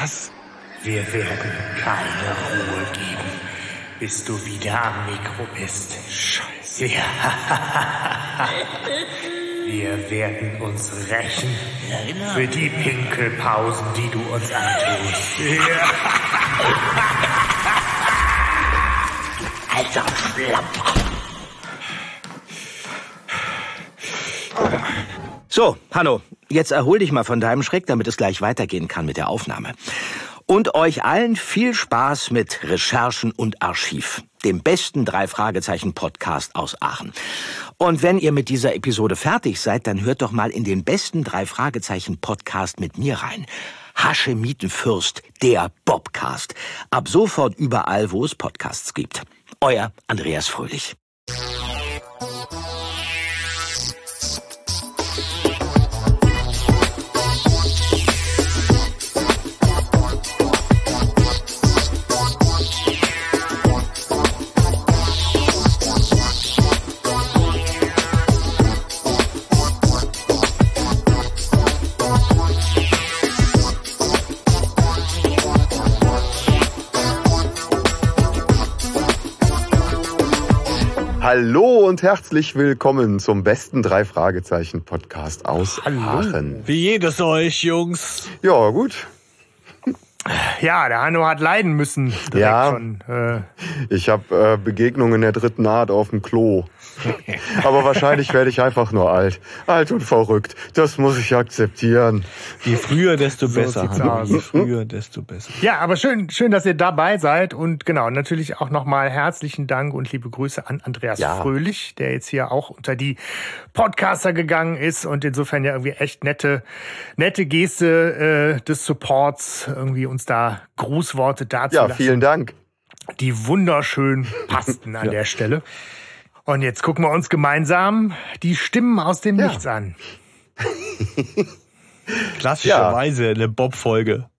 Was? Wir werden keine Ruhe geben, bis du wieder am Mikro bist. Scheiße. Ja. Wir werden uns rächen für die Pinkelpausen, die du uns antust. Ja. Alter Schlamper. So, Hanno, jetzt erhol dich mal von deinem Schreck, damit es gleich weitergehen kann mit der Aufnahme. Und euch allen viel Spaß mit Recherchen und Archiv, dem besten Drei-Fragezeichen-Podcast aus Aachen. Und wenn ihr mit dieser Episode fertig seid, dann hört doch mal in den besten Drei-Fragezeichen-Podcast mit mir rein. Haschemietenfürst, der Bobcast. Ab sofort überall, wo es Podcasts gibt. Euer Andreas Fröhlich. Hallo und herzlich willkommen zum besten drei Fragezeichen Podcast aus Aachen. Wie jedes euch, Jungs. Ja, gut. Ja, der Hanno hat leiden müssen. Ja. Schon. Äh, Ich habe äh, Begegnungen der dritten Art auf dem Klo. Aber wahrscheinlich werde ich einfach nur alt. Alt und verrückt. Das muss ich akzeptieren. Je früher, desto So besser. aus. Je früher, desto besser. ja, aber schön, schön, dass ihr dabei seid. Und genau, natürlich auch nochmal herzlichen Dank und liebe Grüße an Andreas Ja. Fröhlich, der jetzt hier auch unter die Podcaster gegangen ist und insofern ja irgendwie echt nette, nette Geste äh, des Supports, irgendwie uns da Grußworte dazu Ja, vielen Dank. die wunderschön passten an der Stelle. Und jetzt gucken wir uns gemeinsam die Stimmen aus dem Ja. Nichts an. Klassischerweise eine Bob-Folge.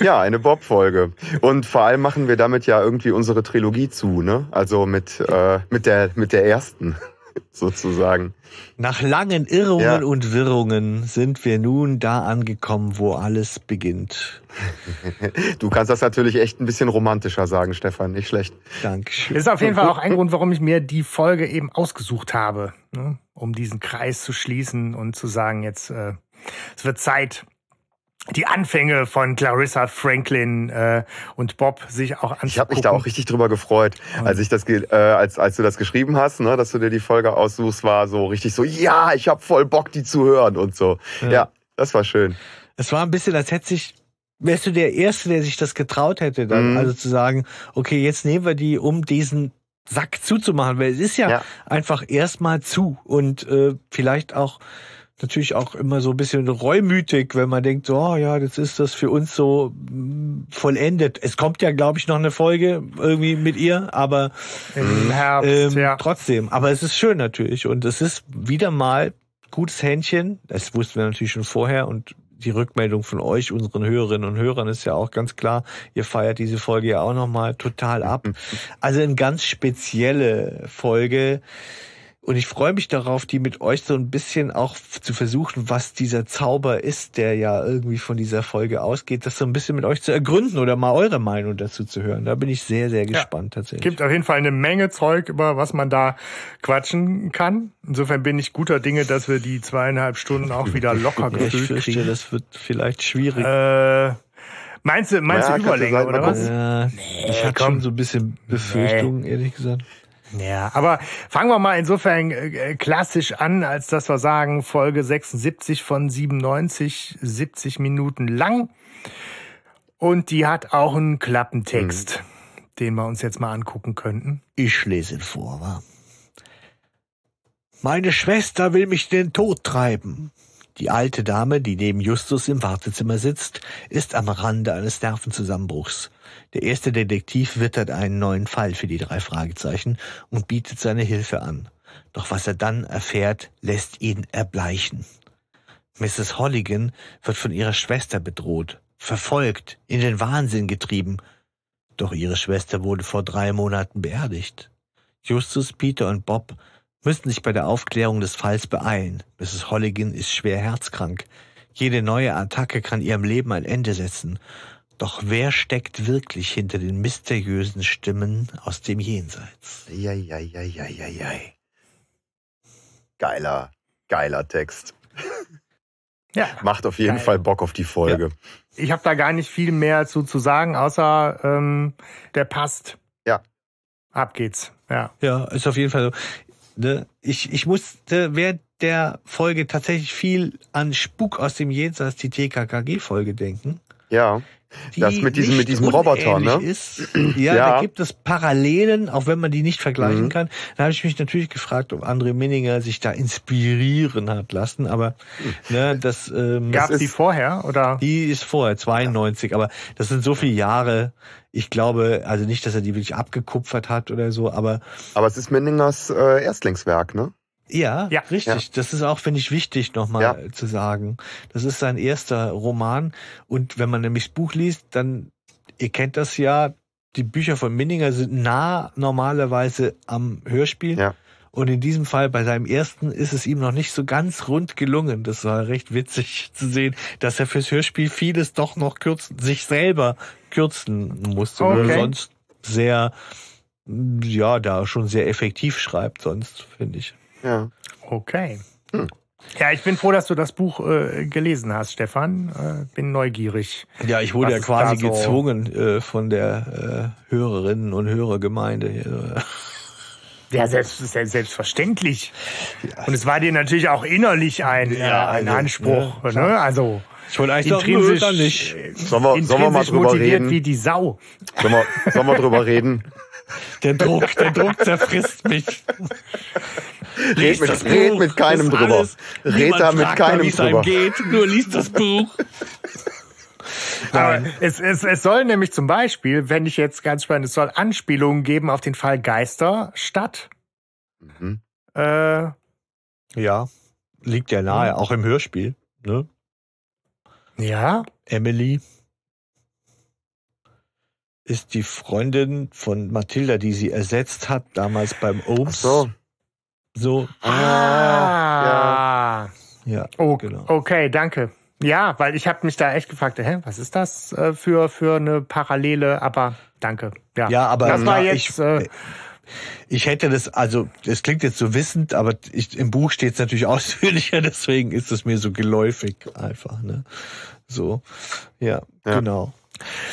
Ja, eine Bob-Folge. Und vor allem machen wir damit ja irgendwie unsere Trilogie zu, ne? Also mit, äh, mit, der, mit der ersten, sozusagen. Nach langen Irrungen Ja. und Wirrungen sind wir nun da angekommen, wo alles beginnt. Du kannst das natürlich echt ein bisschen romantischer sagen, Stefan. Nicht schlecht. Dankeschön. Das ist auf jeden Fall auch ein Grund, warum ich mir die Folge eben ausgesucht habe, ne? um diesen Kreis zu schließen und zu sagen, jetzt äh, es wird Zeit, die Anfänge von Clarissa Franklin äh, und Bob sich auch anzugucken. Ich habe mich da auch richtig drüber gefreut, als ich das, äh, als als du das geschrieben hast, ne, dass du dir die Folge aussuchst, war so richtig so, ja, ich habe voll Bock, die zu hören und so. Ja, das war schön. Es war ein bisschen, als hätte sich, wärst du der Erste, der sich das getraut hätte, dann Mhm. also zu sagen, okay, jetzt nehmen wir die, um diesen Sack zuzumachen, weil es ist ja, Ja. einfach erstmal zu und äh, vielleicht auch natürlich auch immer so ein bisschen reumütig, wenn man denkt, so, oh, ja, jetzt ist das für uns so mm, vollendet. Es kommt ja, glaube ich, noch eine Folge irgendwie mit ihr, aber im Herbst. ähm, ja. trotzdem. Aber es ist schön natürlich und es ist wieder mal gutes Händchen. Das wussten wir natürlich schon vorher und die Rückmeldung von euch, unseren Hörerinnen und Hörern, ist ja auch ganz klar. Ihr feiert diese Folge ja auch nochmal total ab. Also eine ganz spezielle Folge. Und ich freue mich darauf, die mit euch so ein bisschen auch zu versuchen, was dieser Zauber ist, der ja irgendwie von dieser Folge ausgeht, das so ein bisschen mit euch zu ergründen oder mal eure Meinung dazu zu hören. Da bin ich sehr, sehr gespannt tatsächlich. gibt auf jeden Fall eine Menge Zeug, über was man da quatschen kann. Insofern bin ich guter Dinge, dass wir die zweieinhalb Stunden auch wieder locker Ja, ich fürchte, kriegen. das wird vielleicht schwierig. Äh, meinst du, meinst Ja, du Überlänge sagen, oder was? ja, ich hatte komm. schon so ein bisschen Befürchtungen, ehrlich gesagt. Ja, aber fangen wir mal insofern äh, klassisch an, als dass wir sagen, Folge 76 von 97, 70 Minuten lang. Und die hat auch einen Klappentext, den wir uns jetzt mal angucken könnten. Ich lese ihn vor, wa? Meine Schwester will mich den Tod treiben. Die alte Dame, die neben Justus im Wartezimmer sitzt, ist am Rande eines Nervenzusammenbruchs. Der erste Detektiv wittert einen neuen Fall für die drei Fragezeichen und bietet seine Hilfe an. Doch was er dann erfährt, lässt ihn erbleichen. Mrs. Holligan wird von ihrer Schwester bedroht, verfolgt, in den Wahnsinn getrieben. Doch ihre Schwester wurde vor drei Monaten beerdigt. Justus, Peter und Bob müssen sich bei der Aufklärung des Falls beeilen. Mrs. Holligan ist schwer herzkrank. Jede neue Attacke kann ihrem Leben ein Ende setzen. Doch wer steckt wirklich hinter den mysteriösen Stimmen aus dem Jenseits? Ja, ja, ja, ja, ja, ja. Geiler, geiler Text. Ja. Macht auf jeden Geil. Fall Bock auf die Folge. Ich habe da gar nicht viel mehr zu, zu sagen, außer ähm, der passt. Ja. Ab geht's. Ja. Ja, ist auf jeden Fall so. Ne? Ich, ich musste während der Folge tatsächlich viel an Spuk aus dem Jenseits, die TKKG-Folge denken. Ja. Die Das mit diesem- mit diesem Roboter, ne? Ist. Ja, Ja. da gibt es Parallelen, auch wenn man die nicht vergleichen Mhm. kann. Da habe ich mich natürlich gefragt, ob André Minninger sich da inspirieren hat lassen, aber ne, das ähm, ist- die vorher oder? die ist vorher 92, aber das sind so viele Jahre. Ich glaube, also nicht, dass er die wirklich abgekupfert hat oder so, aber Aber es ist Menningers äh, Erstlingswerk, ne? Ja, Ja. richtig. Das ist auch, finde ich, wichtig nochmal Ja. zu sagen. Das ist sein erster Roman. Und wenn man nämlich das Buch liest, dann, ihr kennt das ja, die Bücher von Minninger sind nah normalerweise am Hörspiel. Ja. Und in diesem Fall, bei seinem ersten, ist es ihm noch nicht so ganz rund gelungen. Das war recht witzig zu sehen, dass er fürs Hörspiel vieles doch noch kürzen, sich selber kürzen musste. weil Okay. er sonst sehr, ja, da schon sehr effektiv schreibt, sonst, finde ich. Ja. Okay. Hm. Ja, ich bin froh, dass du das Buch äh, gelesen hast, Stefan. Äh, bin neugierig. Ja, ich wurde ja quasi so? gezwungen äh, von der äh, Hörerinnen und Hörergemeinde. Hier. Ja, selbst, selbst, selbstverständlich. Und es war dir natürlich auch innerlich ein, Ja, äh, ein also, Anspruch. ja, ne? Also Ich wollte eigentlich intrinsisch, dann nicht. äh, Sollen wir, sollen wir mal drüber motiviert reden? wie die Sau. Sollen wir, sollen wir drüber reden? Der Druck, der Druck zerfrisst mich. Red mit, das red Buch. mit keinem Das ist drüber. Red da mit keinem drüber. geht. Nur liest das Buch. Aber es, es, es soll nämlich zum Beispiel, wenn ich jetzt ganz spannend, es soll Anspielungen geben auf den Fall Geisterstadt. Mhm. Äh, Ja, liegt ja nahe, auch im Hörspiel. Ne? ja, Emily ist die Freundin von Mathilda, die sie ersetzt hat, damals beim Ach Obst. so. So, Ah. ja, Oh, genau. Okay, danke. Ja, weil ich habe mich da echt gefragt, hä, was ist das äh, für, für eine Parallele? Aber danke. Ja, Ja, aber das war na, jetzt. ich- äh, Ich hätte das, also das klingt jetzt so wissend, aber ich, im Buch steht es natürlich ausführlicher, deswegen ist es mir so geläufig einfach. Ne? So, ja, Ja. genau.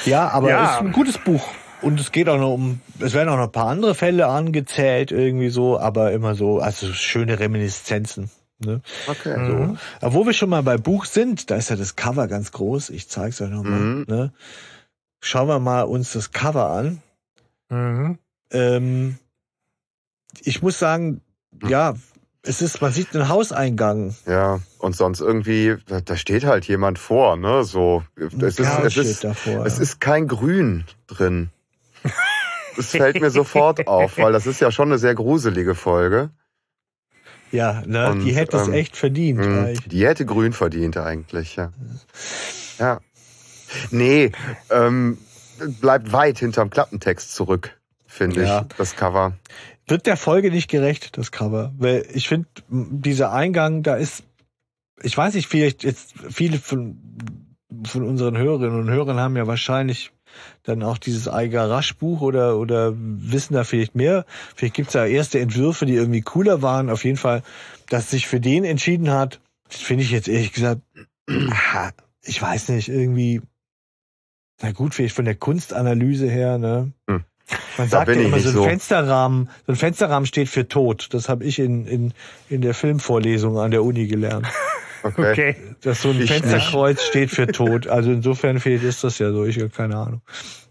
Ja, aber Ja. es ist ein gutes Buch. Und es geht auch noch um, es werden auch noch ein paar andere Fälle angezählt, irgendwie so, aber immer so, also schöne Reminiszenzen. Ne? Okay. Mhm. Aber wo wir schon mal bei Buch sind, da ist ja das Cover ganz groß. Ich zeig's euch nochmal. Mhm. Ne? Schauen wir mal uns das Cover an. mhm. Ähm, ich muss sagen, ja, es ist, man sieht einen Hauseingang. Ja, und sonst irgendwie, da, steht halt jemand vor, ne? So, es ist, es ist, davor. es ist kein Grün drin. Das fällt mir sofort auf, weil das ist ja schon eine sehr gruselige Folge. ja, ne, und, die hätte es ähm, echt verdient. Mhm. eigentlich. Die hätte grün verdient eigentlich, ja. Ja. Nee, ähm, bleibt weit hinterm Klappentext zurück, finde Ja. ich, das Cover. Wird der Folge nicht gerecht, das Cover. Weil ich finde, dieser Eingang, da ist, ich weiß nicht, vielleicht jetzt viele von, von unseren Hörerinnen und Hörern haben ja wahrscheinlich dann auch dieses Eiger Rasch Buch oder, oder wissen da vielleicht mehr. Vielleicht gibt's da erste Entwürfe, die irgendwie cooler waren. Auf jeden Fall, dass sich für den entschieden hat, das finde ich jetzt ehrlich gesagt, ich weiß nicht, irgendwie, na gut, vielleicht von der Kunstanalyse her, ne? Hm. Man sagt ja immer, so ein so. Fensterrahmen, so ein Fensterrahmen steht für Tod. Das habe ich in, in, in der Filmvorlesung an der Uni gelernt. Okay. Okay. Dass so ein Ich Fensterkreuz steht für Tod. Also insofern vielleicht ist das ja so, ich habe keine Ahnung.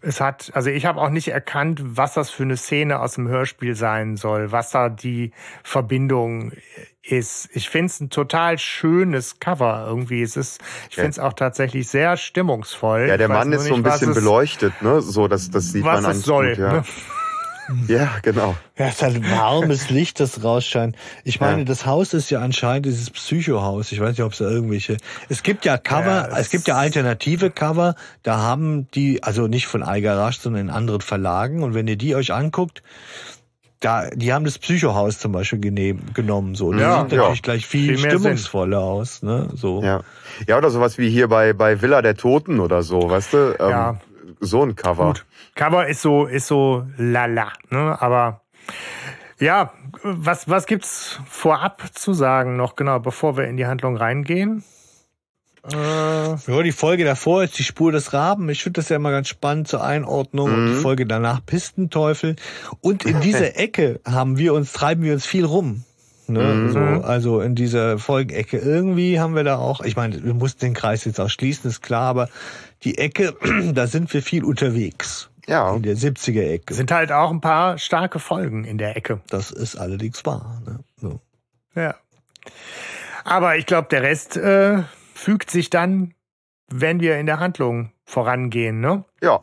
Es hat, also ich habe auch nicht erkannt, was das für eine Szene aus dem Hörspiel sein soll, was da die Verbindung ist. Ich finde es ein total schönes Cover irgendwie. Es ist, ich finde es auch tatsächlich sehr stimmungsvoll. Ja, der Mann ist so ein nicht, bisschen beleuchtet, ne? So, das, das sieht was man es an soll. gut, ja. Ne? Ja, genau. Ja, es ist halt warmes Licht, das rausscheint. Ich meine, Ja. das Haus ist ja anscheinend dieses Psycho-Haus. Ich weiß nicht, ob es da irgendwelche. Es gibt ja Cover, Ja, es gibt ja alternative Cover. Da haben die, also nicht von iGarage, sondern in anderen Verlagen. Und wenn ihr die euch anguckt, da, die haben das Psycho-Haus zum Beispiel genehm, genommen. So, das Ja, sieht ja. natürlich gleich viel, Viel stimmungsvoller aus. Ne? So. Ja. Ja, oder sowas wie hier bei, bei Villa der Toten oder so, weißt du? Ähm, Ja. So ein Cover. Gut. Cover ist so, ist so lala, ne? Aber ja, was, was gibt's vorab zu sagen noch, genau, bevor wir in die Handlung reingehen? Äh, Ja, die Folge davor ist die Spur des Raben. Ich finde das ja immer ganz spannend zur Einordnung. Und die Folge danach Pistenteufel. Und in dieser Ecke haben wir uns, treiben wir uns viel rum. Ne? So, also in dieser Folgenecke. Irgendwie haben wir da auch, ich meine, wir mussten den Kreis jetzt auch schließen, ist klar, aber die Ecke, da sind wir viel unterwegs. Ja. In der 70er-Ecke. sind halt auch ein paar starke Folgen in der Ecke. Das ist allerdings wahr. Ne? So. Ja. Aber ich glaube, der Rest äh, fügt sich dann, wenn wir in der Handlung vorangehen, ne? Ja.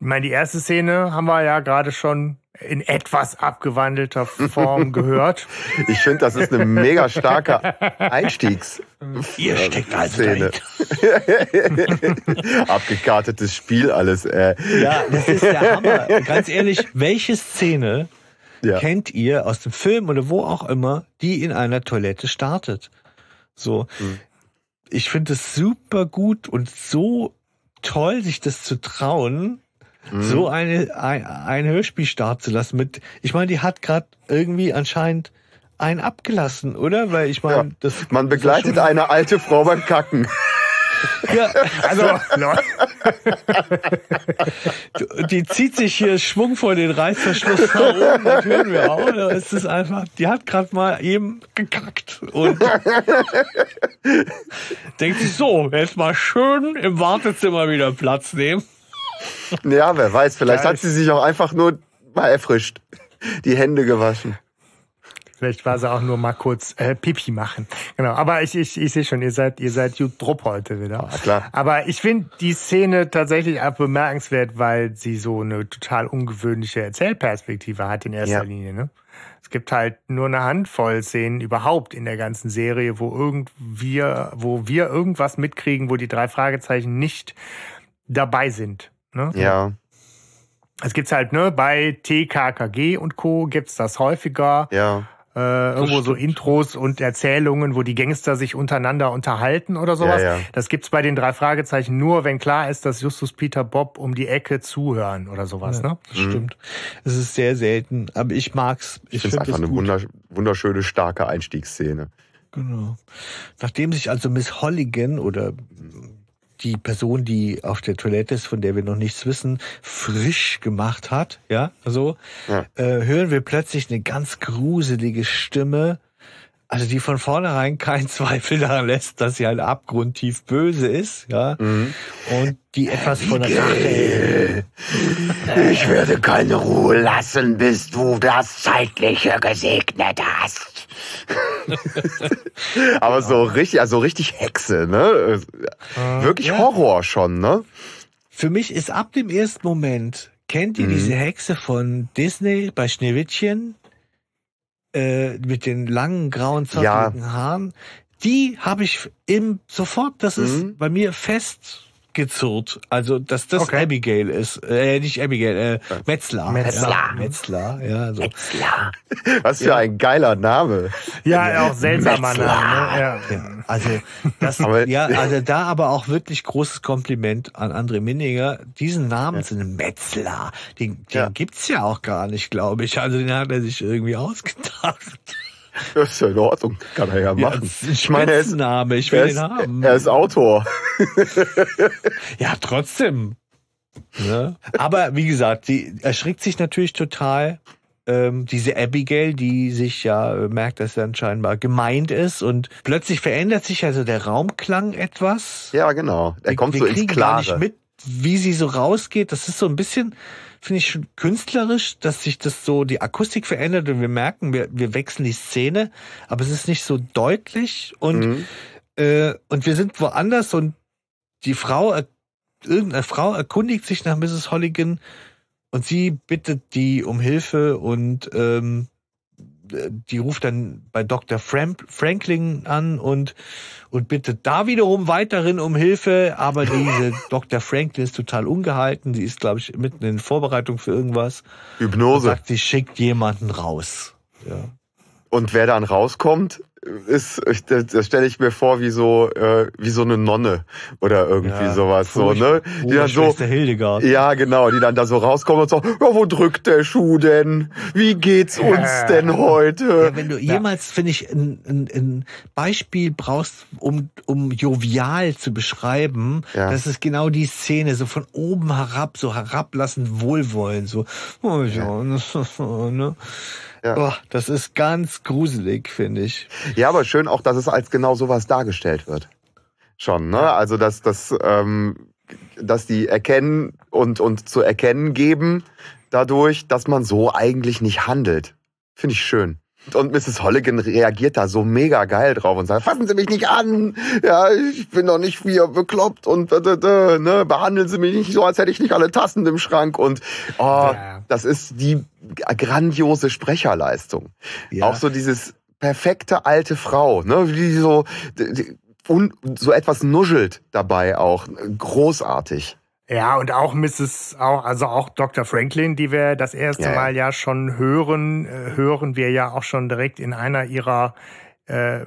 Ich meine, die erste Szene haben wir ja gerade schon in etwas abgewandelter Form gehört. Ich finde, das ist eine mega starke Einstiegs. Ihr steckt also Szene. Abgekartetes Spiel alles, äh. Ja, das ist der Hammer. Ganz ehrlich, welche Szene Ja. kennt ihr aus dem Film oder wo auch immer, die in einer Toilette startet? So. Mhm. Ich finde es super gut und so toll, sich das zu trauen, Mhm. so eine ein, ein Hörspiel starten zu lassen. Mit, ich meine, die hat gerade irgendwie anscheinend einen abgelassen, oder? Weil ich meine, Ja. das Man begleitet eine alte Frau beim Kacken. ja, Also, die zieht sich hier schwungvoll den Reißverschluss nach oben, das hören wir auch. Da ist es einfach, die hat gerade mal eben gekackt und denkt sich so, jetzt mal schön im Wartezimmer wieder Platz nehmen. Ja, wer weiß, vielleicht Ja, hat sie sich auch einfach nur mal erfrischt. Die Hände gewaschen. vielleicht war sie auch nur mal kurz äh, Pipi machen. Genau. Aber ich, ich, ich sehe schon, ihr seid, ihr seid gut drupp heute wieder. klar. Aber ich finde die Szene tatsächlich auch bemerkenswert, weil sie so eine total ungewöhnliche Erzählperspektive hat in erster Ja. Linie. Ne? Es gibt halt nur eine Handvoll Szenen überhaupt in der ganzen Serie, wo irgend wir, wo wir irgendwas mitkriegen, wo die drei Fragezeichen nicht dabei sind. Ne? Ja, Es gibt's halt, ne, bei TKKG und Co. gibt's das häufiger. ja. Äh, irgendwo so. Intros und Erzählungen, wo die Gangster sich untereinander unterhalten oder sowas. Ja, ja. Das gibt's bei den drei Fragezeichen nur, wenn klar ist, dass Justus Peter Bob um die Ecke zuhören oder sowas, ne? Das stimmt. Es ist sehr selten, aber ich mag's. Ich Ich finde es finde einfach eine gut. wunder- wunderschöne, starke Einstiegsszene. Genau. Nachdem sich also Miss Holligan oder die Person, die auf der Toilette ist, von der wir noch nichts wissen, frisch gemacht hat, ja, so, Ja. äh, hören wir plötzlich eine ganz gruselige Stimme, also die von vornherein keinen Zweifel daran lässt, dass sie halt abgrundtief böse ist, ja, Mhm. und die etwas von Rache. Ich werde keine Ruhe lassen, bis du das Zeitliche gesegnet hast. Aber so richtig, also richtig Hexe, ne? Wirklich ja. Horror schon, ne? Für mich ist ab dem ersten Moment, kennt ihr Mhm. diese Hexe von Disney bei Schneewittchen? Äh, mit den langen, grauen, zotteligen Haaren. Die habe ich im, sofort, das ist Mhm. bei mir festgezurrt. Also, dass das Okay. Abigail ist. Äh, nicht Abigail, äh, Metzler. Metzler. Ja, Metzler, ja, so. Was für ein geiler Name. Ja, auch seltsamer Name, ne? Ja. Ja, also das, Aber- ja, also da aber auch wirklich großes Kompliment an André Minninger. Diesen Namen sind Metzler. Den, den Ja. gibt's ja auch gar nicht, glaube ich. Also den hat er sich irgendwie ausgedacht. Das ist ja in Ordnung, kann er ja Ja, machen. ein ich meine, er ist, Spitzname. Ich will er, den ist, haben. er ist Autor. ja, trotzdem. Ne? Aber wie gesagt, die erschrickt sich natürlich total. Ähm, diese Abigail, die sich ja äh, merkt, dass er anscheinend gemeint ist und plötzlich verändert sich also der Raumklang etwas. Ja, genau. Er wir, kommt wir so ins kriegen gar nicht Klare. mit, wie sie so rausgeht. Das ist so ein bisschen, finde ich, schon künstlerisch, dass sich das so die Akustik verändert und wir merken, wir, wir wechseln die Szene, aber es ist nicht so deutlich und, Mhm. äh, und wir sind woanders und die Frau, irgendeine Frau erkundigt sich nach Mrs. Holligan und sie bittet die um Hilfe und ähm, die ruft dann bei Dr. Frank Franklin an und, und bittet da wiederum weiterhin um Hilfe, aber diese Dr. Franklin ist total ungehalten. Sie ist, glaube ich, mitten in Vorbereitung für irgendwas. Hypnose. Und sagt, sie schickt jemanden raus. Ja. Und wer dann rauskommt, ist, das, das stelle ich mir vor wie so, äh, wie so eine Nonne oder irgendwie Ja, sowas, so, ne? Die dann so, Hildegard. ja, genau, die dann da so rauskommen und so, ja, wo drückt der Schuh denn? Wie geht's uns denn heute? Ja, wenn du jemals, finde ich, ein, ein, ein Beispiel brauchst, um, um jovial zu beschreiben, Ja. das ist genau die Szene, so von oben herab, so herablassend wohlwollend, so, oh ja, ne? Ja. Oh, das ist ganz gruselig, finde ich. Ja, aber schön auch, dass es als genau sowas dargestellt wird. Schon, ne? Also, dass, dass, ähm, dass die erkennen und, und zu erkennen geben dadurch, dass man so eigentlich nicht handelt. Finde ich schön. Und Mrs. Holligan reagiert da so mega geil drauf und sagt, fassen Sie mich nicht an, ja, ich bin doch nicht wie bekloppt und äh, äh, ne, behandeln Sie mich nicht so, als hätte ich nicht alle Tassen im Schrank und oh, Ja. das ist die grandiose Sprecherleistung. Ja. Auch so dieses perfekte alte Frau, ne, wie so, und so etwas nuschelt dabei auch. Großartig. Ja, und auch Mrs., auch, also auch Dr. Franklin, die wir das erste Ja, ja. Mal ja schon hören, äh, hören wir ja auch schon direkt in einer ihrer äh,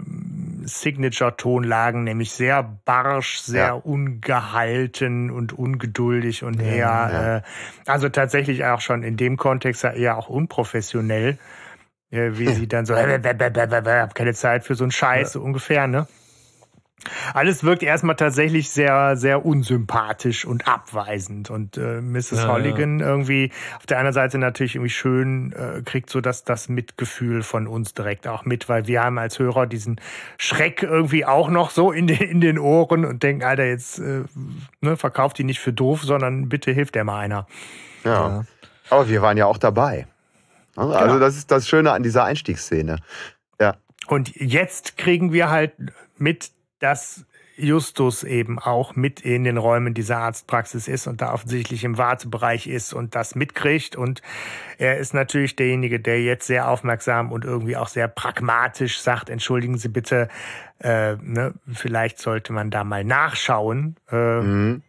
Signature-Tonlagen, nämlich sehr barsch, sehr Ja. ungehalten und ungeduldig und Ja, eher. Äh, also tatsächlich auch schon in dem Kontext ja eher auch unprofessionell, äh, wie sie dann so, hab keine Zeit für so einen Scheiß, so ungefähr, ne? Alles wirkt erstmal tatsächlich sehr, sehr unsympathisch und abweisend. Und äh, Mrs. Ja, Holligan irgendwie auf der anderen Seite natürlich irgendwie schön äh, kriegt so das, das Mitgefühl von uns direkt auch mit, weil wir haben als Hörer diesen Schreck irgendwie auch noch so in den, in den Ohren und denken, Alter, jetzt äh, ne, verkauft die nicht für doof, sondern bitte hilft der mal einer. Ja. Ja. Aber wir waren ja auch dabei. Also Genau. das ist das Schöne an dieser Einstiegsszene. Ja. Und jetzt kriegen wir halt mit, dass Justus eben auch mit in den Räumen dieser Arztpraxis ist und da offensichtlich im Wartebereich ist und das mitkriegt. Und er ist natürlich derjenige, der jetzt sehr aufmerksam und irgendwie auch sehr pragmatisch sagt, entschuldigen Sie bitte, äh, ne, vielleicht sollte man da mal nachschauen. Äh, Mhm.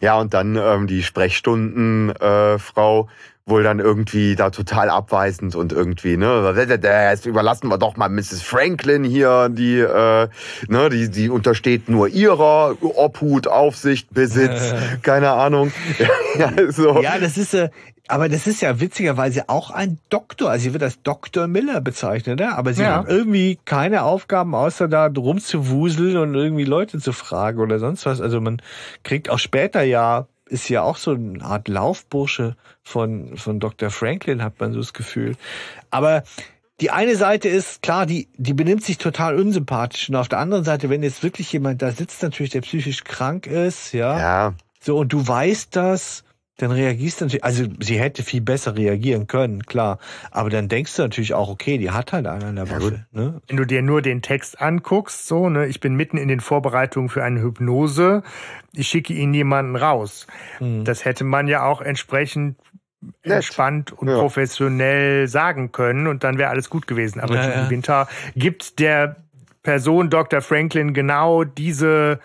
Ja, und dann ähm, die Sprechstundenfrau äh, wohl dann irgendwie da total abweisend und irgendwie, ne, jetzt überlassen wir doch mal Mrs. Franklin hier, die, äh, ne, die, die untersteht nur ihrer Obhut, Aufsicht, Besitz, keine Ahnung. ja, so. Ja, das ist, äh, aber das ist ja witzigerweise auch ein Doktor. Also sie wird als Dr. Miller bezeichnet, ne? aber sie Ja. haben irgendwie keine Aufgaben, außer da rumzuwuseln und irgendwie Leute zu fragen oder sonst was. Also man kriegt auch später ja, ist ja auch so eine Art Laufbursche von, von Dr. Franklin, hat man so das Gefühl. Aber die eine Seite ist, klar, die, die benimmt sich total unsympathisch. Und auf der anderen Seite, wenn jetzt wirklich jemand da sitzt, natürlich, der psychisch krank ist, ja, Ja, so, und du weißt das, dann reagierst du natürlich, also sie hätte viel besser reagieren können, klar. Aber dann denkst du natürlich auch, okay, die hat halt einen an der Ja. Waffe. ne? Wenn du dir nur den Text anguckst, so, ne, ich bin mitten in den Vorbereitungen für eine Hypnose, ich schicke Ihnen jemanden raus. Hm. Das hätte man ja auch entsprechend Nett. entspannt und Ja. professionell sagen können und dann wäre alles gut gewesen. Aber Ja, ja. Winter gibt der Person Dr. Franklin genau diese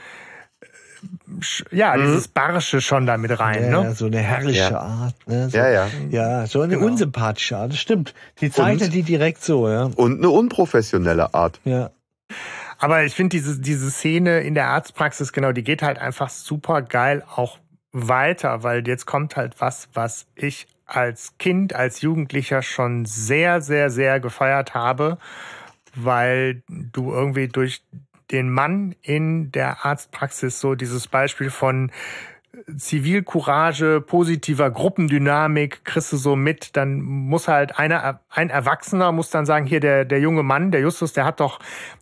ja, dieses Barsche schon da mit rein, ja, ne? so eine herrliche Ja. Art. Ne? So, ja, ja. Ja, so eine Genau. unsympathische Art, das stimmt. Die zeichnet Und? die direkt so, ja. Und eine unprofessionelle Art. Ja. Aber ich finde diese, diese Szene in der Arztpraxis, genau, die geht halt einfach super geil auch weiter, weil jetzt kommt halt was, was ich als Kind, als Jugendlicher schon sehr, sehr, sehr gefeiert habe, weil du irgendwie durch den Mann in der Arztpraxis so dieses Beispiel von Zivilcourage, positiver Gruppendynamik kriegst du so mit, dann muss halt einer, ein Erwachsener muss dann sagen, hier der, der junge Mann, der Justus, der hat doch,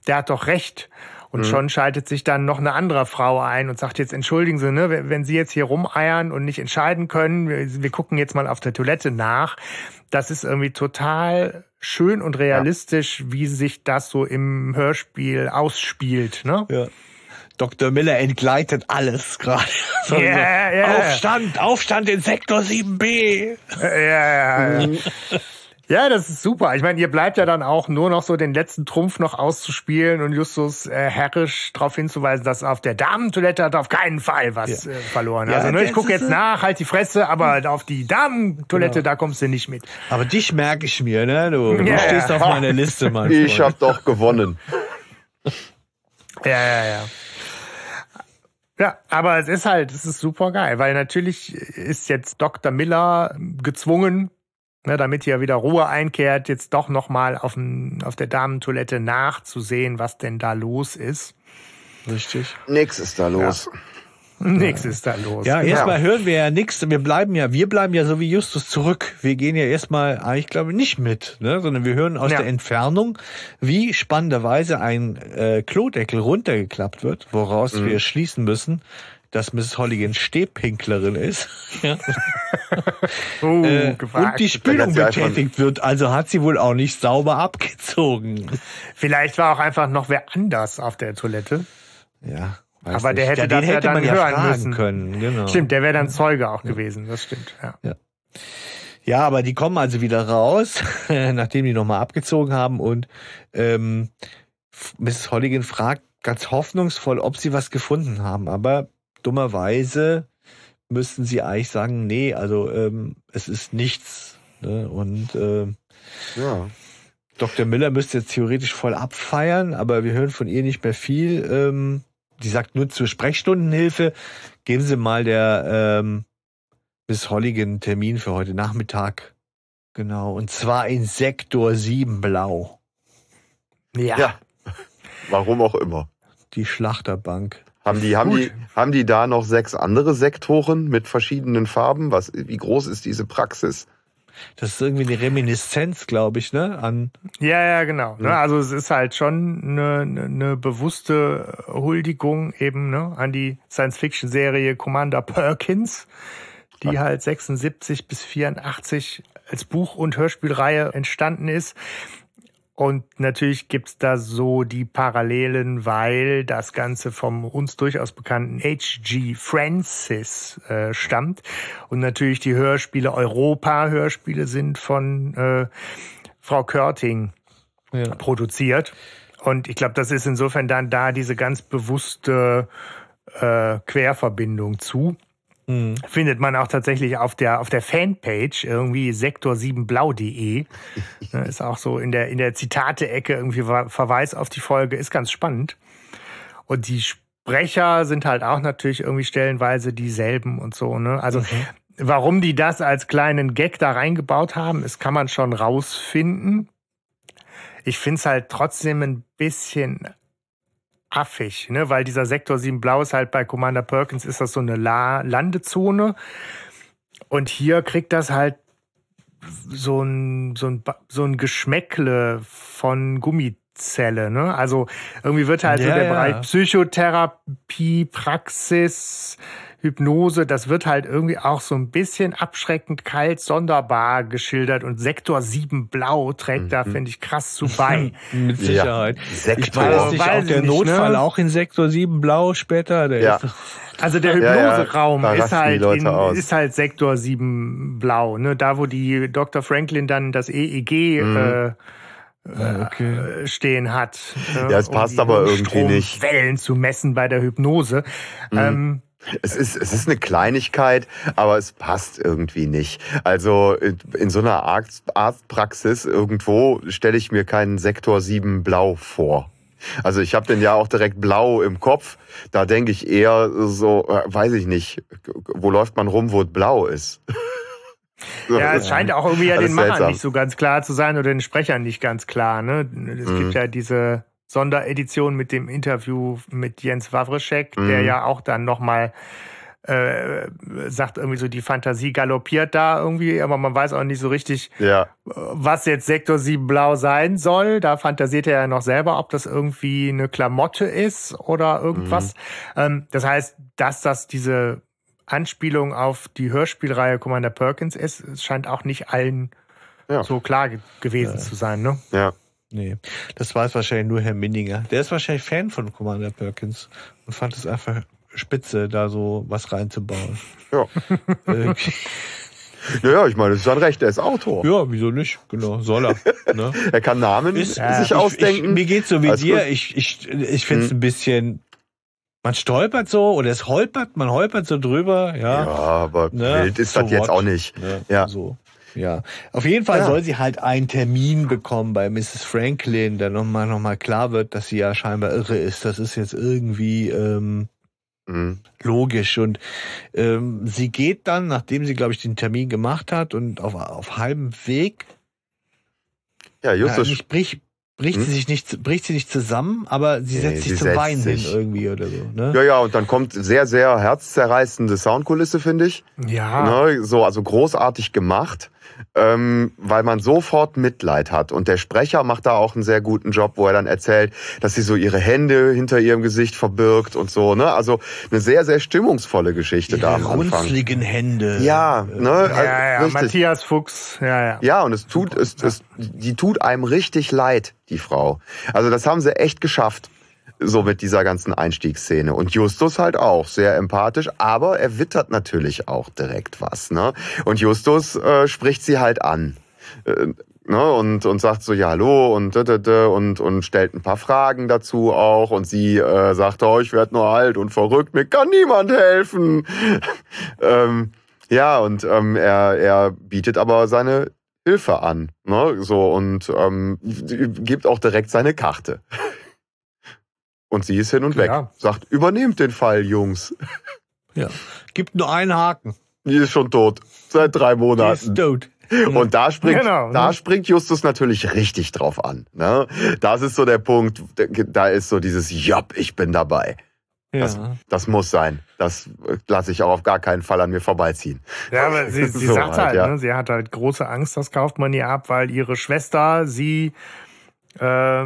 der hat doch recht. Und schon schaltet sich dann noch eine andere Frau ein und sagt jetzt, entschuldigen Sie, ne, wenn Sie jetzt hier rumeiern und nicht entscheiden können, wir, wir gucken jetzt mal auf der Toilette nach. Das ist irgendwie total schön und realistisch, wie sich das so im Hörspiel ausspielt, ne? ja. Dr. Miller entgleitet alles gerade. Ja, ja. Aufstand, Aufstand in Sektor 7b. Ja, ja, ja. Ja, das ist super. Ich meine, ihr bleibt ja dann auch nur noch so den letzten Trumpf noch auszuspielen und Justus äh, herrisch darauf hinzuweisen, dass auf der Damentoilette hat auf keinen Fall was Ja. äh, verloren. Ja, also ne, ich gucke jetzt nach, halt die Fresse, aber auf die Damentoilette, Genau. da kommst du nicht mit. Aber dich merke ich mir, ne? Du, du Ja, stehst auf meiner Liste, mein Ich hab doch gewonnen. Ja, ja, ja. Ja, aber es ist halt, es ist super geil, weil natürlich ist jetzt Dr. Miller gezwungen, ne, damit hier wieder Ruhe einkehrt, jetzt doch nochmal auf, dem- auf der Damentoilette nachzusehen, was denn da los ist. Richtig. Nix ist da los. Nix ist da los. Ja, erstmal hören wir ja nichts. Wir bleiben ja, wir bleiben ja so wie Justus zurück. Wir gehen ja erstmal, glaube ich, nicht mit, ne? sondern wir hören aus Ja. der Entfernung, wie spannenderweise ein äh, Klodeckel runtergeklappt wird, woraus Mhm. wir schließen müssen, dass Miss Holligan Stehpinklerin ist. ja. Uh, äh, und die Spülung betätigt wird. Also hat sie wohl auch nicht sauber abgezogen. Vielleicht war auch einfach noch wer anders auf der Toilette. Ja. weiß Aber der nicht. hätte ja, das den ja hätte dann man ja hören fragen müssen. können. Genau. Stimmt, der wäre dann Zeuge auch gewesen. Das stimmt. Ja. Ja, aber die kommen also wieder raus, nachdem die nochmal abgezogen haben und ähm, Mrs. Holligan fragt ganz hoffnungsvoll, ob sie was gefunden haben, aber dummerweise müssten sie eigentlich sagen, nee, also ähm, es ist nichts. Ne? Und äh, Ja. Dr. Miller müsste jetzt theoretisch voll abfeiern, aber wir hören von ihr nicht mehr viel. Ähm, die sagt nur zur Sprechstundenhilfe, geben Sie mal der ähm, Miss Holligan Termin für heute Nachmittag. Genau, und zwar in Sektor 7 Blau, Ja. Ja. Warum auch immer. die Schlachterbank. Haben die, haben die, haben die da noch sechs andere Sektoren mit verschiedenen Farben? Was, wie groß ist diese Praxis? Das ist irgendwie eine Reminiszenz, glaube ich, ne? An Ja, ja, genau. Ne? Also es ist halt schon eine, eine, eine bewusste Huldigung eben ne, an die Science-Fiction-Serie Commander Perkins, die halt 76 bis 84 als Buch- und Hörspielreihe entstanden ist. Und natürlich gibt's da so die Parallelen, weil das Ganze vom uns durchaus bekannten H.G. Francis äh, stammt. Und natürlich die Hörspiele, Europa-Hörspiele sind von äh, Frau Körting ja. produziert. Und ich glaube, das ist insofern dann da diese ganz bewusste äh, Querverbindung zu. Hm. Findet man auch tatsächlich auf der, auf der Fanpage irgendwie sektor7blau.de. Ne, ist auch so in der, in der Zitate-Ecke irgendwie Ver- Verweis auf die Folge. Ist ganz spannend. Und die Sprecher sind halt auch natürlich irgendwie stellenweise dieselben und so. Ne? Also warum die das als kleinen Gag da reingebaut haben, das kann man schon rausfinden. Ich finde es halt trotzdem ein bisschen affig, ne? weil dieser Sektor 7 Blau ist halt bei Commander Perkins ist das so eine La Landezone und hier kriegt das halt so ein, so ein, so ein Geschmäckle von Gummizelle, ne? Also irgendwie wird halt so Ja, der ja. Bereich Psychotherapie, Praxis, Hypnose, das wird halt irgendwie auch so ein bisschen abschreckend kalt, sonderbar geschildert und Sektor 7 Blau trägt da, finde ich, krass zu bei. Mit Sicherheit. Sektor. Ich weiß nicht, Weiß auch der ich nicht, Notfall ne? auch in Sektor 7 Blau später. Der Ja. ist, Also der Ja, ja, Hypnoseraum da ist, halt in, ist halt Sektor 7 blau. Ne? Da, wo die Dr. Franklin dann das EEG Mhm. Ah, okay. äh, stehen hat. Ne? Ja, es passt die aber irgendwie nicht. Mhm. Wellen zu messen bei der Hypnose. Ähm, Es ist, es ist eine Kleinigkeit, aber es passt irgendwie nicht. Also in so einer Arzt, Arztpraxis irgendwo stelle ich mir keinen Sektor 7 Blau vor. Also ich habe den ja auch direkt blau im Kopf. Da denke ich eher so, äh, weiß ich nicht, wo läuft man rum, wo es blau ist. Ja, es scheint auch irgendwie ja den Machern nicht so ganz klar zu sein oder den Sprechern nicht ganz klar. Ne? Es Mhm. gibt ja diese Sonderedition mit dem Interview mit Jens Wawrschek, der Mhm. ja auch dann nochmal äh, sagt irgendwie so, die Fantasie galoppiert da irgendwie, aber man weiß auch nicht so richtig, Ja, was jetzt Sektor 7 Blau sein soll. Da fantasiert er ja noch selber, ob das irgendwie eine Klamotte ist oder irgendwas. Ähm, das heißt, dass das diese Anspielung auf die Hörspielreihe Commander Perkins ist, scheint auch nicht allen Ja. so klar ge gewesen zu sein. Ne? ja. Nee, das weiß wahrscheinlich nur Herr Minninger. Der ist wahrscheinlich Fan von Commander Perkins und fand es einfach spitze, da so was reinzubauen. Ja. Irgendwie. Naja, ich meine, das ist sein Recht, er ist Autor. ja, wieso nicht? Genau, soll er. Ne? Er kann Namen Ist, sich ich, ausdenken. Ich, mir geht's so wie Alles dir. gut. Ich, ich, ich finde es Hm. ein bisschen. Man stolpert so oder es holpert, man holpert so drüber, ja. ja, aber Ne? wild ist So das jetzt what? auch nicht. Ne? Ja. So. Ja. Auf jeden Fall Ja. soll sie halt einen Termin bekommen bei Mrs. Franklin, da nochmal noch mal klar wird, dass sie ja scheinbar irre ist. Das ist jetzt irgendwie ähm, Mhm. logisch. Und ähm, sie geht dann, nachdem sie, glaube ich, den Termin gemacht hat und auf, auf halbem Weg Ja, Ja, Justus. nicht bricht, bricht Hm? sie sich nicht, bricht sie nicht zusammen, aber sie Nee, setzt sich sie zum setzt Weinen sich. hin irgendwie oder so. Ne? Ja, ja, und dann kommt sehr, sehr herzzerreißende Soundkulisse, finde ich. Ja. Ne, so, also großartig gemacht, ähm, weil man sofort Mitleid hat. Und der Sprecher macht da auch einen sehr guten Job, wo er dann erzählt, dass sie so ihre Hände hinter ihrem Gesicht verbirgt und so. Ne? Also eine sehr, sehr stimmungsvolle Geschichte da Ihre am Anfang. runzligen Hände. Ja, ne? Ja, ja, richtig. Matthias Fuchs, ja, ja. Ja, und es tut, es, es, die tut einem richtig leid, die Frau. Also das haben sie echt geschafft. So mit dieser ganzen Einstiegsszene. Und Justus halt auch sehr empathisch, aber er wittert natürlich auch direkt was. Ne? Und Justus äh, spricht sie halt an. Äh, ne? und, und sagt so, ja, hallo und, und, und stellt ein paar Fragen dazu auch. Und sie äh, sagt, oh, ich werde nur alt und verrückt, mir kann niemand helfen. ähm, ja, und ähm, er, er bietet aber seine Hilfe an. Ne? So, und ähm, gibt auch direkt seine Karte. Und sie ist hin und weg. Ja. Sagt, übernehmt den Fall, Jungs. ja. Gibt nur einen Haken. Die ist schon tot. Seit drei Die ist Monaten. tot. Und da springt, Genau, da ne? springt Justus natürlich richtig drauf an. Ne? Das ist so der Punkt, da ist so dieses Jopp, ich bin dabei. Das, Ja. das muss sein. Das lasse ich auch auf gar keinen Fall an mir vorbeiziehen. Ja, aber sie, sie So sagt halt, halt, ja. ne, sie hat halt große Angst, das kauft man ihr ab, weil ihre Schwester sie äh,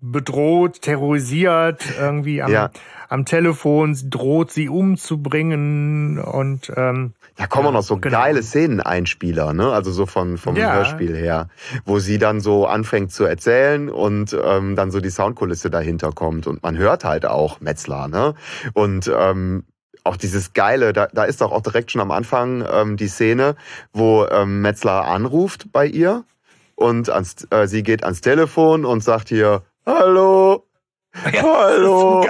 bedroht, terrorisiert, irgendwie am, Ja. am Telefon droht, sie umzubringen und ähm, Da kommen auch noch so genau. geile Szeneneinspieler, ne? Also so von vom Ja. Hörspiel her, wo sie dann so anfängt zu erzählen und ähm, dann so die Soundkulisse dahinter kommt und man hört halt auch Metzler, ne? Und ähm, auch dieses geile, da, da ist doch auch direkt schon am Anfang ähm, die Szene, wo ähm, Metzler anruft bei ihr und ans, äh, sie geht ans Telefon und sagt hier Hallo, hallo,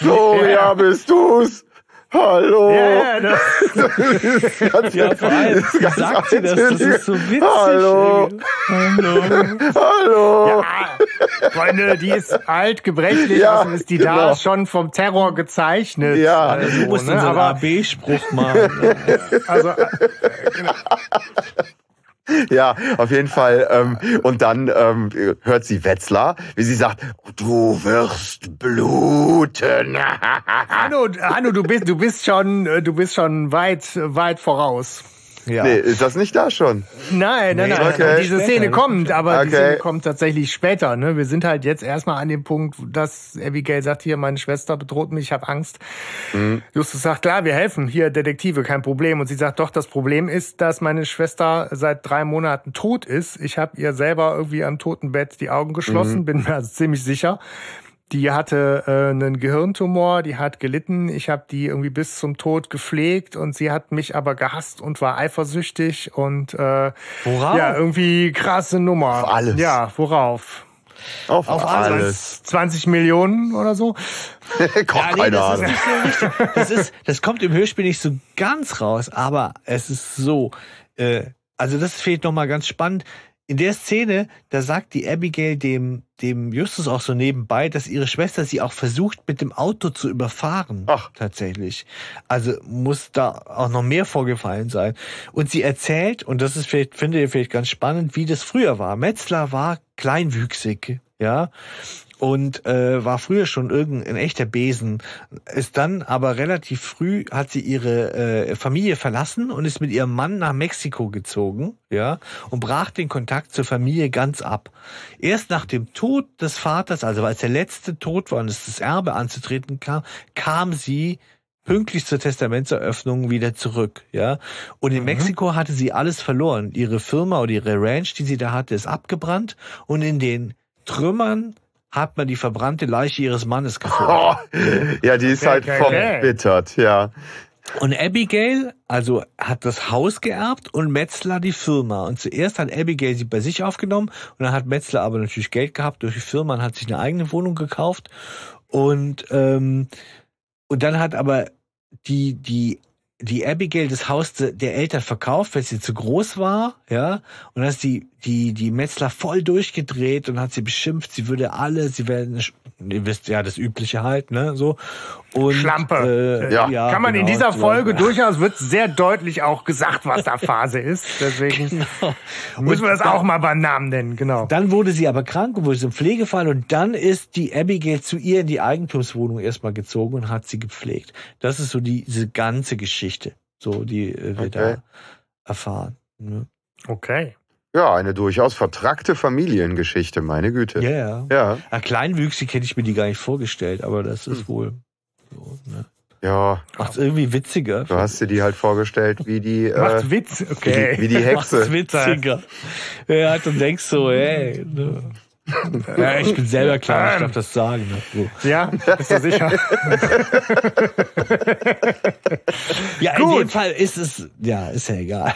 Gloria, bist du's? Hallo. ja, ja, das, Ganz- Ja, vor allem das ist sagt sie das, das ist so witzig. Hallo. Hallo. Hallo. ja, Freunde, die ist alt, gebrechlich, Ja, also ist die genau. da schon vom Terror gezeichnet. Ja. also, Du musst ne, unseren aber AB-Spruch machen. also, äh, Ja, auf jeden Fall. Ähm, und dann ähm, hört sie Wetzlar, wie sie sagt, du wirst bluten. Hanno, Hanno, du bist, du bist schon, äh, du bist schon weit, weit voraus. Ja. Nee, ist das nicht da schon? Nein, nein, nein. okay. Diese Szene ne? kommt, aber die Okay. Szene kommt tatsächlich später. Ne? Wir sind halt jetzt erstmal an dem Punkt, dass Abigail sagt, hier, meine Schwester bedroht mich, ich habe Angst. Mhm. Justus sagt, klar, wir helfen, hier Detektive, kein Problem. Und sie sagt, doch, das Problem ist, dass meine Schwester seit drei Monaten tot ist. Ich habe ihr selber irgendwie am Totenbett die Augen geschlossen, Mhm. bin mir also ziemlich sicher. Die hatte äh, einen Gehirntumor, die hat gelitten. Ich habe die irgendwie bis zum Tod gepflegt und sie hat mich aber gehasst und war eifersüchtig und äh, Worauf? ja, irgendwie krasse Nummer. Auf alles. Ja, worauf? Auf, Auf alles. 20 Millionen oder so? Koch, Ja, nee, keine das ist nicht so richtig. Das, ist, das kommt im Hörspiel nicht so ganz raus, aber es ist so. Äh, also das fehlt nochmal ganz spannend. In der Szene, da sagt die Abigail dem, dem Justus auch so nebenbei, dass ihre Schwester sie auch versucht, mit dem Auto zu überfahren. Ach. Tatsächlich. Also muss da auch noch mehr vorgefallen sein. Und sie erzählt, und das ist vielleicht, finde ich vielleicht ganz spannend, wie das früher war. Metzler war kleinwüchsig, ja und äh, war früher schon irgendein echter Besen. Ist dann aber relativ früh hat sie ihre äh, Familie verlassen und ist mit ihrem Mann nach Mexiko gezogen, ja, und brach den Kontakt zur Familie ganz ab. Erst nach dem Tod des Vaters, also als der letzte tot war und es das Erbe anzutreten kam, kam sie pünktlich zur Testamentseröffnung wieder zurück, ja. Und in Mexiko hatte sie alles verloren. Ihre Firma oder ihre Ranch, die sie da hatte, ist abgebrannt und in den Trümmern hat man die verbrannte Leiche ihres Mannes gefunden. Oh, ja, die ist halt verbittert, ja. Und Abigail, also hat das Haus geerbt und Metzler die Firma. Und zuerst hat Abigail sie bei sich aufgenommen und dann hat Metzler aber natürlich Geld gehabt durch die Firma und hat sich eine eigene Wohnung gekauft. Und, ähm, und dann hat aber die, die, die Abigail das Haus de- der Eltern verkauft, weil sie zu groß war, ja. Und ist die, die, die Metzler voll durchgedreht und hat sie beschimpft, sie würde alle, sie werden, ihr wisst ja, das Übliche halt, ne, so. Und, Schlampe. Äh, Ja. Kann man in genau, dieser so. Folge durchaus, wird sehr deutlich auch gesagt, was da Phase ist. Deswegen Genau. müssen wir das auch mal beim Namen nennen, genau. Dann wurde sie aber krank und wurde zum Pflegefall und dann ist die Abigail zu ihr in die Eigentumswohnung erstmal gezogen und hat sie gepflegt. Das ist so die, diese ganze Geschichte, so die äh, wir Okay. da erfahren. Ne? Okay. Ja, eine durchaus vertrackte Familiengeschichte, meine Güte. Ja, ja. Ja, ja. Kleinwüchsig hätte ich mir die gar nicht vorgestellt, aber das ist wohl so. Ne? ja. Macht's irgendwie witziger. Du hast dir die halt vorgestellt wie die, äh, Macht Witz, wie die, okay. wie die Macht's Hexe. witziger. Ja, du denkst so, hey. Ne? Ja, ich bin selber klar, ich darf das sagen. Ne? So. Ja, bist du sicher? Ja, in Gut. dem Fall ist es, ja, ist ja egal.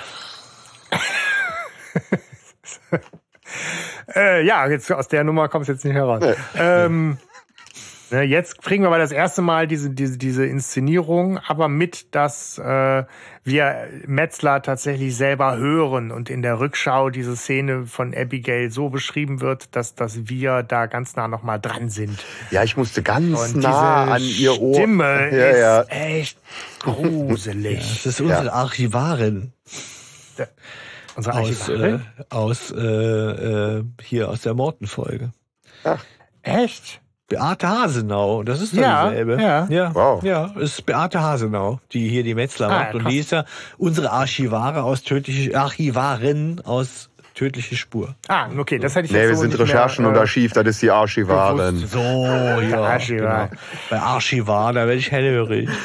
äh, ja, jetzt aus der Nummer kommst du jetzt nicht heraus. Ähm, ne, jetzt kriegen wir aber das erste Mal diese, diese, diese Inszenierung, aber mit, dass äh, wir Metzler tatsächlich selber hören und in der Rückschau diese Szene von Abigail so beschrieben wird, dass, dass wir da ganz nah nochmal dran sind. Ja, ich musste ganz Und nah diese an ihr Ohr. Stimme ja, ist ja. echt gruselig. Das ist unsere Archivarin Unsere aus, äh, Archivarin? aus äh, äh, hier aus der Morten-Folge. Echt? Beate Hasenau, das ist doch Ja, dieselbe. ja. ja, Wow. ja, ist Beate Hasenau, die hier die Metzler Ah, macht. Und krass. die ist ja unsere Archivare aus tödliche, Archivarin aus tödliche Spur. Ah, okay, das hätte ich Nee, jetzt wir so sind nicht Recherchen mehr, und äh, Archiv, das ist die Archivarin. So, ja. Archivar. Genau. Bei Archivar, da werde ich hellhörig.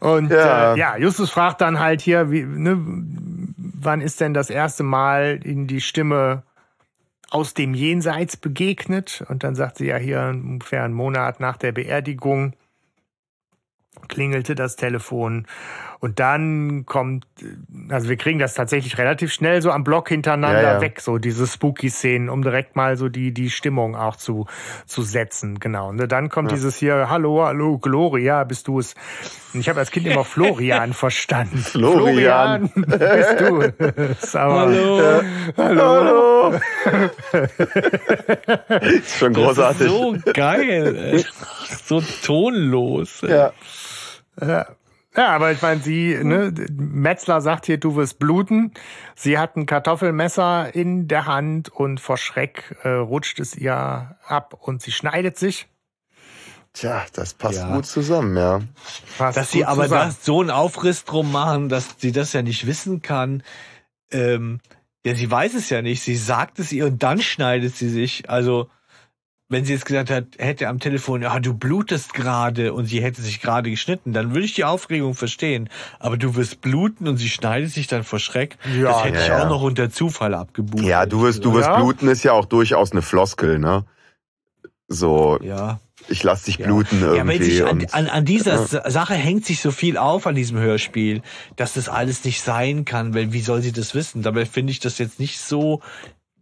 Und Ja. äh, ja, Justus fragt dann halt hier, wie, ne, wann ist denn das erste Mal in die Stimme aus dem Jenseits begegnet? Und dann sagt sie ja hier ungefähr einen Monat nach der Beerdigung klingelte das Telefon und dann kommt, also wir kriegen das tatsächlich relativ schnell so am Block hintereinander Ja, ja. weg, so diese Spooky-Szenen, um direkt mal so die, die Stimmung auch zu, zu setzen, genau. Und dann kommt dieses hier, hallo, hallo, Gloria, bist du es? Und ich habe als Kind immer Florian verstanden. Florian. bist du es? Aber, Hallo. Hallo. ist schon großartig. So geil. ey. So tonlos. ey. ja. Ja, aber ich meine, sie, ne, Metzler sagt hier, du wirst bluten. Sie hat ein Kartoffelmesser in der Hand und vor Schreck äh, rutscht es ihr ab und sie schneidet sich. Tja, das passt Ja. gut zusammen, ja. Passt Dass sie aber zusammen. das, so einen Aufriss drum machen, dass sie das ja nicht wissen kann. Ähm, ja, sie weiß es ja nicht. Sie sagt es ihr und dann schneidet sie sich. Also, wenn sie jetzt gesagt hat, hätte am Telefon, ja, du blutest gerade und sie hätte sich gerade geschnitten, dann würde ich die Aufregung verstehen. Aber du wirst bluten und sie schneidet sich dann vor Schreck. Ja, das hätte ja, ich ja. auch noch unter Zufall abgebucht. Ja, du wirst, du wirst Ja. bluten ist ja auch durchaus eine Floskel, ne? So, Ja. ich lass dich Ja. bluten Ja, irgendwie. sich an, an, an dieser Ja. Sa- Sache hängt sich so viel auf an diesem Hörspiel, dass das alles nicht sein kann, weil wie soll sie das wissen? Dabei finde ich das jetzt nicht so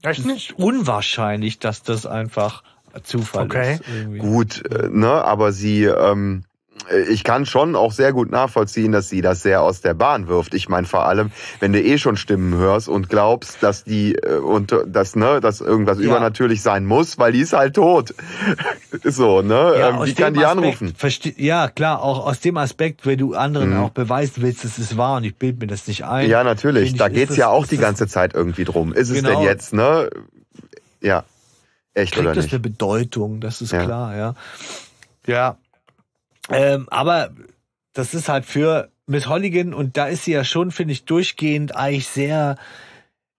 Echt nicht? unwahrscheinlich, dass das einfach Zufall Okay. ist. Irgendwie. gut, äh, ne? Aber sie, ähm, äh, ich kann schon auch sehr gut nachvollziehen, dass sie das sehr aus der Bahn wirft. Ich meine vor allem, wenn du eh schon Stimmen hörst und glaubst, dass die äh, und äh, dass ne, dass irgendwas Ja. übernatürlich sein muss, weil die ist halt tot. so, ne? Ja, ähm, wie kann die Aspekt anrufen? verste- Ja, klar, auch aus dem Aspekt, wenn du anderen Mhm. auch beweisen willst, es ist wahr und ich bild mir das nicht ein. Ja, natürlich. Finde Da ich, geht's ist ja das- auch die das- ganze Zeit irgendwie drum. Ist es Genau. denn jetzt, ne? Ja. Echt kriegt das eine Bedeutung, das ist Ja. klar, ja. Ja. Ähm, aber das ist halt für Miss Holligan und da ist sie ja schon, finde ich, durchgehend eigentlich sehr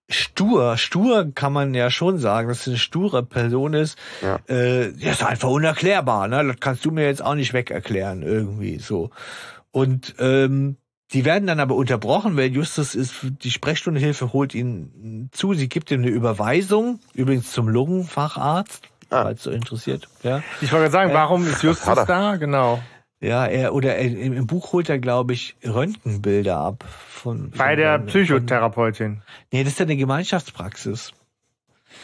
stur, stur kann man ja schon sagen, dass es eine sture Person ist. Ja. Äh, das ist einfach unerklärbar, ne? Das kannst du mir jetzt auch nicht wegerklären, irgendwie so. Und ähm, die werden dann aber unterbrochen, weil Justus ist, die Sprechstundenhilfe holt ihn zu, sie gibt ihm eine Überweisung, übrigens zum Lungenfacharzt, Ah. falls so interessiert. Ja, Ich wollte gerade sagen, warum ist Justus da? Genau. ja er, oder er, im, Buch holt er, glaube ich, Röntgenbilder ab. Von, Bei von der von- Psychotherapeutin. Nee, das ist ja eine Gemeinschaftspraxis.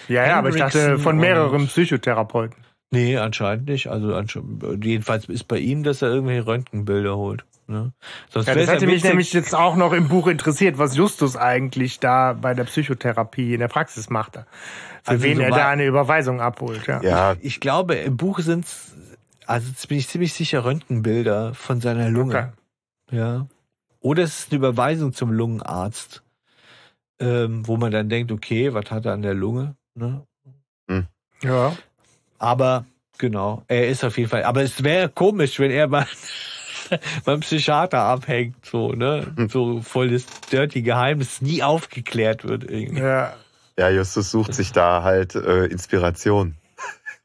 Ja, ja, aber ich dachte von mehreren Psychotherapeuten. Nee, anscheinend nicht. Also anscheinend, jedenfalls ist bei ihm, dass er irgendwelche Röntgenbilder holt. Ne? Sonst Ja, das hätte mich nämlich jetzt auch noch im Buch interessiert, was Justus eigentlich da bei der Psychotherapie in der Praxis machte. Für Also wen so er da eine Überweisung abholt. Ja. Ja, Ich glaube, im Buch sind's, also jetzt bin ich ziemlich sicher Röntgenbilder von seiner Lunge. Okay. Ja. Oder es ist eine Überweisung zum Lungenarzt, ähm, wo man dann denkt, okay, was hat er an der Lunge? Ne? ja. Aber genau, er ist auf jeden Fall. Aber es wäre komisch, wenn er mal beim Psychiater abhängt, so, ne? So voll das dirty Geheimnis nie aufgeklärt wird irgendwie. ja. ja, Justus sucht sich da halt äh, Inspiration.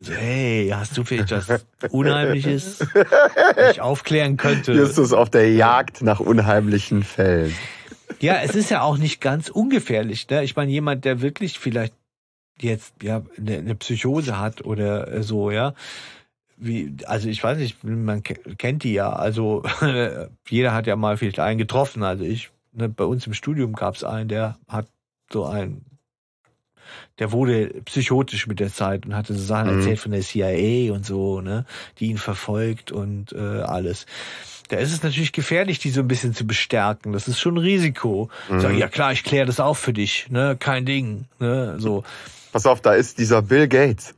Hey, hast du vielleicht was Unheimliches, das ich aufklären könnte? Justus auf der Jagd nach unheimlichen Fällen. Ja, es ist ja auch nicht ganz ungefährlich. Ne? Ich meine, jemand, der wirklich vielleicht jetzt ja eine, eine Psychose hat oder äh, so, ja. Wie, also ich weiß nicht, man ke- kennt die ja. Also jeder hat ja mal vielleicht einen getroffen. Also ich, ne, bei uns im Studium gab es einen, der hat so einen, der wurde psychotisch mit der Zeit und hatte so Sachen Mhm. erzählt von der CIA und so, ne, die ihn verfolgt und äh, alles. Da ist es natürlich gefährlich, die so ein bisschen zu bestärken. Das ist schon ein Risiko. Sag, ja klar, ich kläre das auch für dich, ne, kein Ding, ne, so. Pass auf, da ist dieser Bill Gates.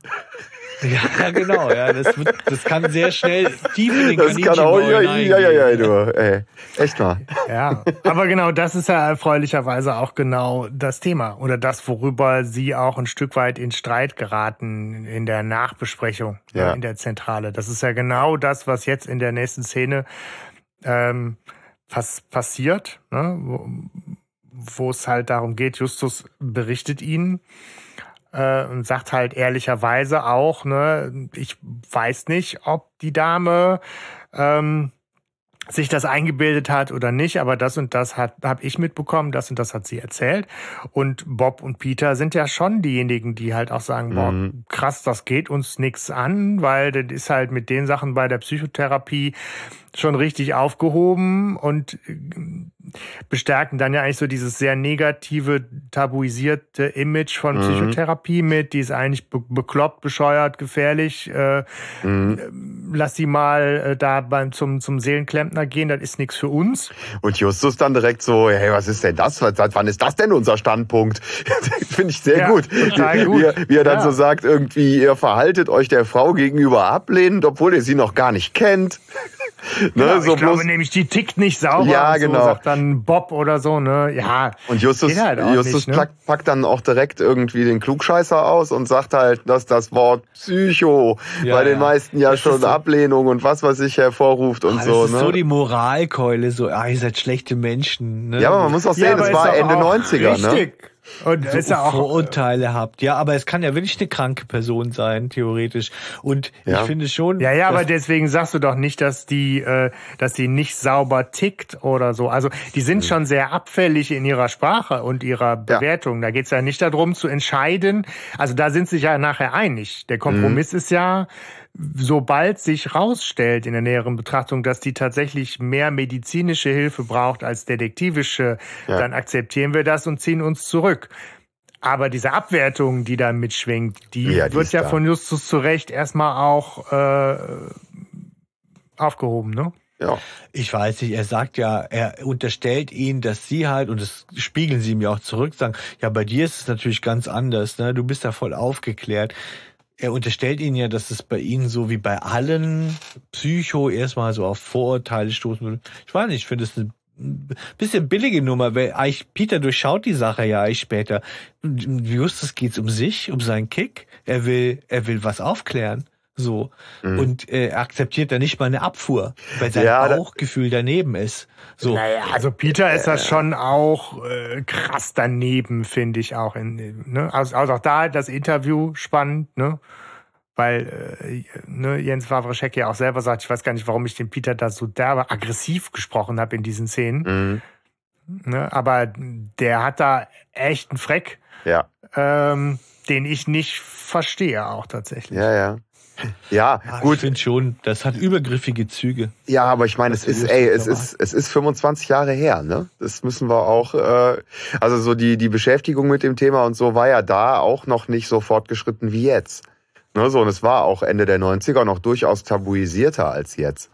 Ja, genau, ja, das, wird, das kann sehr schnell tief in den Das kann auch, ja, ja, ja, ja, du, ey. Echt mal. Ja, aber genau das ist ja erfreulicherweise auch genau das Thema oder das, worüber Sie auch ein Stück weit in Streit geraten in der Nachbesprechung Ja. äh, in der Zentrale. Das ist ja genau das, was jetzt in der nächsten Szene ähm, was passiert, ne? wo, wo es halt darum geht, Justus berichtet ihnen äh, und sagt halt ehrlicherweise auch, ne, ich weiß nicht, ob die Dame ähm, sich das eingebildet hat oder nicht, aber das und das hat habe ich mitbekommen, das und das hat sie erzählt. Und Bob und Peter sind ja schon diejenigen, die halt auch sagen, boah, Mhm. krass, das geht uns nichts an, weil das ist halt mit den Sachen bei der Psychotherapie schon richtig aufgehoben und äh, bestärken dann ja eigentlich so dieses sehr negative, tabuisierte Image von Mhm. Psychotherapie mit, die ist eigentlich be bekloppt, bescheuert, gefährlich, äh, Mhm. lass sie mal äh, da beim, zum, zum Seelenklempner gehen, das ist nichts für uns. Und Justus dann direkt so, hey, was ist denn das? Seit wann ist das denn unser Standpunkt? Finde ich sehr Ja, gut. gut. Wie, er- wie er dann Ja. so sagt, irgendwie, ihr verhaltet euch der Frau gegenüber ablehnend, obwohl ihr sie noch gar nicht kennt. Ne, Genau, so ich glaube bloß, nämlich, die tickt nicht sauber. Ja, und so, genau. Sagt dann Bob oder so, ne? Ja. und Justus, halt Justus nicht, ne? packt, dann auch direkt irgendwie den Klugscheißer aus und sagt halt, dass das Wort Psycho Ja, bei den ja. meisten ja Das schon so- Ablehnung und was weiß ich hervorruft und Ah, so. das ist Ne? so die Moralkeule, so, ah, ihr seid schlechte Menschen. Ne? ja, aber man muss auch Ja, sehen, aber es war Ende auch 90er, ne? Und so ist ja auch Vorurteile habt. Ja, aber es kann ja wirklich eine kranke Person sein, theoretisch. Und Ja. ich finde schon. Ja, ja, aber deswegen sagst du doch nicht, dass die, äh, dass die nicht sauber tickt oder so. Also die sind schon sehr abfällig in ihrer Sprache und ihrer Bewertung. Da geht's ja nicht darum zu entscheiden. Also da sind sich ja nachher einig. Der Kompromiss ist ja, sobald sich rausstellt in der näheren Betrachtung, dass die tatsächlich mehr medizinische Hilfe braucht als detektivische, Ja. dann akzeptieren wir das und ziehen uns zurück. Aber diese Abwertung, die da mitschwingt, die Ja, die wird ja da. von Justus zu Recht erstmal auch äh, aufgehoben, ne? Ja. Ich weiß nicht, er sagt ja, er unterstellt ihnen, dass sie halt, und das spiegeln sie ihm ja auch zurück, sagen, ja, bei dir ist es natürlich ganz anders, ne? Du bist ja voll aufgeklärt. Er unterstellt ihnen ja, dass es bei ihnen so wie bei allen Psycho erstmal so auf Vorurteile stoßen würde. Ich weiß nicht, ich finde es eine bisschen billige Nummer, weil eigentlich Peter durchschaut die Sache ja eigentlich später. Justus geht's um sich, um seinen Kick. Er will, er will was aufklären. So. Mhm. Und äh, er akzeptiert da nicht mal eine Abfuhr, weil sein Ja, Bauchgefühl daneben ist. So. Naja, also Peter ist das schon auch äh, krass daneben, finde ich auch. In, ne? also, also auch da das Interview spannend, ne? Weil äh, ne, Jens Wawrschek ja auch selber sagt, ich weiß gar nicht, warum ich den Peter da so derbe aggressiv gesprochen habe in diesen Szenen. Mhm. Ne? Aber der hat da echt einen Freck, Ja, ähm, den ich nicht verstehe auch tatsächlich. ja, ja. Ja, Ich gut. finde schon, das hat übergriffige Züge. Ja, aber ich meine, es ist, ey, es ist, es ist 25 Jahre her, ne? Das müssen wir auch, äh, also so die, die Beschäftigung mit dem Thema und so war ja da auch noch nicht so fortgeschritten wie jetzt. Ne, so, und es war auch Ende der 90er noch durchaus tabuisierter als jetzt.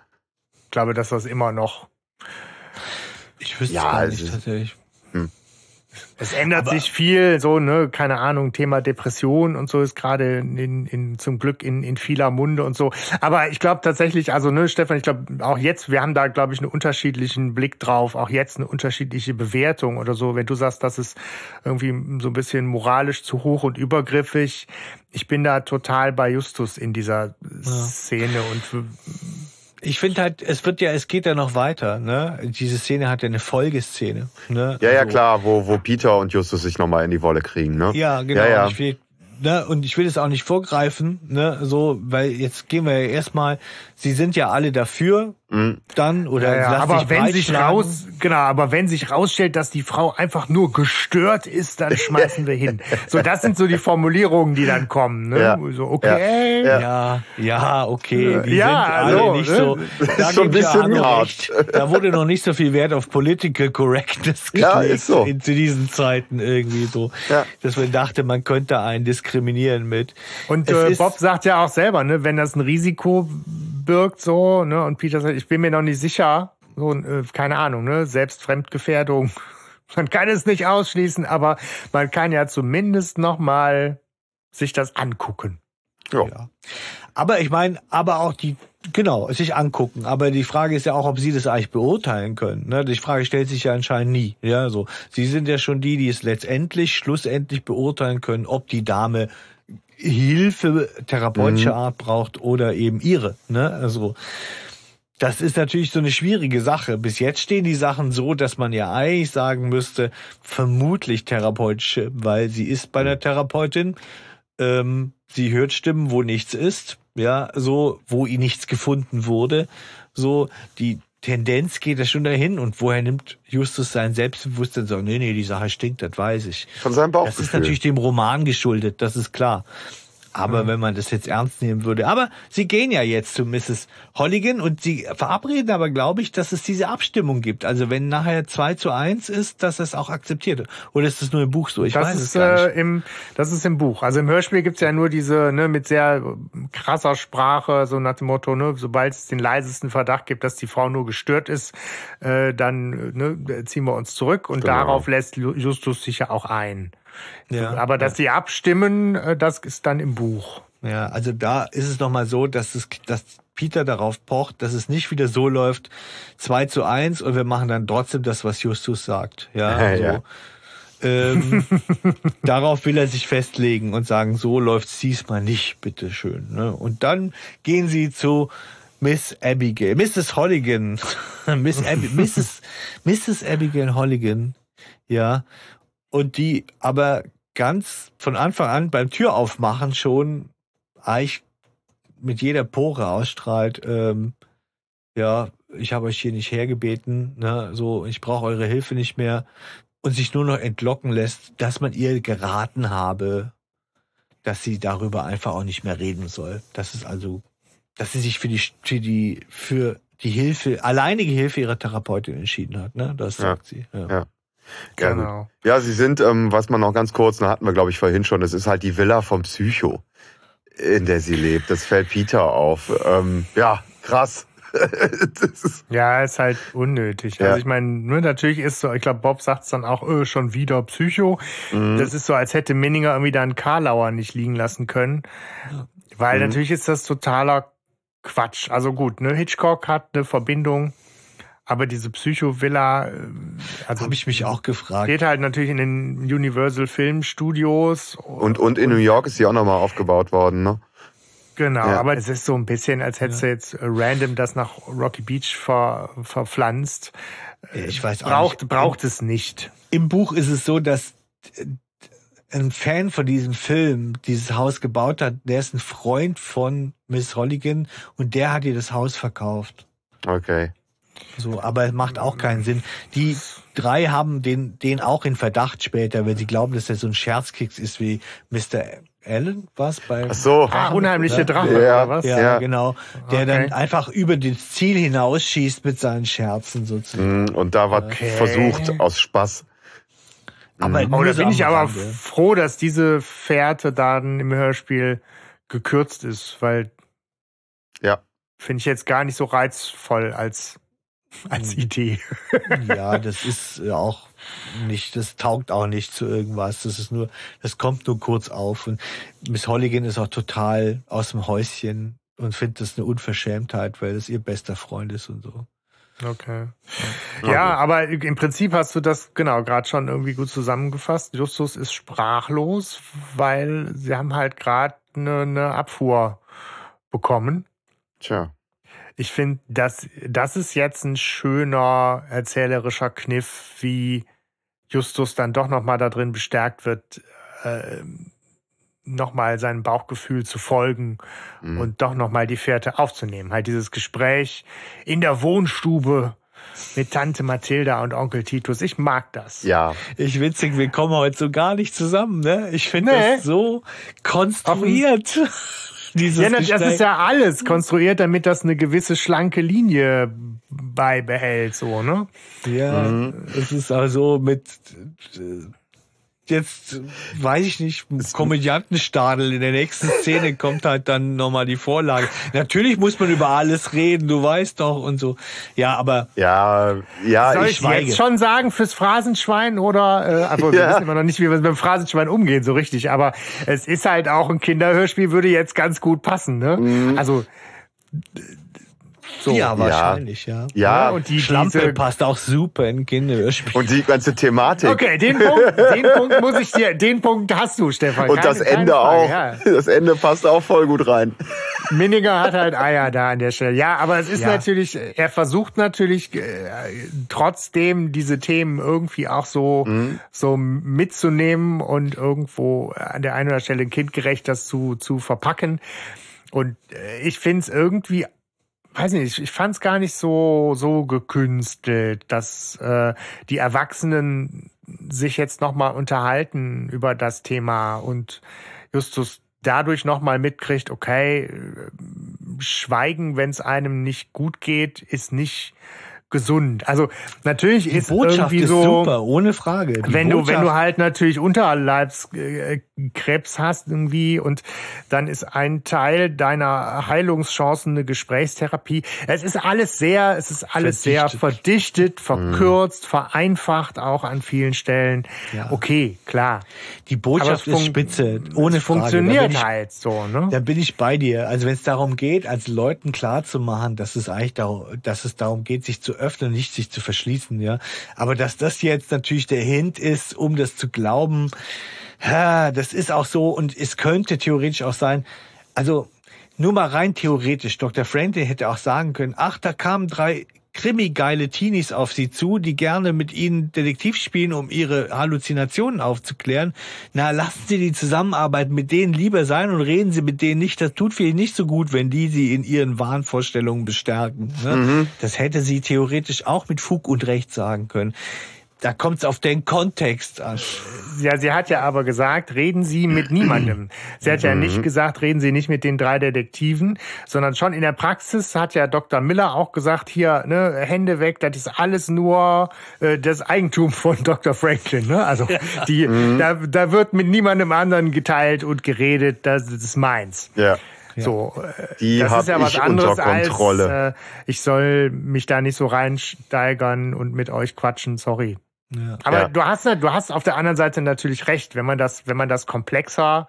Ich glaube, dass das immer noch. Ich wüsste Ja, nicht tatsächlich. Es ändert Aber- sich viel, so, ne, keine Ahnung, Thema Depression und so ist gerade in, in, zum Glück in, in vieler Munde und so. Aber ich glaube tatsächlich, also, ne, Stefan, ich glaube, auch jetzt, wir haben da, glaube ich, einen unterschiedlichen Blick drauf, auch jetzt eine unterschiedliche Bewertung oder so. Wenn du sagst, das ist irgendwie so ein bisschen moralisch zu hoch und übergriffig, ich bin da total bei Justus in dieser Szene und Ich finde halt, es wird ja, es geht ja noch weiter, ne? Diese Szene hat ja eine Folgeszene, ne? Ja, ja, Also- klar, wo, wo Peter und Justus sich nochmal in die Wolle kriegen, ne? Ja, genau. Ja, ja. Ich ne, und ich will es auch nicht vorgreifen, ne, so, weil jetzt gehen wir ja erstmal, sie sind ja alle dafür, Mhm. dann, oder Ja, ja, aber wenn sich raus, genau, aber wenn sich rausstellt, dass die Frau einfach nur gestört ist, dann schmeißen wir hin. So, das sind so die Formulierungen, die dann kommen. Ne? Ja. So, okay. Ja. Ja, ja, okay. Die Ja, sind alle also, nicht ne? so. Das da ist schon ein bisschen hart. Da wurde noch nicht so viel Wert auf Political Correctness gelegt Ja, ist so. in, zu diesen Zeiten irgendwie so. Ja. Dass man dachte, man könnte einen diskriminieren mit. Und äh, Bob sagt ja auch selber, ne, wenn das ein Risiko birgt, so, ne, und Peter sagt, ich bin mir noch nicht sicher, so, äh, keine Ahnung, ne, selbst Fremdgefährdung. Man kann es nicht ausschließen, aber man kann ja zumindest noch mal sich das angucken. Ja. Ja. Aber ich meine, aber auch die, genau, sich angucken. Aber die Frage ist ja auch, ob Sie das eigentlich beurteilen können. Ne? Die Frage stellt sich ja anscheinend nie. Ja, so. Sie sind ja schon die, die es letztendlich, schlussendlich beurteilen können, ob die Dame Hilfe therapeutischer Art braucht oder eben ihre. Ne? Also, das ist natürlich so eine schwierige Sache. Bis jetzt stehen die Sachen so, dass man ja eigentlich sagen müsste, vermutlich therapeutische, weil sie ist bei einer Therapeutin. Ähm, sie hört Stimmen, wo nichts ist, ja, so, wo ihr nichts gefunden wurde. So, die Tendenz geht ja schon dahin und woher nimmt Justus sein Selbstbewusstsein so, nee, nee, die Sache stinkt, das weiß ich. Von seinem Das ist Bauchgefühl. natürlich dem Roman geschuldet, das ist klar. Aber wenn man das jetzt ernst nehmen würde. Aber sie gehen ja jetzt zu Mrs. Holligan und sie verabreden aber, glaube ich, dass es diese Abstimmung gibt. Also wenn nachher 2 zu 1 ist, dass es auch akzeptiert wird. Oder ist das nur im Buch so? Ich das weiß es ist gar äh, nicht. im das ist im Buch. Also im Hörspiel gibt's ja nur diese ne mit sehr äh, krasser Sprache, so nach dem Motto, ne, sobald es den leisesten Verdacht gibt, dass die Frau nur gestört ist, äh, dann äh, ne, ziehen wir uns zurück und Genau. darauf lässt Justus sich ja auch ein. Ja, Aber dass die abstimmen, äh, das ist dann im Buch. Ja, also da ist es nochmal so, dass es, dass Peter darauf pocht, dass es nicht wieder so läuft, 2 zu 1 und wir machen dann trotzdem das, was Justus sagt. Ja, so. Ja. Ähm, darauf will er sich festlegen und sagen, so läuft's diesmal nicht, bitteschön. Ne? Und dann gehen sie zu Miss Abigail, Mrs. Holligan, Miss Ab Mrs. Mrs. Abigail Holligan, ja, und die aber ganz von Anfang an beim Türaufmachen schon eigentlich mit jeder Pore ausstrahlt, ähm, ja, ich habe euch hier nicht hergebeten, ne, so, ich brauche eure Hilfe nicht mehr und sich nur noch entlocken lässt, dass man ihr geraten habe, dass sie darüber einfach auch nicht mehr reden soll. Das ist also, dass sie sich für die, für die, für die Hilfe, alleinige Hilfe ihrer Therapeutin entschieden hat, ne? Das Ja. sagt sie. Ja. Ja. Ja, gut. Genau. Ja, sie sind, ähm, was man noch ganz kurz, da hatten wir, glaube ich, vorhin schon, das ist halt die Villa vom Psycho, in der sie lebt. Das fällt Peter auf. Ähm, ja, krass. ist, Ja, ist halt unnötig. Ja. Also ich meine, ne, natürlich ist so, ich glaube, Bob sagt dann auch, öh, schon wieder Psycho. Mhm. Das ist so, als hätte Minninger irgendwie da einen Karlauer nicht liegen lassen können. Weil Mhm. natürlich ist das totaler Quatsch. Also gut, ne, Hitchcock hat eine Verbindung, aber diese Psycho-Villa, äh, also Habe ich mich auch gefragt. steht halt natürlich in den Universal Film Studios. und, und in New York ist sie auch nochmal aufgebaut worden, ne? Genau, Ja. aber es ist so ein bisschen, als hättest du jetzt äh, random das nach Rocky Beach ver, verpflanzt. Ich weiß auch Braucht, nicht. braucht es nicht. Im Buch ist es so, dass äh, ein Fan von diesem Film dieses Haus gebaut hat, der ist ein Freund von Miss Holligan und der hat ihr das Haus verkauft. Okay. So, aber es macht auch keinen Sinn. Die drei haben den, den auch in Verdacht später, weil sie glauben, dass er so ein Scherzkeks ist wie Mr. Allen, was bei Ach so. Ah, unheimliche Drache, Ja. oder was? ja, Ja. genau, der dann Okay. einfach über das Ziel hinausschießt mit seinen Scherzen sozusagen. Mhm, Und da war Okay. versucht aus Spaß. Aber Oh, nur da so bin ich aber Rande. froh, dass diese Fährte dann im Hörspiel gekürzt ist, weil Ja. finde ich jetzt gar nicht so reizvoll als, als Hm. Idee. Ja, das ist äh, auch nicht, das taugt auch nicht zu irgendwas. Das ist nur, das kommt nur kurz auf. Und Miss Holligan ist auch total aus dem Häuschen und findet das eine Unverschämtheit, weil es ihr bester Freund ist und so. Okay. Ja, Ja, aber im Prinzip hast du das genau gerade schon irgendwie gut zusammengefasst. Justus ist sprachlos, weil sie haben halt gerade eine, eine Abfuhr bekommen. Tja. Ich finde, das, das ist jetzt ein schöner erzählerischer Kniff, wie Justus dann doch nochmal da drin bestärkt wird, äh, nochmal seinem Bauchgefühl zu folgen Mhm. und doch nochmal die Fährte aufzunehmen. Halt dieses Gespräch in der Wohnstube mit Tante Mathilda und Onkel Titus. Ich mag das. Ja. Ich witzig, wir kommen heute so gar nicht zusammen, ne? Ich finde Nee. das so konstruiert. Dieses Ja, das, das Gespräch. ist ja alles konstruiert, damit das eine gewisse schlanke Linie beibehält, so, ne? Ja, es ist also mit äh, jetzt weiß ich nicht, Komödiantenstadel in der nächsten Szene kommt halt dann nochmal die Vorlage. Natürlich muss man über alles reden, du weißt doch und so. Ja, aber Ja, ja, Soll ich, ich schweige. jetzt schon sagen fürs Phrasenschwein oder äh, aber wir Ja. wissen immer noch nicht, wie wir mit dem Phrasenschwein umgehen, so richtig. Aber es ist halt auch ein Kinderhörspiel, würde jetzt ganz gut passen, ne? Mhm. Also so. ja, wahrscheinlich, ja. ja, und die Schlampe diese, passt auch super in Kinderhörspiel. und die ganze Thematik. Okay, den Punkt, den Punkt muss ich dir, den Punkt hast du, Stefan. Und Keine- das Ende Frage, auch. Ja. Das Ende passt auch voll gut rein. Minninger hat halt Eier da an der Stelle. Ja, aber es ist Ja. natürlich, er versucht natürlich äh, trotzdem diese Themen irgendwie auch so, so mitzunehmen und irgendwo an der einen oder anderen Stelle kindgerecht das zu, zu verpacken. Und äh, ich finde es irgendwie, weiß nicht, ich, fand es gar nicht so, so gekünstelt, dass äh, die Erwachsenen sich jetzt nochmal unterhalten über das Thema und Justus dadurch nochmal mitkriegt, okay, Schweigen, wenn es einem nicht gut geht, ist nicht gesund. Also natürlich Die ist Botschaft irgendwie ist so, super, ohne Frage. Die wenn du, wenn du Botschaft- halt natürlich Unterleibskrebs hast irgendwie und dann ist ein Teil deiner Heilungschancen eine Gesprächstherapie. Es ist alles sehr, es ist alles sehr verdichtet, verkürzt, vereinfacht auch an vielen Stellen. Ja. Okay, klar. die Botschaft ist spitze, ohne es Frage. funktioniert ich, halt so, ne? Da bin ich bei dir. Also wenn es darum geht, als Leuten klar zu machen, dass es eigentlich darum, dass es darum geht, sich zu öffnen, nicht sich zu verschließen, ja. Aber dass das jetzt natürlich der Hint ist, um das zu glauben, ja, das ist auch so und es könnte theoretisch auch sein, also nur mal rein theoretisch, Dr. Franklin hätte auch sagen können, ach, da kamen drei krimi-geile Teenies auf sie zu, die gerne mit ihnen Detektiv spielen, um ihre Halluzinationen aufzuklären. Na, lassen Sie die Zusammenarbeit mit denen lieber sein und reden Sie mit denen nicht. Das tut vielleicht nicht so gut, wenn die sie in ihren Wahnvorstellungen bestärken. Ne? Das hätte sie theoretisch auch mit Fug und Recht sagen können. Da kommt es auf den Kontext an. Ja, sie hat ja aber gesagt, reden Sie mit niemandem. Sie hat ja nicht gesagt, reden Sie nicht mit den drei Detektiven, sondern schon in der Praxis hat ja Dr. Miller auch gesagt, hier, ne, Hände weg, das ist alles nur äh, das Eigentum von Dr. Franklin. Ne? Also die, da, da wird mit niemandem anderen geteilt und geredet, das, das ist meins. Ja. So, äh, Die das ist ja was anderes als äh, ich soll mich da nicht so reinsteigern und mit euch quatschen, sorry. Ja. Aber Ja. du hast du hast auf der anderen Seite natürlich recht, wenn man das wenn man das komplexer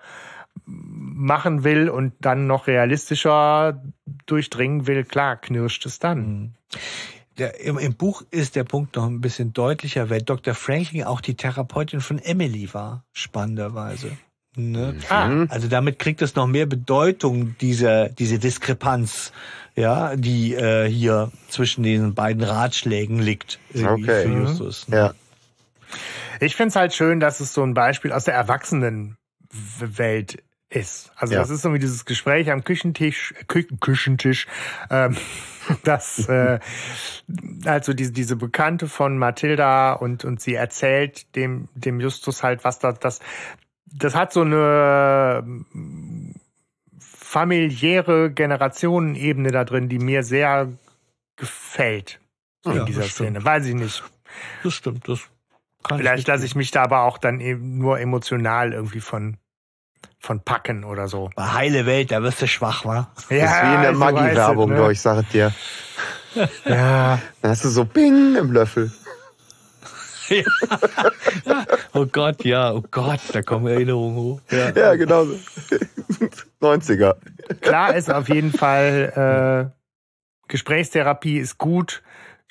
machen will und dann noch realistischer durchdringen will, klar, knirscht es dann. Der, im, Im Buch ist der Punkt noch ein bisschen deutlicher, weil Dr. Franklin auch die Therapeutin von Emily war, spannenderweise. Ne? Ah. Also damit kriegt es noch mehr Bedeutung, diese, diese Diskrepanz, ja, die äh, hier zwischen den beiden Ratschlägen liegt. Okay. Für Mhm. Justus. ne? Ja. Ich finde es halt schön, dass es so ein Beispiel aus der Erwachsenenwelt ist. Also Ja. das ist so wie dieses Gespräch am Küchentisch, Kü Küchentisch, ähm, dass äh, also diese, diese Bekannte von Mathilda und, und sie erzählt dem, dem Justus halt, was da das, das hat so eine mm, familiäre Generationenebene da drin, die mir sehr gefällt in Ja, dieser das stimmt. Szene. Weiß ich nicht. Das stimmt. Das Vielleicht lasse ich mich da aber auch dann eben nur emotional irgendwie von, von packen oder so. Bei heile Welt, da wirst du schwach, wa? Das ist wie in der Maggi-Werbung, ne? ich sage dir. Ja, Dann hast du so Bing im Löffel. Oh Gott, ja, oh Gott, da kommen Erinnerungen hoch. Ja. Ja, genau so. 90er. klar ist auf jeden Fall, äh, Gesprächstherapie ist gut,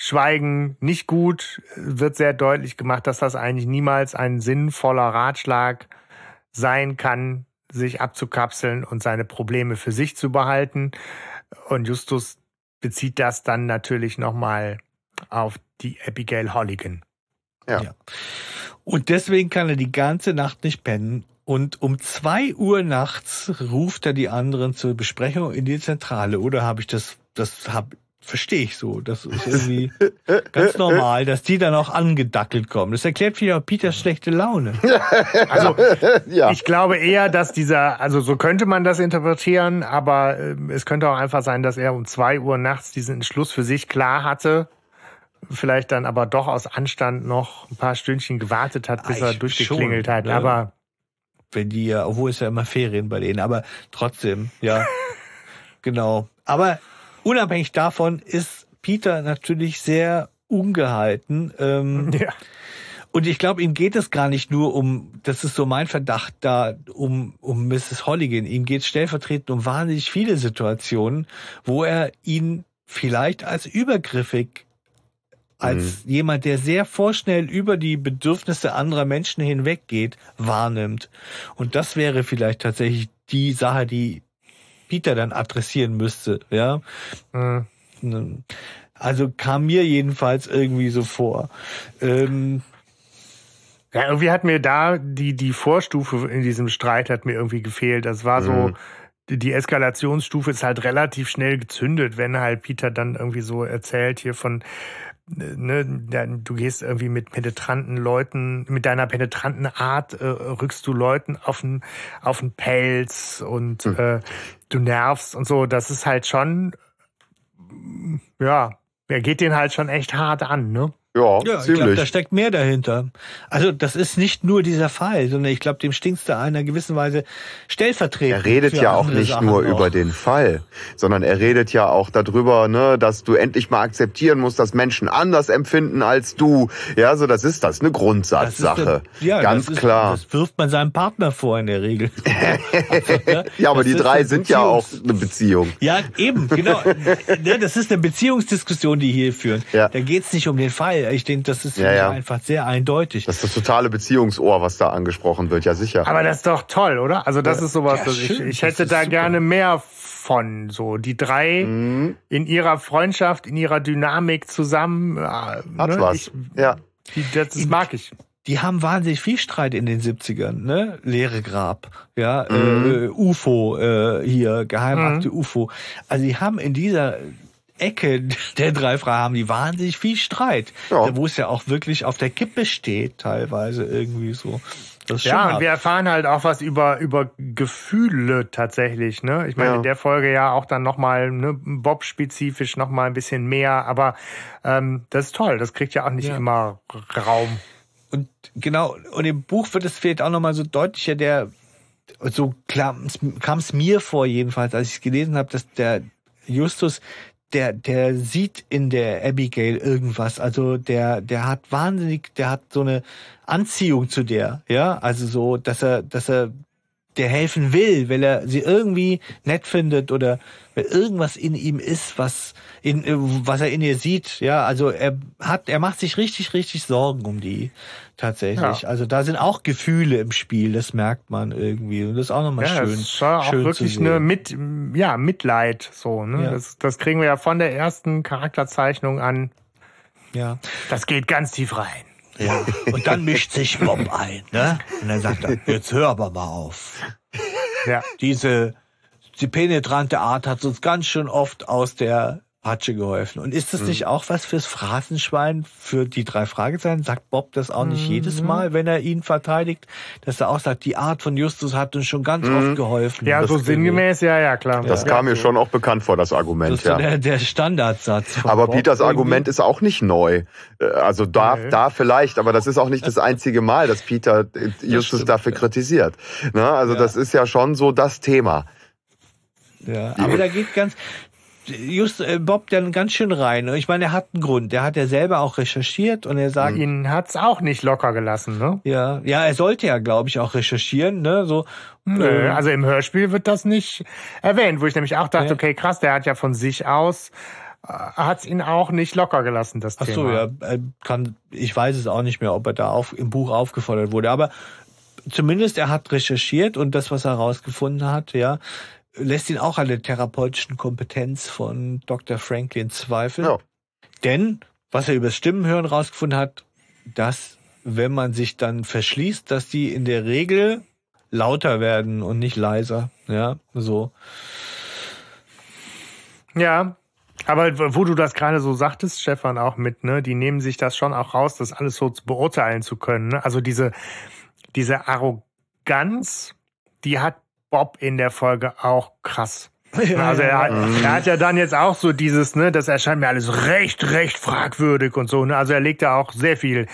Schweigen nicht gut, wird sehr deutlich gemacht, dass das eigentlich niemals ein sinnvoller Ratschlag sein kann, sich abzukapseln und seine Probleme für sich zu behalten. Und Justus bezieht das dann natürlich nochmal auf die Abigail Holligan. Ja. Ja. Und deswegen kann er die ganze Nacht nicht pennen. Und um zwei Uhr nachts ruft er die anderen zur Besprechung in die Zentrale. Oder habe ich das, das hab, verstehe ich so. Das ist irgendwie ganz normal, dass die dann auch angedackelt kommen. Das erklärt vielleicht auch Peters schlechte Laune. Also Ja. Ich glaube eher, dass dieser, also so könnte man das interpretieren, aber ähm, es könnte auch einfach sein, dass er um zwei Uhr nachts diesen Entschluss für sich klar hatte, vielleicht dann aber doch aus Anstand noch ein paar Stündchen gewartet hat, bis Ah, er ich durchgeklingelt schon, hat. ne? Aber wenn die ja, obwohl es ja immer Ferien bei denen, aber trotzdem, ja. genau. Aber unabhängig davon ist Peter natürlich sehr ungehalten. Ähm, ja, Und ich glaube, ihm geht es gar nicht nur um, das ist so mein Verdacht da, um, um Mrs. Holligan. Ihm geht es stellvertretend um wahnsinnig viele Situationen, wo er ihn vielleicht als übergriffig, als jemand, der sehr vorschnell über die Bedürfnisse anderer Menschen hinweggeht, wahrnimmt. Und das wäre vielleicht tatsächlich die Sache, die Peter dann adressieren müsste, ja. hm. Also kam mir jedenfalls irgendwie so vor. Ähm, ja, irgendwie hat mir da die, die Vorstufe in diesem Streit hat mir irgendwie gefehlt. Das war so, Mhm. die Eskalationsstufe ist halt relativ schnell gezündet, wenn halt Peter dann irgendwie so erzählt hier von, ne, du gehst irgendwie mit penetranten Leuten, mit deiner penetranten Art äh, rückst du Leuten auf den, auf den Pelz und Hm. äh, du nervst und so. Das ist halt schon, ja, er geht den halt schon echt hart an, ne? Ja, Ja, ich glaube, ziemlich. da steckt mehr dahinter. Also das ist nicht nur dieser Fall, sondern ich glaube, dem stinkt's da einer gewissen Weise stellvertretend. Er redet ja auch nicht Sachen nur noch. über den Fall, sondern er redet ja auch darüber, ne, dass du endlich mal akzeptieren musst, dass Menschen anders empfinden als du. Ja, so das ist das, eine Das Grundsatzsache. der- ja, Ganz das ist, klar. Das wirft man seinem Partner vor in der Regel. Also, ne, ja, aber das die drei sind ja auch eine Beziehung. Ja, eben, genau. Ne, das ist eine Beziehungsdiskussion, die hier führen. Ja. Da geht's nicht um den Fall. Ich denke, das ist Ja, ja. einfach sehr eindeutig. Das ist das totale Beziehungsohr, was da angesprochen wird, ja sicher. Aber das ist doch toll, oder? Also das ist sowas, Ja, das ich, ich hätte da super. gerne mehr von. So die drei Mhm. in ihrer Freundschaft, in ihrer Dynamik zusammen. Äh, Hat ne? was. Ich, ja. die, das, das mag ich. die haben wahnsinnig viel Streit in den 70ern, ne? Leere Grab, ja, Mhm. äh, UFO, äh, hier, Geheimakte Mhm. UFO. Also die haben in dieser Ecke der drei Fragen haben die wahnsinnig viel Streit, Ja. wo es ja auch wirklich auf der Kippe steht, teilweise irgendwie so. Das ist schon Ja, und wir erfahren halt auch was über, über Gefühle tatsächlich. Ne? Ich meine, Ja. in der Folge ja auch dann nochmal ne, Bob-spezifisch nochmal ein bisschen mehr. Aber ähm, das ist toll. Das kriegt ja auch nicht Ja. immer Raum. Und genau, und im Buch wird es vielleicht auch nochmal so deutlicher, der, so kam es mir vor jedenfalls, als ich es gelesen habe, dass der Justus, der, der sieht in der Abigail irgendwas. Also der, der hat wahnsinnig, der hat so eine Anziehung zu der, ja, also so, dass er, dass er der helfen will, weil er sie irgendwie nett findet oder weil irgendwas in ihm ist, was in was er in ihr sieht. Ja, also er hat, er macht sich richtig, richtig Sorgen um die tatsächlich. Ja. Also da sind auch Gefühle im Spiel, das merkt man irgendwie und das ist auch nochmal Ja, schön. das ist auch schön wirklich eine mit, ja, Mitleid, so, ne? Ja. Das, das kriegen wir ja von der ersten Charakterzeichnung an. Ja. Das geht ganz tief rein. Ja. Und dann mischt sich Bob ein, ne? Und dann sagt er, jetzt hör aber mal auf. Ja. Diese die penetrante Art hat uns ganz schön oft aus der Patsche geholfen. Und ist das nicht auch was fürs Phrasenschwein, für die drei Fragezeichen? Sagt Bob das auch nicht jedes Mal, wenn er ihn verteidigt? Dass er auch sagt, die Art von Justus hat uns schon ganz oft geholfen. Ja, Das so ist sinngemäß, ja, ja, klar. Das ja. kam mir schon auch bekannt vor, das Das Argument, ist so ja. der, der Standardsatz. Von Aber Bob Peters irgendwie. Argument ist auch nicht neu. Äh, Also da, Nee. da vielleicht, aber das ist auch nicht das einzige Mal, dass Peter äh, Justus stimmt, dafür ja. kritisiert. Ne? Also Ja. das ist ja schon so das Thema. Ja, aber da geht ganz just äh, Bob dann ganz schön rein. Ich meine, er hat einen Grund. Der hat ja selber auch recherchiert und er sagt, Ihn hat's auch nicht locker gelassen, ne? ja, ja, er sollte ja, glaube ich, auch recherchieren, ne, so. Nö, ähm, also im Hörspiel wird das nicht erwähnt, wo ich nämlich auch dachte, Nee. okay, krass, der hat ja von sich aus, äh, hat's ihn auch nicht locker gelassen, das Ach Thema. so, ja, er kann, ich weiß es auch nicht mehr, ob er da auf, im Buch aufgefordert wurde, aber zumindest er hat recherchiert und das, was er herausgefunden hat, ja, lässt ihn auch an der therapeutischen Kompetenz von Dr. Franklin zweifeln. Ja. Denn, was er übers Stimmenhören rausgefunden hat, dass, wenn man sich dann verschließt, dass die in der Regel lauter werden und nicht leiser. Ja, so. Ja, aber wo du das gerade so sagtest, Stefan, auch mit, ne, die nehmen sich das schon auch raus, das alles so zu beurteilen zu können. Ne? Also diese, diese Arroganz, die hat Bob in der Folge auch krass. also er hat, er hat ja dann jetzt auch so dieses, ne, das erscheint mir alles recht, recht fragwürdig und so. Ne? Also er legt da auch sehr viel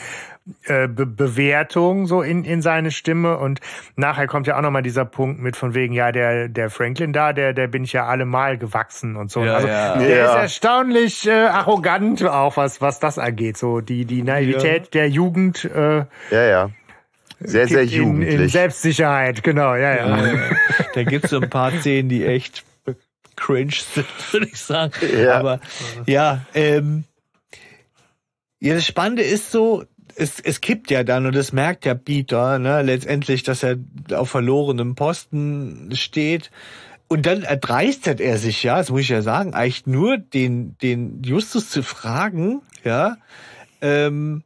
äh, Be Bewertung so in, in seine Stimme und nachher kommt ja auch nochmal dieser Punkt mit von wegen, ja, der, der Franklin da, der, der bin ich ja allemal gewachsen und so. Ja, also ja. der Ja. ist erstaunlich äh, arrogant auch, was, was das angeht. So die, die Naivität der Jugend äh, Ja, ja. Sehr, sehr in, in jugendlich. Selbstsicherheit, genau, ja, ja. Da gibt's so ein paar Szenen, die echt cringe sind, würde ich sagen. Ja. Aber ja, ähm, ja, das Spannende ist so, es, es kippt ja dann und das merkt ja Peter, ne, letztendlich, dass er auf verlorenem Posten steht. Und dann erdreistet er sich ja, das muss ich ja sagen, eigentlich nur den, den Justus zu fragen, ja, ähm,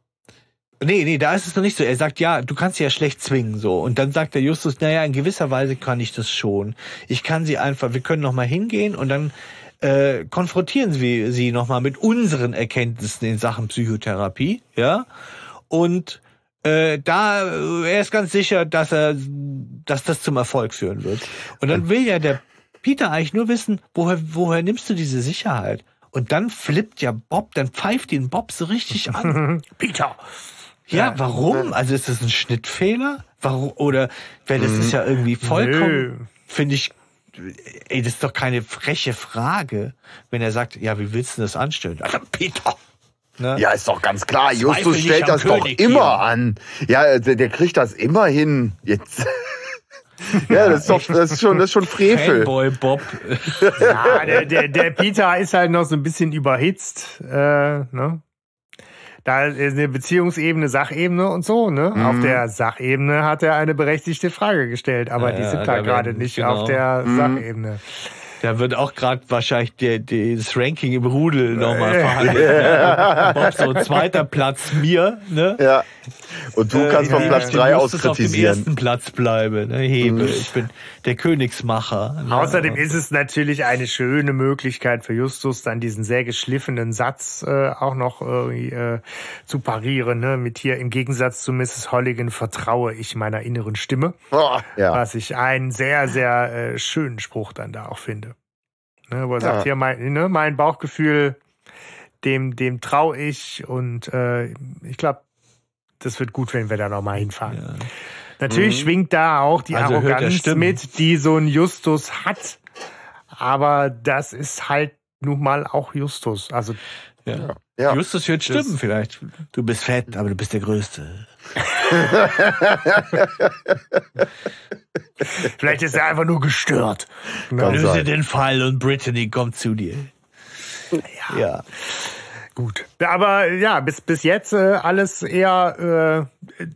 Nee, nee, da ist es noch nicht so. Er sagt, ja, du kannst sie ja schlecht zwingen, so. Und dann sagt der Justus, naja, in gewisser Weise kann ich das schon. Ich kann sie einfach, wir können noch mal hingehen und dann äh, konfrontieren wir sie noch mal mit unseren Erkenntnissen in Sachen Psychotherapie, ja. Und äh, da, er ist ganz sicher, dass er, dass das zum Erfolg führen wird. Und dann will ja der Peter eigentlich nur wissen, woher, woher nimmst du diese Sicherheit? Und dann flippt ja Bob, dann pfeift ihn Bob so richtig an. Peter. Ja, warum? Also ist das ein Schnittfehler? Warum? Oder, weil das ist ja irgendwie vollkommen, finde ich, ey, das ist doch keine freche Frage, wenn er sagt, ja, wie willst du das anstellen? Alter, Peter! Ne? Ja, ist doch ganz klar. Zweifel Justus stellt das doch König immer hier. an. Ja, der, der kriegt das immer hin. Jetzt. ja, das ist doch, das ist schon, das ist schon Frevel. Fanboy Bob. Ja, der, der, der Peter ist halt noch so ein bisschen überhitzt, äh, ne? Da ist eine Beziehungsebene, Sachebene und so, ne? Auf der Sachebene hat er eine berechtigte Frage gestellt, aber Ja, die ja, sind da da gerade nicht genau. auf der Sachebene. Da wird auch gerade wahrscheinlich der, der, das Ranking im Rudel nochmal verhandelt. Ja. Bob so zweiter Platz mir, ne? Ja. Und du kannst von indem Platz ich den drei aus Justus auf dem kritisieren. ersten Platz bleibe, ne? Hebe. Ich bin der Königsmacher. Ne? Außerdem ist es natürlich eine schöne Möglichkeit für Justus, dann diesen sehr geschliffenen Satz äh, auch noch irgendwie, äh, zu parieren. Ne? Mit hier im Gegensatz zu Mrs. Holligan vertraue ich meiner inneren Stimme. Oh, ja. Was ich einen sehr, sehr äh, schönen Spruch dann da auch finde. Ne, wo er Ja. sagt, hier, mein, ne, mein Bauchgefühl, dem, dem traue ich und äh, ich glaube, das wird gut, wenn wir da nochmal hinfahren. Ja. Natürlich schwingt da auch die Also Arroganz mit, die so ein Justus hat. Aber das ist halt nun mal auch Justus. Also Ja. Ja. Justus hört Stimmen vielleicht. Du bist fett, aber du bist der Größte. Vielleicht ist er einfach nur gestört. Kann Löse sein. den Fall und Brittany kommt zu dir. Ja. ja. Gut. Aber ja, bis, bis jetzt äh, alles eher äh,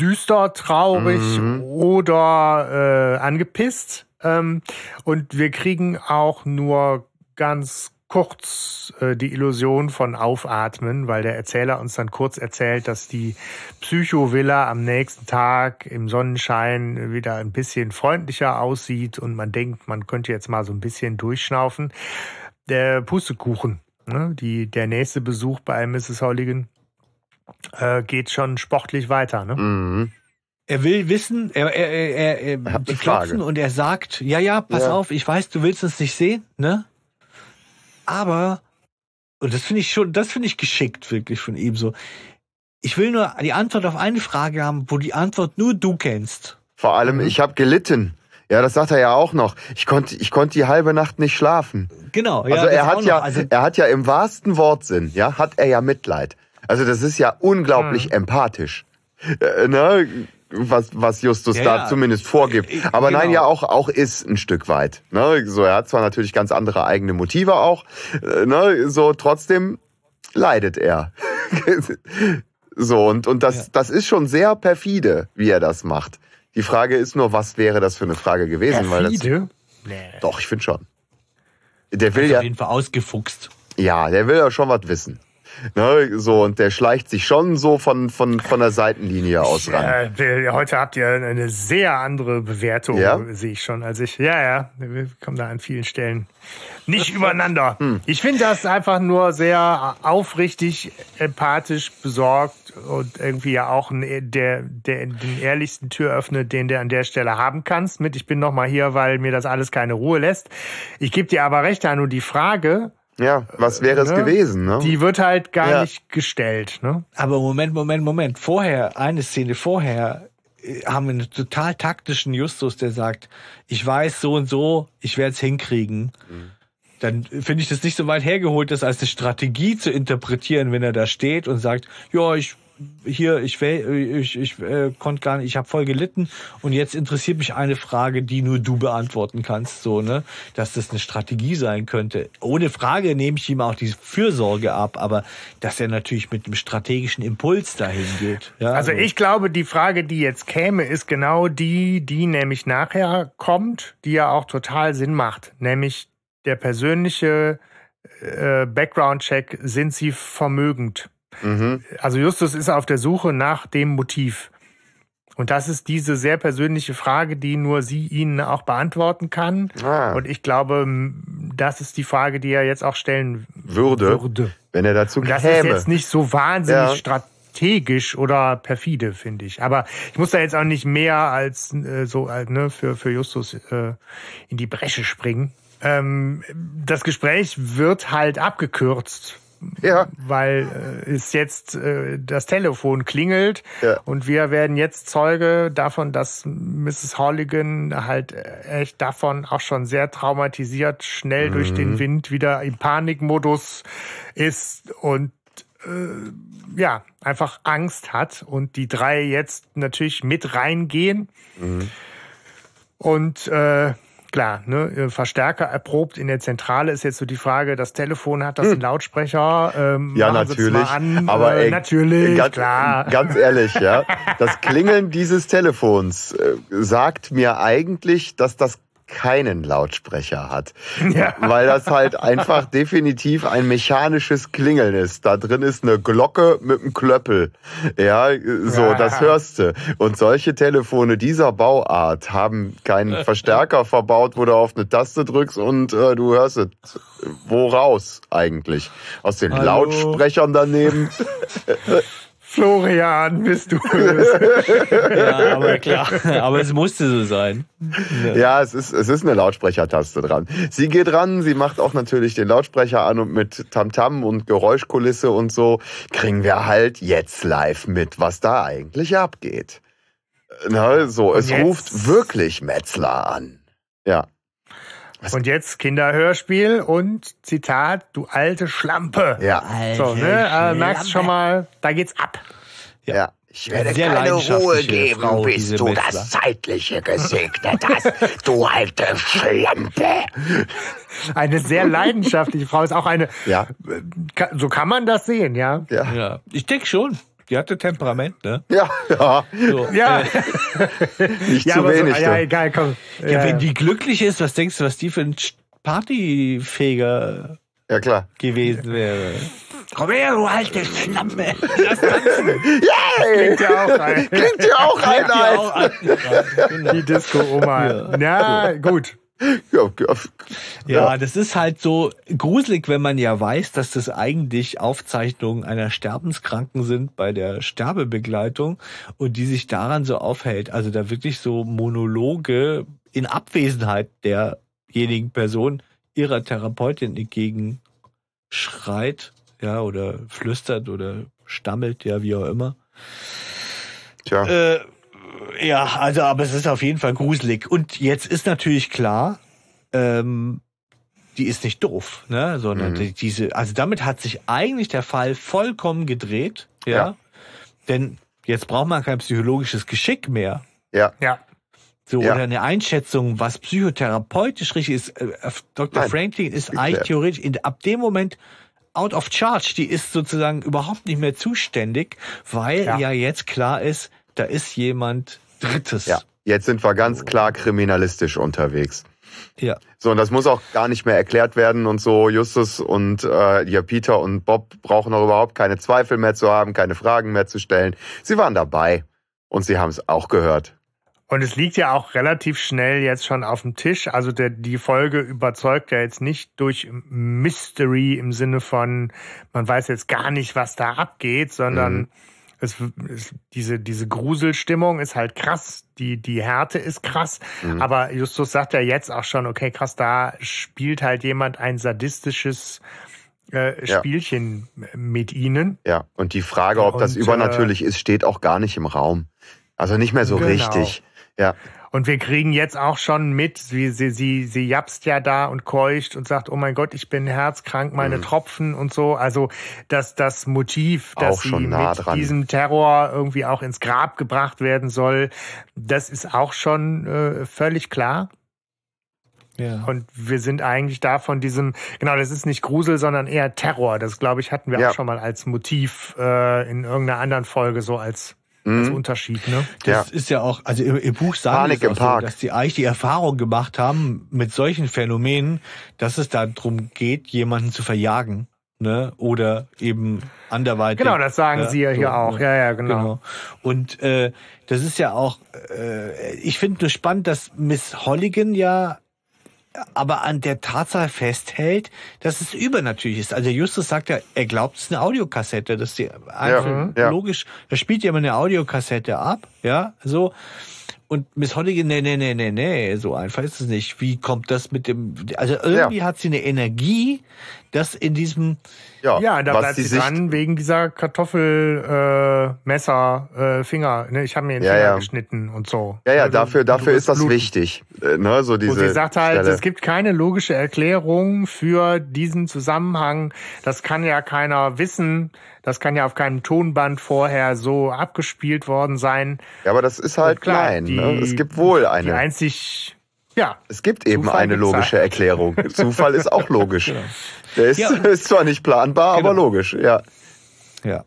düster, traurig oder äh, angepisst. Ähm, und wir kriegen auch nur ganz kurz äh, die Illusion von Aufatmen, weil der Erzähler uns dann kurz erzählt, dass die Psycho-Villa am nächsten Tag im Sonnenschein wieder ein bisschen freundlicher aussieht und man denkt, man könnte jetzt mal so ein bisschen durchschnaufen. Der Pustekuchen, ne, die, der nächste Besuch bei Mrs. Holligan äh, geht schon sportlich weiter. Ne? Mhm. Er will wissen, er, er, er, er, hat die klopfen und er sagt, ja, ja, pass Ja. auf, ich weiß, du willst uns nicht sehen, ne? Aber, und das finde ich schon, das finde ich geschickt wirklich von ihm so. Ich will nur die Antwort auf eine Frage haben, wo die Antwort nur du kennst. Vor allem, ich habe gelitten. Ja, das sagt er ja auch noch. Ich konnte, ich konnte die halbe Nacht nicht schlafen. Genau. ja, Also er hat ja, also, er hat ja im wahrsten Wortsinn, ja, hat er ja Mitleid. Also das ist ja unglaublich empathisch, äh, ne? Was, was Justus Ja, da ja. zumindest vorgibt. Äh, Aber nein, genau. ja auch, auch ist ein Stück weit. Ne? So, er hat zwar natürlich ganz andere eigene Motive auch, äh, ne? so trotzdem leidet er. so, und, und das, Ja. das ist schon sehr perfide, wie er das macht. Die Frage ist nur, was wäre das für eine Frage gewesen? Weil das, Perfide? Nee. doch, ich finde schon. Der will ist ja, auf jeden Fall ausgefuchst. ja, der will ja schon was wissen. Ne, so, und der schleicht sich schon so von, von, von der Seitenlinie aus ran. Äh, heute habt ihr eine sehr andere Bewertung, Ja? sehe ich schon, als ich. Ja, ja, wir kommen da an vielen Stellen nicht übereinander. Hm. Ich finde das einfach nur sehr aufrichtig, empathisch, besorgt und irgendwie ja auch ein, der, der den ehrlichsten Tür öffnet, den du an der Stelle haben kannst. Mit ich bin noch mal hier, weil mir das alles keine Ruhe lässt. Ich gebe dir aber recht, Hanu, die Frage, Ja, was wäre es ne, gewesen? Ne? die wird halt gar Ja. nicht gestellt. Ne? Aber Moment, Moment, Moment. Vorher, eine Szene vorher, äh, haben wir einen total taktischen Justus, der sagt, ich weiß so und so, ich werde es hinkriegen. Dann finde ich das nicht so weit hergeholt, das als eine Strategie zu interpretieren, wenn er da steht und sagt, ja, ich hier, ich, ich, ich äh, konnte gar nicht, ich habe voll gelitten und jetzt interessiert mich eine Frage, die nur du beantworten kannst, so, ne? Dass das eine Strategie sein könnte. Ohne Frage nehme ich ihm auch diese Fürsorge ab, aber dass er natürlich mit einem strategischen Impuls dahin geht. Ja, Also ich glaube, die Frage, die jetzt käme, ist genau die, die nämlich nachher kommt, die ja auch total Sinn macht. Nämlich der persönliche äh, Background-Check, sind sie vermögend? Mhm. Also Justus ist auf der Suche nach dem Motiv. Und das ist diese sehr persönliche Frage, die nur sie ihnen auch beantworten kann. Ah. Und ich glaube, das ist die Frage, die er jetzt auch stellen Würde, würde. wenn er dazu Und das ist käme. jetzt nicht so wahnsinnig Ja. strategisch oder perfide, finde ich. Aber ich muss da jetzt auch nicht mehr als äh, so äh, ne, für, für Justus äh, in die Bresche springen. Ähm, das Gespräch wird halt abgekürzt, ja, weil äh, es jetzt äh, das Telefon klingelt Ja. und wir werden jetzt Zeuge davon, dass Mrs. Holligan halt äh, echt davon auch schon sehr traumatisiert schnell durch Mhm. den Wind wieder im Panikmodus ist und ja, einfach Angst hat und die drei jetzt natürlich mit reingehen. Mhm. Und äh, klar, ne, Verstärker erprobt in der Zentrale ist jetzt so die Frage, das Telefon hat das einen Lautsprecher. Ähm, Hm. Ja, natürlich. An. Aber äh, ey, natürlich, ganz, klar. ganz ehrlich, ja, das Klingeln dieses Telefons äh, sagt mir eigentlich, dass das keinen Lautsprecher hat, Ja. weil das halt einfach definitiv ein mechanisches Klingeln ist. Da drin ist eine Glocke mit einem Klöppel. Ja, so, Ja. das hörst du. Und solche Telefone dieser Bauart haben keinen Verstärker verbaut, wo du auf eine Taste drückst und äh, du hörst es. Wo raus eigentlich? Aus den Hallo? Lautsprechern daneben? Florian, bist du ja, aber klar. aber es musste so sein. Ja, es ist, es ist eine Lautsprechertaste dran. Sie geht ran, sie macht auch natürlich den Lautsprecher an und mit Tamtam und Geräuschkulisse und so kriegen wir halt jetzt live mit, was da eigentlich abgeht. Na, so, es jetzt- ruft wirklich Metzler an. Ja. Und jetzt Kinderhörspiel und Zitat, du alte Schlampe. Ja, So, ne? Äh, merkst schon mal, da geht's ab. ja. Ich werde Sehr keine Ruhe leidenschaftliche geben, Frau, bis du Metzler. das Zeitliche gesegnet hast, du alte Schlampe. Eine sehr leidenschaftliche Frau ist auch eine, Ja, Ka- so kann man das sehen, ja. ja, Ja, ich denke schon. Die hatte Temperament, ne? ja, ja. So, Ja, äh, Nicht ja, zu wenig. so, ja, egal, komm. ja, wenn die glücklich ist, was denkst du, was die für ein Partyfähiger ja klar. gewesen wäre? Komm her, du alte Schlampe. Lass tanzen. Yay! klingt ja auch ein, Klingt dir auch ein, Ja, ein. auch an- genau. die Disco-Oma. Ja. gut. Ja, ja. Ja, das ist halt so gruselig, wenn man ja weiß, dass das eigentlich Aufzeichnungen einer Sterbenskranken sind bei der Sterbebegleitung und die sich daran so aufhält. Also da wirklich so Monologe in Abwesenheit derjenigen Person ihrer Therapeutin entgegen schreit, ja, oder flüstert oder stammelt, ja, wie auch immer. Tja, Äh, ja, also, aber es ist auf jeden Fall gruselig. Und jetzt ist natürlich klar, ähm, die ist nicht doof, ne, sondern Mhm. die, diese, also damit hat sich eigentlich der Fall vollkommen gedreht, ja. Ja. Denn jetzt braucht man kein psychologisches Geschick mehr. ja. Ja. So, Ja. oder eine Einschätzung, was psychotherapeutisch richtig ist. Äh, äh, Dr. Nein, Franklin ist eigentlich theoretisch in, ab dem Moment out of charge. Die ist sozusagen überhaupt nicht mehr zuständig, weil Ja. ja, jetzt klar ist, da ist jemand Drittes. Ja, jetzt sind wir ganz klar kriminalistisch unterwegs. Ja. So, und das muss auch gar nicht mehr erklärt werden und so. Justus und äh, ja, Peter und Bob brauchen auch überhaupt keine Zweifel mehr zu haben, keine Fragen mehr zu stellen. Sie waren dabei und sie haben es auch gehört. Und es liegt ja auch relativ schnell jetzt schon auf dem Tisch. Also der, die Folge überzeugt ja jetzt nicht durch Mystery im Sinne von, man weiß jetzt gar nicht, was da abgeht, sondern Mhm. Es, es, diese, diese Gruselstimmung ist halt krass. Die, die Härte ist krass. Mhm. Aber Justus sagt ja jetzt auch schon, okay, krass, da spielt halt jemand ein sadistisches äh, Ja. Spielchen mit ihnen. Ja, und die Frage, ob das Und, übernatürlich ist, steht auch gar nicht im Raum. Also nicht mehr so Genau. richtig. Ja, Und wir kriegen jetzt auch schon mit, wie sie, sie, sie japst ja da und keucht und sagt, oh mein Gott, ich bin herzkrank, meine Mhm. Tropfen und so. Also, dass das Motiv, dass Auch schon sie nah mit dran. diesem Terror irgendwie auch ins Grab gebracht werden soll, das ist auch schon äh, völlig klar. ja. Und wir sind eigentlich da von diesem, genau, das ist nicht Grusel, sondern eher Terror. Das, glaube ich, hatten wir Ja. auch schon mal als Motiv äh, in irgendeiner anderen Folge so als Mhm. Unterschied. Ne? Das Ja. ist ja auch, also im, im Buch sagen Panik sie es im auch so, dass die eigentlich die Erfahrung gemacht haben mit solchen Phänomenen, dass es darum geht, jemanden zu verjagen, ne, oder eben anderweitig. Genau, das sagen Ja, sie ja hier so, auch. ne. Ja, ja, genau. Genau. Und äh, das ist ja auch, äh, ich finde nur spannend, dass Miss Holligan ja aber an der Tatsache festhält, dass es übernatürlich ist. Also Justus sagt ja, er glaubt, es ist eine Audiokassette. Das ist die einfach Mhm, ja. logisch. Da spielt ja immer eine Audiokassette ab, ja, so. Und Miss Holligan, nee, nee, nee, nee, nee, so einfach ist es nicht. Wie kommt das mit dem, also irgendwie hat sie eine Energie, dass in diesem, ja, Ja, da was bleibt die sie dran wegen dieser Kartoffel, äh, Messer, äh, Finger. Ne? Ich habe mir den Ja, Finger ja. geschnitten und so. Ja, ja, Also, dafür, du dafür ist das bluten. wichtig. Äh, ne, so diese Wo sie sagt halt, Stelle. es gibt keine logische Erklärung für diesen Zusammenhang. Das kann ja keiner wissen. Das kann ja auf keinem Tonband vorher so abgespielt worden sein. ja, aber das ist halt Und klar, klein. die- ne? Es gibt wohl Die eine. einzig, ja, Es gibt eben Zufall eine logische halt. Erklärung. Zufall ist auch logisch. Der ist, Ja, ist zwar nicht planbar, aber Genau. logisch. Ja, ja,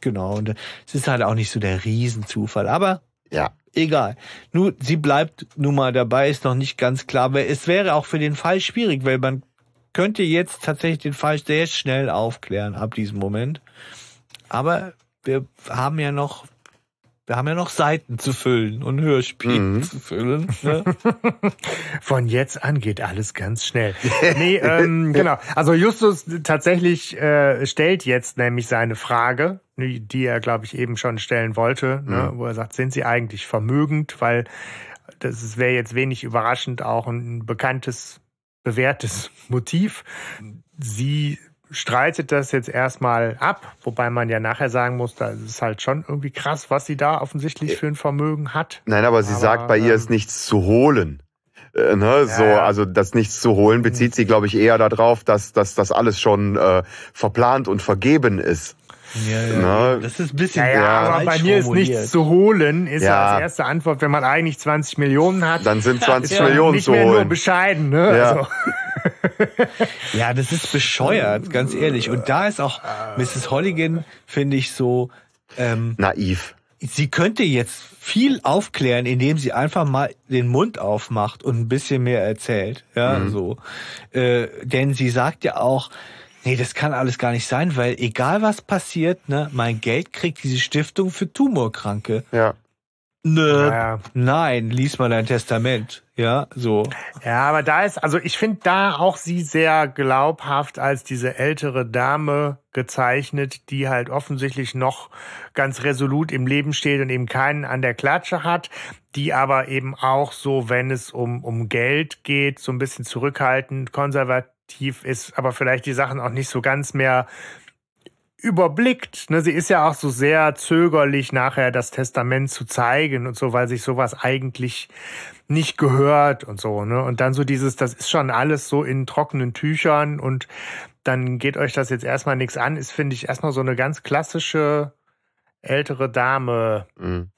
genau. Und es ist halt auch nicht so der Riesenzufall, aber ja. egal. Nur, sie bleibt nun mal dabei, ist noch nicht ganz klar, aber es wäre auch für den Fall schwierig, weil man könnte jetzt tatsächlich den Fall sehr schnell aufklären ab diesem Moment. Aber wir haben ja noch, wir haben ja noch Seiten zu füllen und Hörspiele Mhm. zu füllen. Ne? von jetzt an geht alles ganz schnell. nee, ähm, genau. Also Justus tatsächlich äh, stellt jetzt nämlich seine Frage, die die er, glaube ich, eben schon stellen wollte, ne, wo er sagt, sind Sie eigentlich vermögend? Weil das wäre jetzt wenig überraschend auch ein bekanntes, bewährtes Motiv. Sie streitet das jetzt erstmal ab, wobei man ja nachher sagen muss, da ist halt schon irgendwie krass, was sie da offensichtlich für ein Vermögen hat. Nein, aber sie Aber, sagt, bei ihr ähm, ist nichts zu holen. Äh, ne, so, ja. also das nichts zu holen bezieht sie, glaube ich, eher darauf, dass, dass das alles schon äh, verplant und vergeben ist. Ja, ja. Ne? Das ist ein bisschen Ja, ja, aber bei mir ist nichts zu holen, ist ja. Als erste Antwort, wenn man eigentlich 20 Millionen hat. Dann sind 20 ist man Millionen nicht zu mehr nur holen. bescheiden, ne? Ja. Also, Ja, das ist bescheuert, ganz ehrlich. Und da ist auch Mrs. Holligan, finde ich, so, ähm, Naiv. sie könnte jetzt viel aufklären, indem sie einfach mal den Mund aufmacht und ein bisschen mehr erzählt. Ja, so. Äh, denn sie sagt ja auch, nee, das kann alles gar nicht sein, weil egal was passiert, ne, mein Geld kriegt diese Stiftung für Tumorkranke. Ja. Nö, Ja. nein, lies mal dein Testament. Ja, so. ja, aber da ist, also ich finde da auch sie sehr glaubhaft als diese ältere Dame gezeichnet, die halt offensichtlich noch ganz resolut im Leben steht und eben keinen an der Klatsche hat, die aber eben auch so, wenn es um, um Geld geht, so ein bisschen zurückhaltend, konservativ ist, aber vielleicht die Sachen auch nicht so ganz mehr überblickt. Ne, sie ist ja auch so sehr zögerlich, nachher das Testament zu zeigen und so, weil sich sowas eigentlich nicht gehört und so. Ne? Und dann so dieses, das ist schon alles so in trockenen Tüchern und dann geht euch das jetzt erstmal nichts an, ist, finde ich, erstmal so eine ganz klassische ältere Dame Mhm.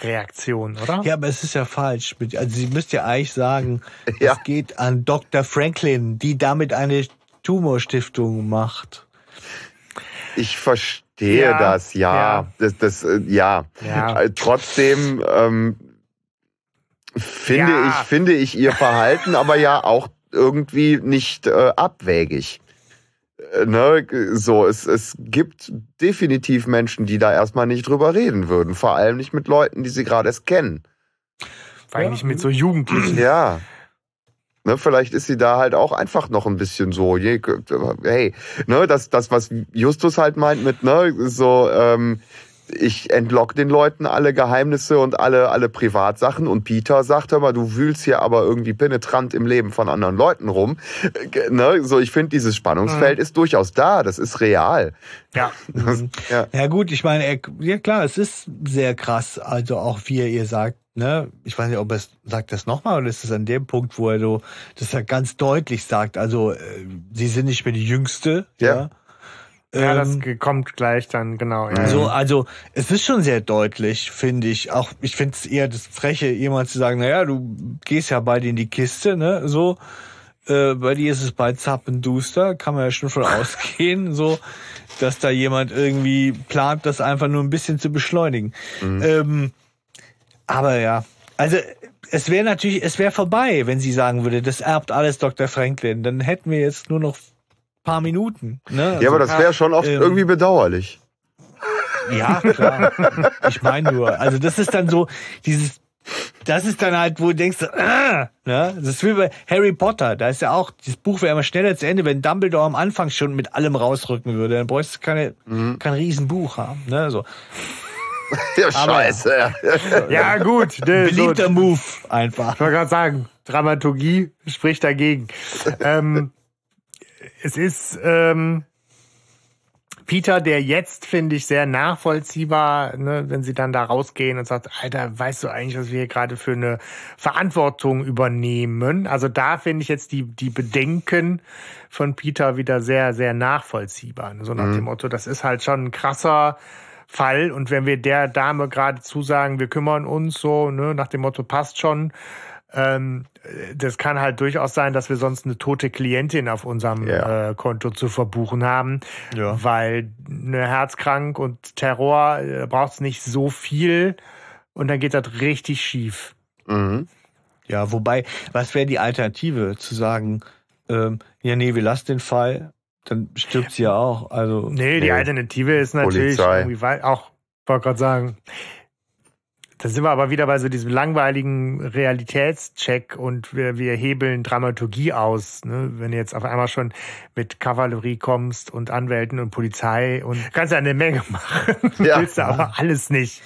Reaktion, oder? Ja, aber es ist ja falsch. Also sie müsste ja eigentlich sagen, Ja. es geht an Dr. Franklin, die damit eine Tumorstiftung macht. Ich verstehe Ja, das, ja. ja. Das, das, äh, ja. Ja. Äh, Trotzdem ähm, finde Ja. ich finde ich ihr Verhalten aber ja auch irgendwie nicht äh, abwägig. Äh, Ne, so, es, es gibt definitiv Menschen, die da erstmal nicht drüber reden würden. Vor allem nicht mit Leuten, die sie gerade erst kennen. Eigentlich mit so Jugendlichen. Ja. Ne, vielleicht ist sie da halt auch einfach noch ein bisschen so, je- hey, ne, das, das, was Justus halt meint mit, ne, so, ähm, ich entlock den Leuten alle Geheimnisse und alle, alle Privatsachen und Peter sagt, hör mal, du wühlst hier aber irgendwie penetrant im Leben von anderen Leuten rum. Äh, Ne, so, ich finde, dieses Spannungsfeld ist durchaus da, das ist real. Ja. Ja. Ja gut, ich meine, ja klar, es ist sehr krass, also auch wie er ihr sagt, ne, ich weiß nicht, ob er es sagt das nochmal oder ist es an dem Punkt, wo er so, das er ganz deutlich sagt, also äh, sie sind nicht mehr die Jüngste, Ja. ja. Ja, das Ähm, kommt gleich dann, genau. Ja. So, also es ist schon sehr deutlich, finde ich. Auch ich finde es eher das Freche, jemand zu sagen, naja, du gehst ja bald in die Kiste, ne? So, äh, bei dir ist es bald zappenduster, kann man ja schon von ausgehen, so, dass da jemand irgendwie plant, das einfach nur ein bisschen zu beschleunigen. Ähm, aber ja, also es wäre natürlich, es wäre vorbei, wenn sie sagen würde, das erbt alles Dr. Franklin. Dann hätten wir jetzt nur noch paar Minuten. Ne? ja, aber Also- das wäre schon oft ähm, irgendwie bedauerlich. ja, klar. Ich meine nur, also das ist dann so dieses, das ist dann halt, wo du denkst, ah, ne? Das ist wie bei Harry Potter. Da ist ja auch, das Buch wäre immer schneller zu Ende, wenn Dumbledore am Anfang schon mit allem rausrücken würde. Dann bräuchst du keine, kein Riesenbuch haben. Ne? So. Ja, aber- scheiße. ja, gut. Ne, so, Beliebter Move einfach. Ich wollte gerade sagen, Dramaturgie spricht dagegen. ähm, es ist ähm, Peter, der jetzt, finde ich, sehr nachvollziehbar, ne, wenn sie dann da rausgehen und sagt, Alter, weißt du eigentlich, was wir hier gerade für eine Verantwortung übernehmen? Also da finde ich jetzt die, die Bedenken von Peter wieder sehr, sehr nachvollziehbar. ne? So nach dem Motto, das ist halt schon ein krasser Fall. Und wenn wir der Dame gerade zusagen, wir kümmern uns so, ne, nach dem Motto, passt schon, ähm, das kann halt durchaus sein, dass wir sonst eine tote Klientin auf unserem Ja. äh, Konto zu verbuchen haben, Ja. weil eine Herzkrank und Terror äh, braucht's nicht so viel und dann geht das richtig schief. Mhm. Ja, wobei, was wäre die Alternative? Zu sagen, ähm, ja, nee, wir lassen den Fall, dann stirbt sie ja auch. Also, Nee, die Nee. Alternative ist natürlich Polizei. irgendwie wei- auch, wollte gerade sagen, da sind wir aber wieder bei so diesem langweiligen Realitätscheck und wir, wir hebeln Dramaturgie aus. Ne? Wenn du jetzt auf einmal schon mit Kavallerie kommst und Anwälten und Polizei und kannst ja eine Menge machen. Ja. Willst du aber alles nicht.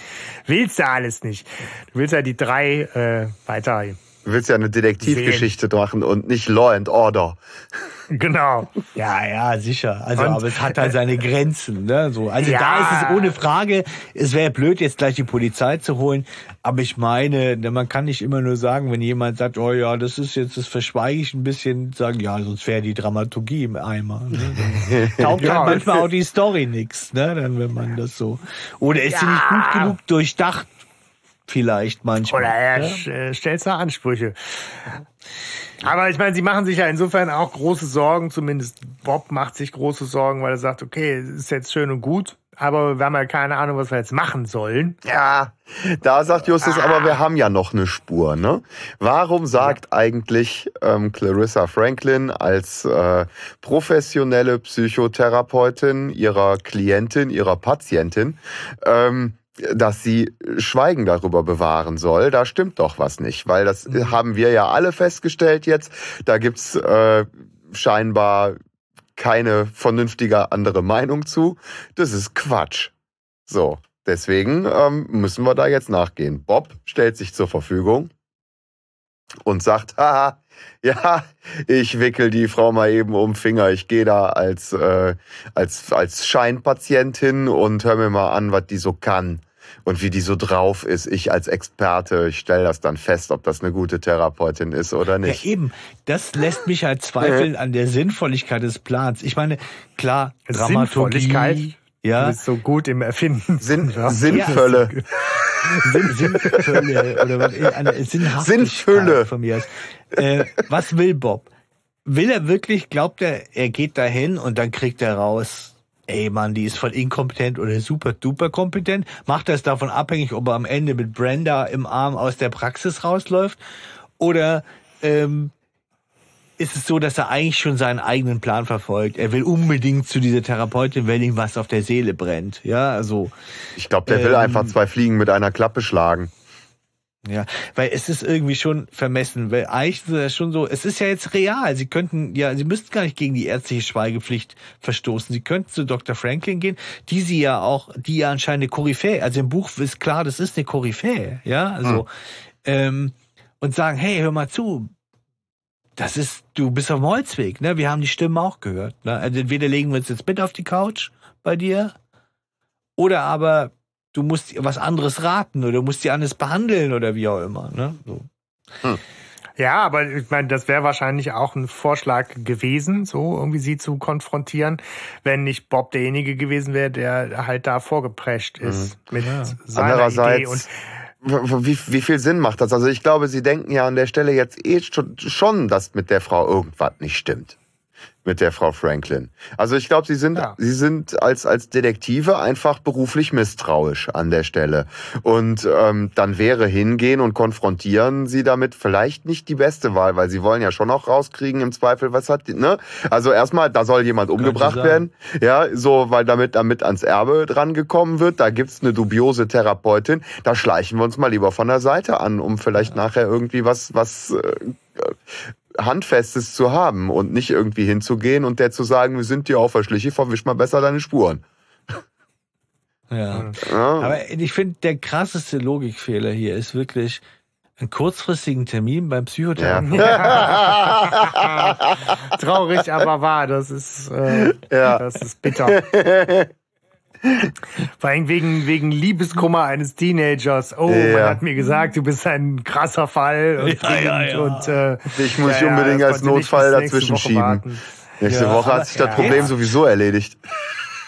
Willst du alles nicht. Du willst ja die drei äh, weiter Du willst ja eine Detektivgeschichte machen und nicht Law and Order. Genau. Ja, ja, sicher. Also, Und- aber es hat halt seine Grenzen, ne? So, also Ja. da ist es ohne Frage. Es wäre blöd, jetzt gleich die Polizei zu holen. Aber ich meine, ne, man kann nicht immer nur sagen, wenn jemand sagt, oh ja, das ist jetzt, das verschweige ich ein bisschen, sagen, ja, sonst wäre die Dramaturgie im Eimer. Ne? Taugt Ja, halt manchmal auch die Story nix, ne? Dann, wenn man das so. Oder ist sie nicht gut genug durchdacht? Vielleicht manchmal. Oder er äh, stellt da Ansprüche. Aber ich meine, sie machen sich ja insofern auch große Sorgen, zumindest Bob macht sich große Sorgen, weil er sagt, okay, es ist jetzt schön und gut, aber wir haben ja keine Ahnung, was wir jetzt machen sollen. Ja, da sagt Justus, aber wir haben ja noch eine Spur, ne? Warum sagt eigentlich ähm, Clarissa Franklin als äh, professionelle Psychotherapeutin ihrer Klientin, ihrer Patientin, ähm, dass sie Schweigen darüber bewahren soll, da stimmt doch was nicht, weil das haben wir ja alle festgestellt jetzt. Da gibt's äh, scheinbar keine vernünftige andere Meinung zu. Das ist Quatsch. So, deswegen ähm, müssen wir da jetzt nachgehen. Bob stellt sich zur Verfügung und sagt, haha, ja, ich wickel die Frau mal eben um Finger. Ich gehe da als, äh, als, als Scheinpatientin und hör mir mal an, was die so kann und wie die so drauf ist. Ich als Experte, ich stelle das dann fest, ob das eine gute Therapeutin ist oder nicht. Ja, eben. Das lässt mich halt zweifeln an der Sinnvolligkeit des Plans. Ich meine, klar? Dramaturgie. Du Ja, bist so gut im Erfinden. Sinn, Ja. Sinnfülle. Sinn, Sinnfülle oder was, eine Sinnhaftigkeit Sinnfülle. von mir. Äh, was will Bob? Will er wirklich, glaubt er, er geht dahin und dann kriegt er raus, ey Mann, die ist voll inkompetent oder super duper kompetent? Macht er es davon abhängig, ob er am Ende mit Brenda im Arm aus der Praxis rausläuft? Oder ähm, ist es so, dass er eigentlich schon seinen eigenen Plan verfolgt? Er will unbedingt zu dieser Therapeutin, weil ihm was auf der Seele brennt. Ja, also Ich glaube, der will Ähm, einfach zwei Fliegen mit einer Klappe schlagen. Ja, weil es ist irgendwie schon vermessen, weil eigentlich ist es schon so, es ist ja jetzt real. Sie könnten, ja, sie müssten gar nicht gegen die ärztliche Schweigepflicht verstoßen. Sie könnten zu Dr. Franklin gehen, die sie ja auch, die ja anscheinend eine Koryphäe, also im Buch ist klar, das ist eine Koryphäe, ja, also, ähm, und sagen, hey, hör mal zu, das ist, du bist auf dem Holzweg, ne, wir haben die Stimmen auch gehört, ne, also entweder legen wir uns jetzt mit auf die Couch bei dir, oder aber du musst was anderes raten oder du musst die anders behandeln oder wie auch immer. Ne? So. Ja, aber ich meine, das wäre wahrscheinlich auch ein Vorschlag gewesen, so irgendwie sie zu konfrontieren, wenn nicht Bob derjenige gewesen wäre, der halt da vorgeprescht ist mit seiner Idee. Und wie, wie viel Sinn macht das? Also ich glaube, Sie denken ja an der Stelle jetzt eh schon, schon dass mit der Frau irgendwas nicht stimmt. Mit der Frau Franklin. Also ich glaube, Sie sind, Ja. Sie sind als, als Detektive einfach beruflich misstrauisch an der Stelle. Und ähm, dann wäre hingehen und konfrontieren Sie damit vielleicht nicht die beste Wahl, weil Sie wollen ja schon auch rauskriegen im Zweifel, was hat die, ne? Also erstmal, da soll jemand umgebracht werden. Ja, so, weil damit, damit ans Erbe dran gekommen wird. Da gibt's eine dubiose Therapeutin. Da schleichen wir uns mal lieber von der Seite an, um vielleicht nachher irgendwie was, was äh, Handfestes zu haben und nicht irgendwie hinzugehen und der zu sagen, wir sind dir auf der Schliche, verwisch mal besser deine Spuren. Ja. Ja, Aber ich finde, der krasseste Logikfehler hier ist wirklich einen kurzfristigen Termin beim Psychotherapeuten. traurig, aber wahr. Das ist, äh, Ja. das ist bitter. Vor allem wegen, wegen Liebeskummer eines Teenagers. Oh, man Ja. hat mir gesagt, du bist ein krasser Fall und, Ja, ja, ja. und äh, Ich muss ich ja, ja, unbedingt als Notfall dazwischen Woche schieben. warten. Nächste Ja, Woche hat sich das. Problem sowieso erledigt.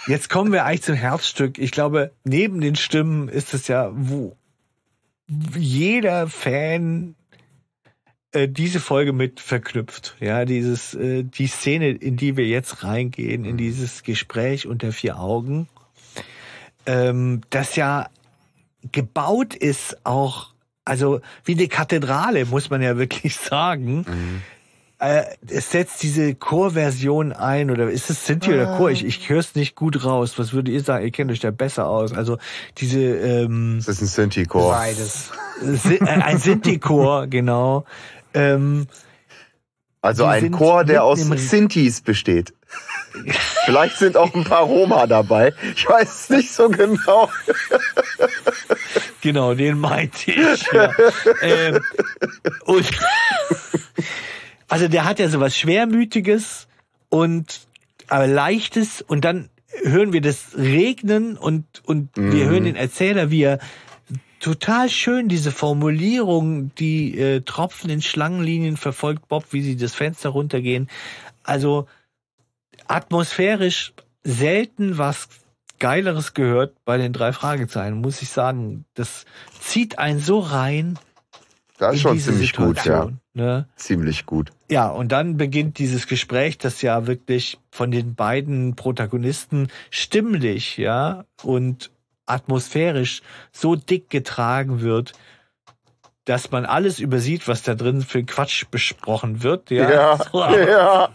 Jetzt kommen wir eigentlich zum Herzstück. Ich glaube, neben den Stimmen ist es ja, wo jeder Fan äh, diese Folge mit verknüpft. Ja, dieses, äh, die Szene, in die wir jetzt reingehen, in dieses Gespräch unter vier Augen, ähm, das ja gebaut ist auch, also wie eine Kathedrale, muss man ja wirklich sagen. Äh, es setzt diese Chorversion ein, oder ist es Sinti oder Chor? Ich, ich höre es nicht gut raus. Was würdet ihr sagen? Ihr kennt euch da besser aus. Also diese ähm, Das ist ein Synthi-Chor. Beides. Äh, ein Sinti-Chor, genau. Ähm, Also Die ein Chor, der aus Sintis besteht. Vielleicht sind auch ein paar Roma dabei. Ich weiß es nicht so genau. Genau, den meinte ich. Ja. ähm, und also der hat ja sowas Schwermütiges und aber Leichtes und dann hören wir das Regnen und, und wir hören den Erzähler, wie er total schön diese Formulierung, die äh, Tropfen in Schlangenlinien verfolgt Bob, wie sie das Fenster runtergehen. Also atmosphärisch selten was Geileres gehört bei den drei Fragezeichen, muss ich sagen. Das zieht einen so rein Das in ist schon diese ziemlich gut, ja. Situation. Ne? Ziemlich gut. Ja, und dann beginnt dieses Gespräch, das ja wirklich von den beiden Protagonisten stimmlich, ja, und atmosphärisch so dick getragen wird, dass man alles übersieht, was da drin für Quatsch besprochen wird, ja. Ja, So, aber, ja.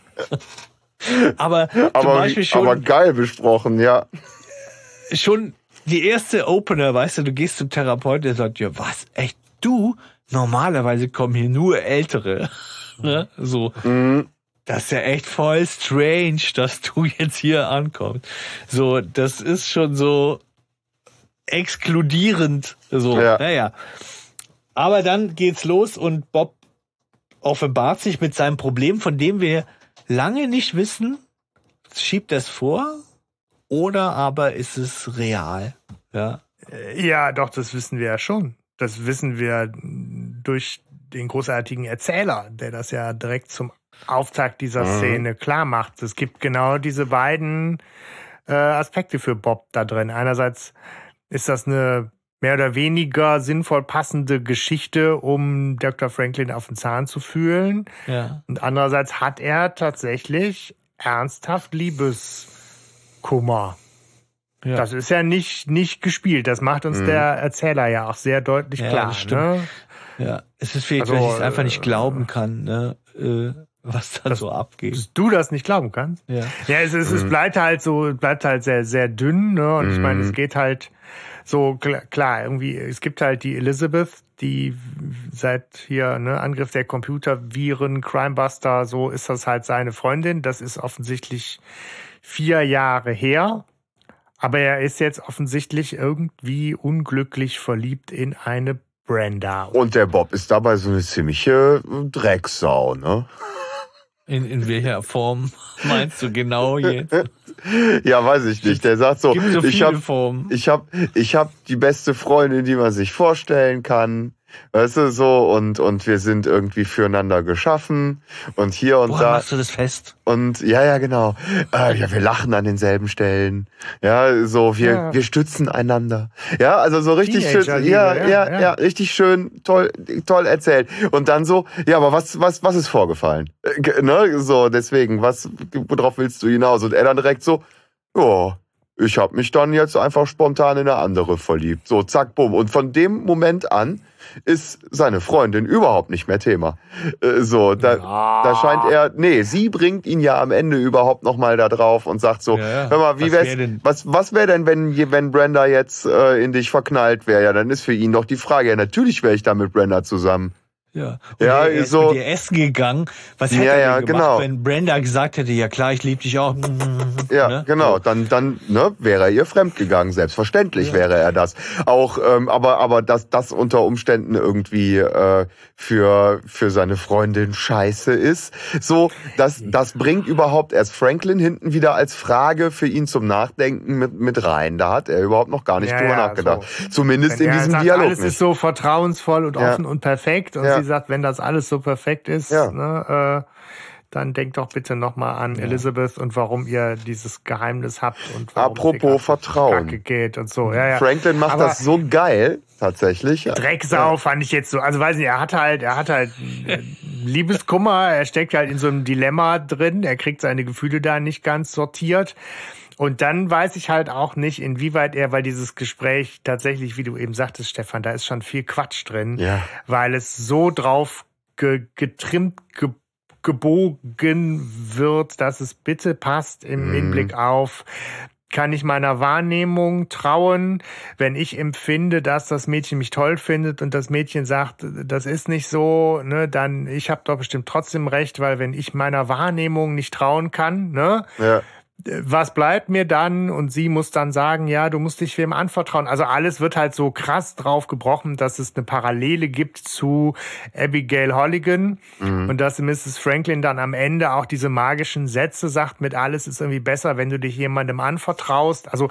aber zum Aber, Beispiel schon, aber geil besprochen, ja. schon die erste Opener, weißt du, du gehst zum Therapeuten, der sagt, ja, was, echt, du? Normalerweise kommen hier nur Ältere. Ne? So. Mhm. Das ist ja echt voll strange, dass du jetzt hier ankommst. So, das ist schon so exkludierend. So, Ja. naja. Aber dann geht's los und Bob offenbart sich mit seinem Problem, von dem wir lange nicht wissen, schiebt das vor oder aber ist es real? Ja. Ja, doch, das wissen wir ja schon. Das wissen wir durch den großartigen Erzähler, der das ja direkt zum Auftakt dieser Mhm. Szene klar macht. Es gibt genau diese beiden äh, Aspekte für Bob da drin. Einerseits ist das eine mehr oder weniger sinnvoll passende Geschichte, um Dr. Franklin auf den Zahn zu fühlen. Ja. Und andererseits hat er tatsächlich ernsthaft Liebeskummer. ja. Das ist ja nicht, nicht gespielt. Das macht uns Mhm. der Erzähler ja auch sehr deutlich Ja, klar. Ne? ja. Es ist vielleicht, Also, weil ich es einfach äh, nicht glauben kann, ne? äh, was da so abgeht. Dass du das nicht glauben kannst. Ja. Ja, es, ist, es Mhm. bleibt halt so, bleibt halt sehr, sehr dünn. Ne? Und ich meine, Mhm. es geht halt so klar, irgendwie, es gibt halt die Elizabeth, die seit hier, ne, Angriff der Computerviren, Crimebuster, so ist das halt seine Freundin. Das ist offensichtlich vier Jahre her. Aber er ist jetzt offensichtlich irgendwie unglücklich verliebt in eine Brenda. Und der Bob ist dabei so eine ziemliche Drecksau, ne? In, in welcher Form meinst du genau jetzt? Ja, weiß ich nicht. Der sagt so, so ich habe ich hab, ich hab die beste Freundin, die man sich vorstellen kann. Weißt du, so, und, und wir sind irgendwie füreinander geschaffen. Und hier und Woran da. machst du das fest? Und ja, ja, genau. Äh, ja, wir lachen an denselben Stellen. Ja, so, wir, Ja. wir stützen einander. Ja, also so richtig schön. Ja, ja, ja, ja. ja, richtig schön, toll, toll erzählt. Und dann so, ja, aber was, was, was ist vorgefallen? Äh, ne, so, deswegen, was, worauf willst du hinaus? Und er dann direkt so, ja, ich habe mich dann jetzt einfach spontan in eine andere verliebt. So, zack, bumm. Und von dem Moment an ist seine Freundin überhaupt nicht mehr Thema. Äh, So, da, da scheint er, nee, sie bringt ihn ja am Ende überhaupt noch mal da drauf und sagt so, Ja, ja. hör mal, wie Was wär's, wär was, was wäre denn, wenn, wenn Brenda jetzt äh, in dich verknallt wäre? Ja, dann ist für ihn doch die Frage, ja, natürlich wäre ich dann mit Brenda zusammen. Ja, Ja, er ist so- mit ihr essen gegangen. Was hätte Ja, er ja, denn gemacht, genau. wenn Brenda gesagt hätte, ja klar, ich liebe dich auch. Ja, Ne? genau. Dann, dann ne, wäre er ihr fremdgegangen. Selbstverständlich wäre er das. Auch, ähm, aber, aber dass das unter Umständen irgendwie äh, für für seine Freundin scheiße ist. So, das das bringt überhaupt erst Franklin hinten wieder als Frage für ihn zum Nachdenken mit mit rein. Da hat er überhaupt noch gar nicht Ja, drüber ja, nachgedacht. so. Zumindest Wenn in diesem sagt, Dialog alles ist nicht. so vertrauensvoll und Ja. offen und perfekt. Und Ja. sie sagt, wenn das alles so perfekt ist, Ja. ne, äh, dann denkt doch bitte nochmal an Elizabeth und warum ihr dieses Geheimnis habt und warum Apropos Vertrauen. Geht und so. Ja, ja. Franklin macht Aber das so geil, tatsächlich. Drecksau fand ich jetzt so. Also weiß nicht, er hat halt, er hat halt äh, Liebeskummer, er steckt halt in so einem Dilemma drin, er kriegt seine Gefühle da nicht ganz sortiert. Und dann weiß ich halt auch nicht, inwieweit er, weil dieses Gespräch tatsächlich, wie du eben sagtest, Stefan, da ist schon viel Quatsch drin, Ja. weil es so drauf ge getrimmt, ge gebogen wird, dass es bitte passt im Mhm. Hinblick auf kann ich meiner Wahrnehmung trauen, wenn ich empfinde, dass das Mädchen mich toll findet und das Mädchen sagt, das ist nicht so, ne, dann ich habe doch bestimmt trotzdem recht, weil wenn ich meiner Wahrnehmung nicht trauen kann, ne, Ja. Was bleibt mir dann? Und sie muss dann sagen, ja, du musst dich wem anvertrauen. Also alles wird halt so krass drauf gebrochen, dass es eine Parallele gibt zu Abigail Holligan und dass Mrs. Franklin dann am Ende auch diese magischen Sätze sagt, mit alles ist irgendwie besser, wenn du dich jemandem anvertraust. Also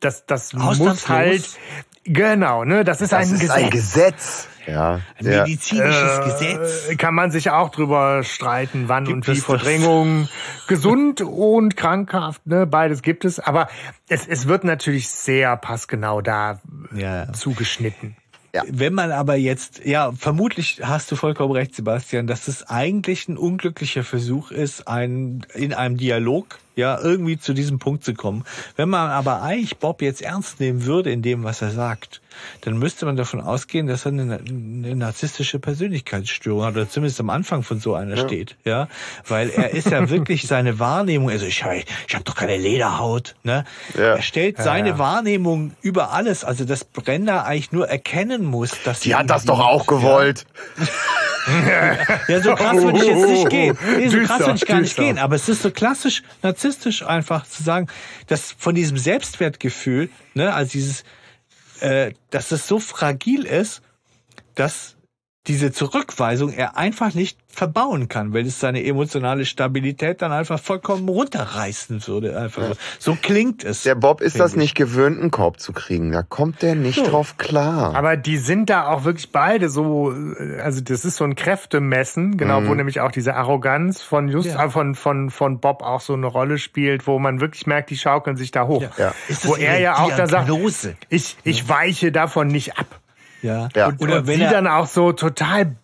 das, das muss halt, genau, ne, das ist Das ein ist Gesetz. ein Gesetz. Ja. Ein ja. medizinisches Äh, Gesetz. Kann man sich auch drüber streiten, wann Gibt und wie? Verdrängung gesund und krankhaft, ne? Beides gibt es. Aber es, es wird natürlich sehr passgenau da Ja. zugeschnitten. Wenn man aber jetzt, ja, vermutlich hast du vollkommen recht, Sebastian, dass es eigentlich ein unglücklicher Versuch ist, ein, in einem Dialog, ja, irgendwie zu diesem Punkt zu kommen. Wenn man aber eigentlich Bob jetzt ernst nehmen würde in dem, was er sagt, dann müsste man davon ausgehen, dass er eine, eine narzisstische Persönlichkeitsstörung hat, oder zumindest am Anfang von so einer steht, ja, weil er ist ja wirklich seine Wahrnehmung, also ich, ich habe doch keine Lederhaut, ne? Ja. Er stellt seine ja. Wahrnehmung über alles, also dass Brenda eigentlich nur erkennen muss, dass sie Die hat das doch auch gewollt. Ja, so krass würde ich jetzt nicht gehen. Nee, so Düster, krass würde ich gar nicht gehen. Aber es ist so klassisch narzisstisch einfach zu sagen, dass von diesem Selbstwertgefühl, ne, also dieses, äh, dass es so fragil ist, dass diese Zurückweisung er einfach nicht verbauen kann, weil es seine emotionale Stabilität dann einfach vollkommen runterreißen würde. Einfach so. so klingt es. Der Bob ist das ich. nicht gewöhnt, einen Korb zu kriegen. Da kommt der nicht drauf klar. Aber die sind da auch wirklich beide so, also das ist so ein Kräftemessen, genau, wo nämlich auch diese Arroganz von Just, Ja. äh, von, von, von Bob auch so eine Rolle spielt, wo man wirklich merkt, die schaukeln sich da hoch. Ja. Ist das Wo er ja auch da sagt, ich, ich weiche davon nicht ab. Ja. Ja. Und, Oder und wenn sie er- dann auch so total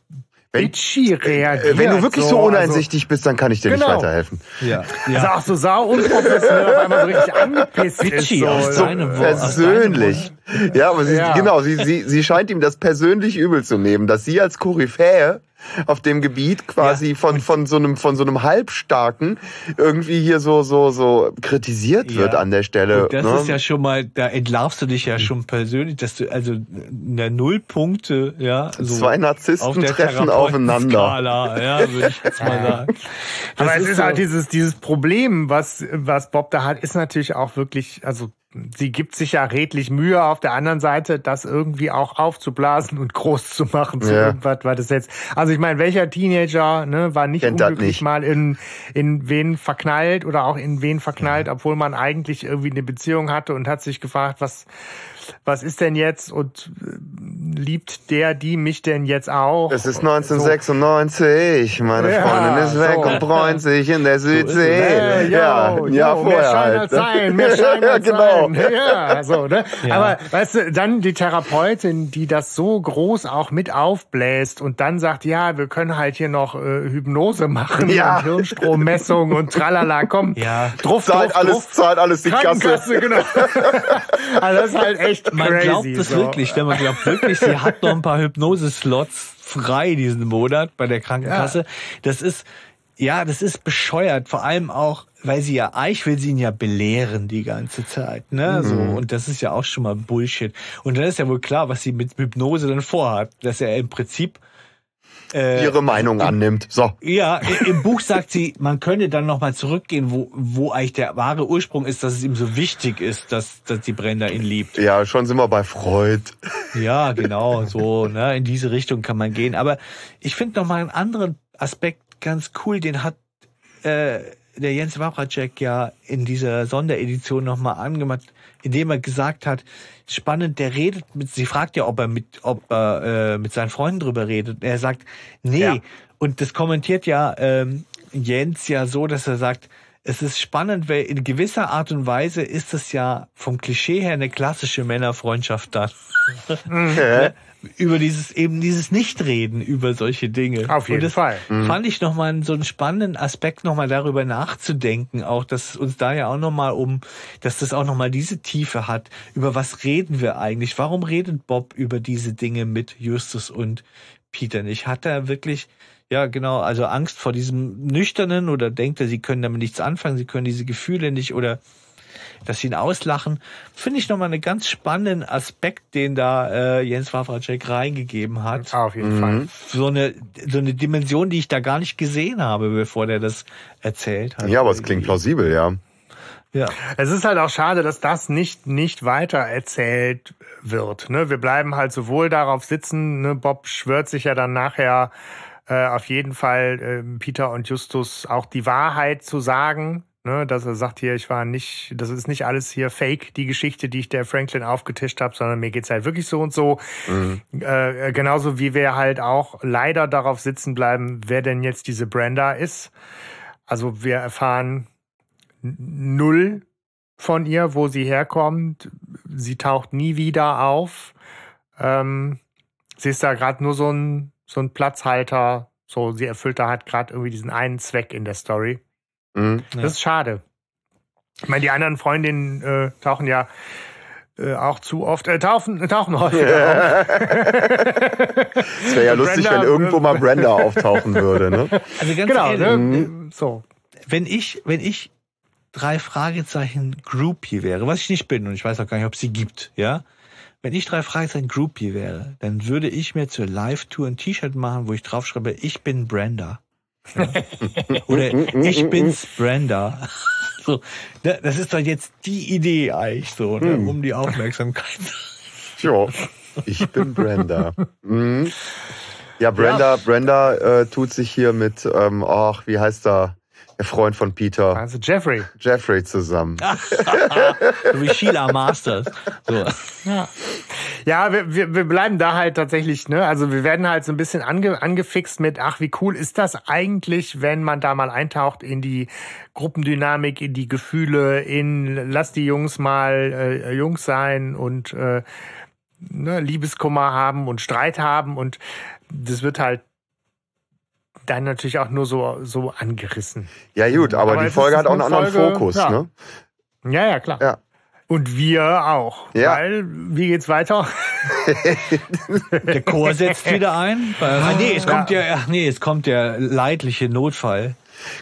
bitchy reagiert. Äh, Wenn du wirklich so also- uneinsichtig bist, dann kann ich dir Genau. nicht weiterhelfen. Ja. Also auch so sau unprofessionell, auf einmal so richtig angepisst Bitchy ist. aus So, So persönlich. Ja, aber sie, Ja. genau, sie, sie, sie scheint ihm das persönlich übel zu nehmen, dass sie als Koryphäe auf dem Gebiet quasi Ja. von, von so einem, von so einem Halbstarken irgendwie hier so, so, so kritisiert wird Ja. an der Stelle. Und das ne? ist ja schon mal, da entlarvst du dich ja schon persönlich, dass du also eine Nullpunkte, ja, so Zwei Narzissten auf treffen aufeinander. Therapeuten-Skala, Ja, würde ich jetzt mal sagen. Das Aber es ist so- halt dieses, dieses Problem, was, was Bob da hat, ist natürlich auch wirklich, also sie gibt sich ja redlich Mühe auf der anderen Seite, das irgendwie auch aufzublasen und groß zu machen zu Ja. irgendwas, weil das jetzt, also ich meine, welcher Teenager ne, war nicht Kennt unglücklich nicht. mal in, in wen verknallt oder auch in wen verknallt, obwohl man eigentlich irgendwie eine Beziehung hatte und hat sich gefragt, was, was ist denn jetzt und äh, liebt der, die mich denn jetzt auch? Es ist 1996, meine Ja, Freundin ist weg so. und bräunt sich in der Südsee. Äh, ja, yo, Jahr yo, vorher mehr Schein halt. als sein, mehr Schein ja, als genau. sein. Ja, so, ne? Ja. Aber weißt du, dann die Therapeutin, die das so groß auch mit aufbläst und dann sagt, ja, wir können halt hier noch äh, Hypnose machen Ja. und Hirnstrommessung und tralala, komm. Ja. Druff, Zahlt druff, alles, druff. zahlt alles die Kasse. Genau. also das ist halt echt Man crazy. glaubt es so. wirklich, ne? man glaubt wirklich, sie hat noch ein paar Hypnose-Slots frei diesen Monat bei der Krankenkasse. Das ist, ja, das ist bescheuert, vor allem auch, weil sie ja, eigentlich will sie ihn ja belehren die ganze Zeit, ne, so, und das ist ja auch schon mal Bullshit. Und dann ist ja wohl klar, was sie mit Hypnose dann vorhat, dass er im Prinzip äh, Ihre Meinung annimmt. So. ja, im Buch sagt sie, man könne dann nochmal zurückgehen, wo, wo eigentlich der wahre Ursprung ist, dass es ihm so wichtig ist, dass, dass die Brenda ihn liebt. Ja, schon sind wir bei Freud. Ja, genau, so, ne, in diese Richtung kann man gehen. Aber ich finde noch mal einen anderen Aspekt ganz cool, den hat äh, der Jens Wawracek ja in dieser Sonderedition noch mal angemacht, indem er gesagt hat, spannend, der redet mit, sie fragt ja, ob er mit, ob er äh, mit seinen Freunden drüber redet. Er sagt, nee. Ja. Und das kommentiert ja ähm, Jens ja so, dass er sagt, es ist spannend, weil in gewisser Art und Weise ist es ja vom Klischee her eine klassische Männerfreundschaft dann. Über dieses eben dieses Nichtreden über solche Dinge. Auf jeden und das Fall. Fand ich noch mal so einen spannenden Aspekt noch mal darüber nachzudenken, auch dass uns da ja auch noch mal um, dass das auch noch mal diese Tiefe hat. Über was reden wir eigentlich? Warum redet Bob über diese Dinge mit Justus und Peter nicht? Hat er wirklich ja, genau, also Angst vor diesem Nüchternen oder denkt er, sie können damit nichts anfangen, sie können diese Gefühle nicht oder dass sie ihn auslachen, finde ich nochmal einen ganz spannenden Aspekt, den da äh, Jens Wawracek reingegeben hat. Auf jeden Fall. So eine, so eine Dimension, die ich da gar nicht gesehen habe, bevor der das erzählt hat. Ja, aber es klingt plausibel, ja. Ja. Es ist halt auch schade, dass das nicht, nicht weiter erzählt wird. Ne? Wir bleiben halt sowohl darauf sitzen, ne? Bob schwört sich ja dann nachher äh, auf jeden Fall äh, Peter und Justus auch die Wahrheit zu sagen. Ne, dass er sagt hier, ich war nicht, das ist nicht alles hier fake, die Geschichte, die ich der Franklin aufgetischt habe, sondern mir geht's halt wirklich so und so. Äh, genauso wie wir halt auch leider darauf sitzen bleiben, wer denn jetzt diese Brenda ist. Also wir erfahren null von ihr, wo sie herkommt. Sie taucht nie wieder auf. Ähm, sie ist da gerade nur so ein, so ein Platzhalter. So, sie erfüllt da halt gerade irgendwie diesen einen Zweck in der Story. Mhm. Ja. Das ist schade. Ich meine, die anderen Freundinnen äh, tauchen ja äh, auch zu oft, äh, tauchen, tauchen häufiger auf. Es wäre ja lustig, Brenda, wenn irgendwo äh, mal Brenda auftauchen würde, ne? Also ganz Genau, ehrlich, ne? So. wenn ich, wenn ich drei Fragezeichen Groupie wäre, was ich nicht bin und ich weiß auch gar nicht, ob es sie gibt, ja. Wenn ich drei Fragezeichen Groupie wäre, dann würde ich mir zur Live-Tour ein T-Shirt machen, wo ich draufschreibe, ich bin Brenda. Ja. Oder ich bin's Brenda. So, das ist doch jetzt die Idee eigentlich so, ne, um die Aufmerksamkeit. Jo, ich bin Brenda. Mhm. Ja, Brenda, Brenda äh, tut sich hier mit, ähm, ach, wie heißt er? Der Freund von Peter, Also Jeffrey. Jeffrey zusammen. so wie Sheila Masters. So. Ja, ja wir, wir, wir bleiben da halt tatsächlich, ne? Also wir werden halt so ein bisschen ange, angefixt mit, ach, wie cool ist das eigentlich, wenn man da mal eintaucht in die Gruppendynamik, in die Gefühle, in lass die Jungs mal äh, Jungs sein und äh, ne, Liebeskummer haben und Streit haben und das wird halt dann natürlich auch nur so, so angerissen. Ja gut, aber, Aber die Folge hat auch einen eine anderen Folge, Fokus, ja. ne? Ja, ja, klar. Ja. Und wir auch. Ja. Weil, wie geht's weiter? Der Chor setzt wieder ein. Ah, nee, es Ja. kommt ja, ach nee, es kommt der leidliche Notfall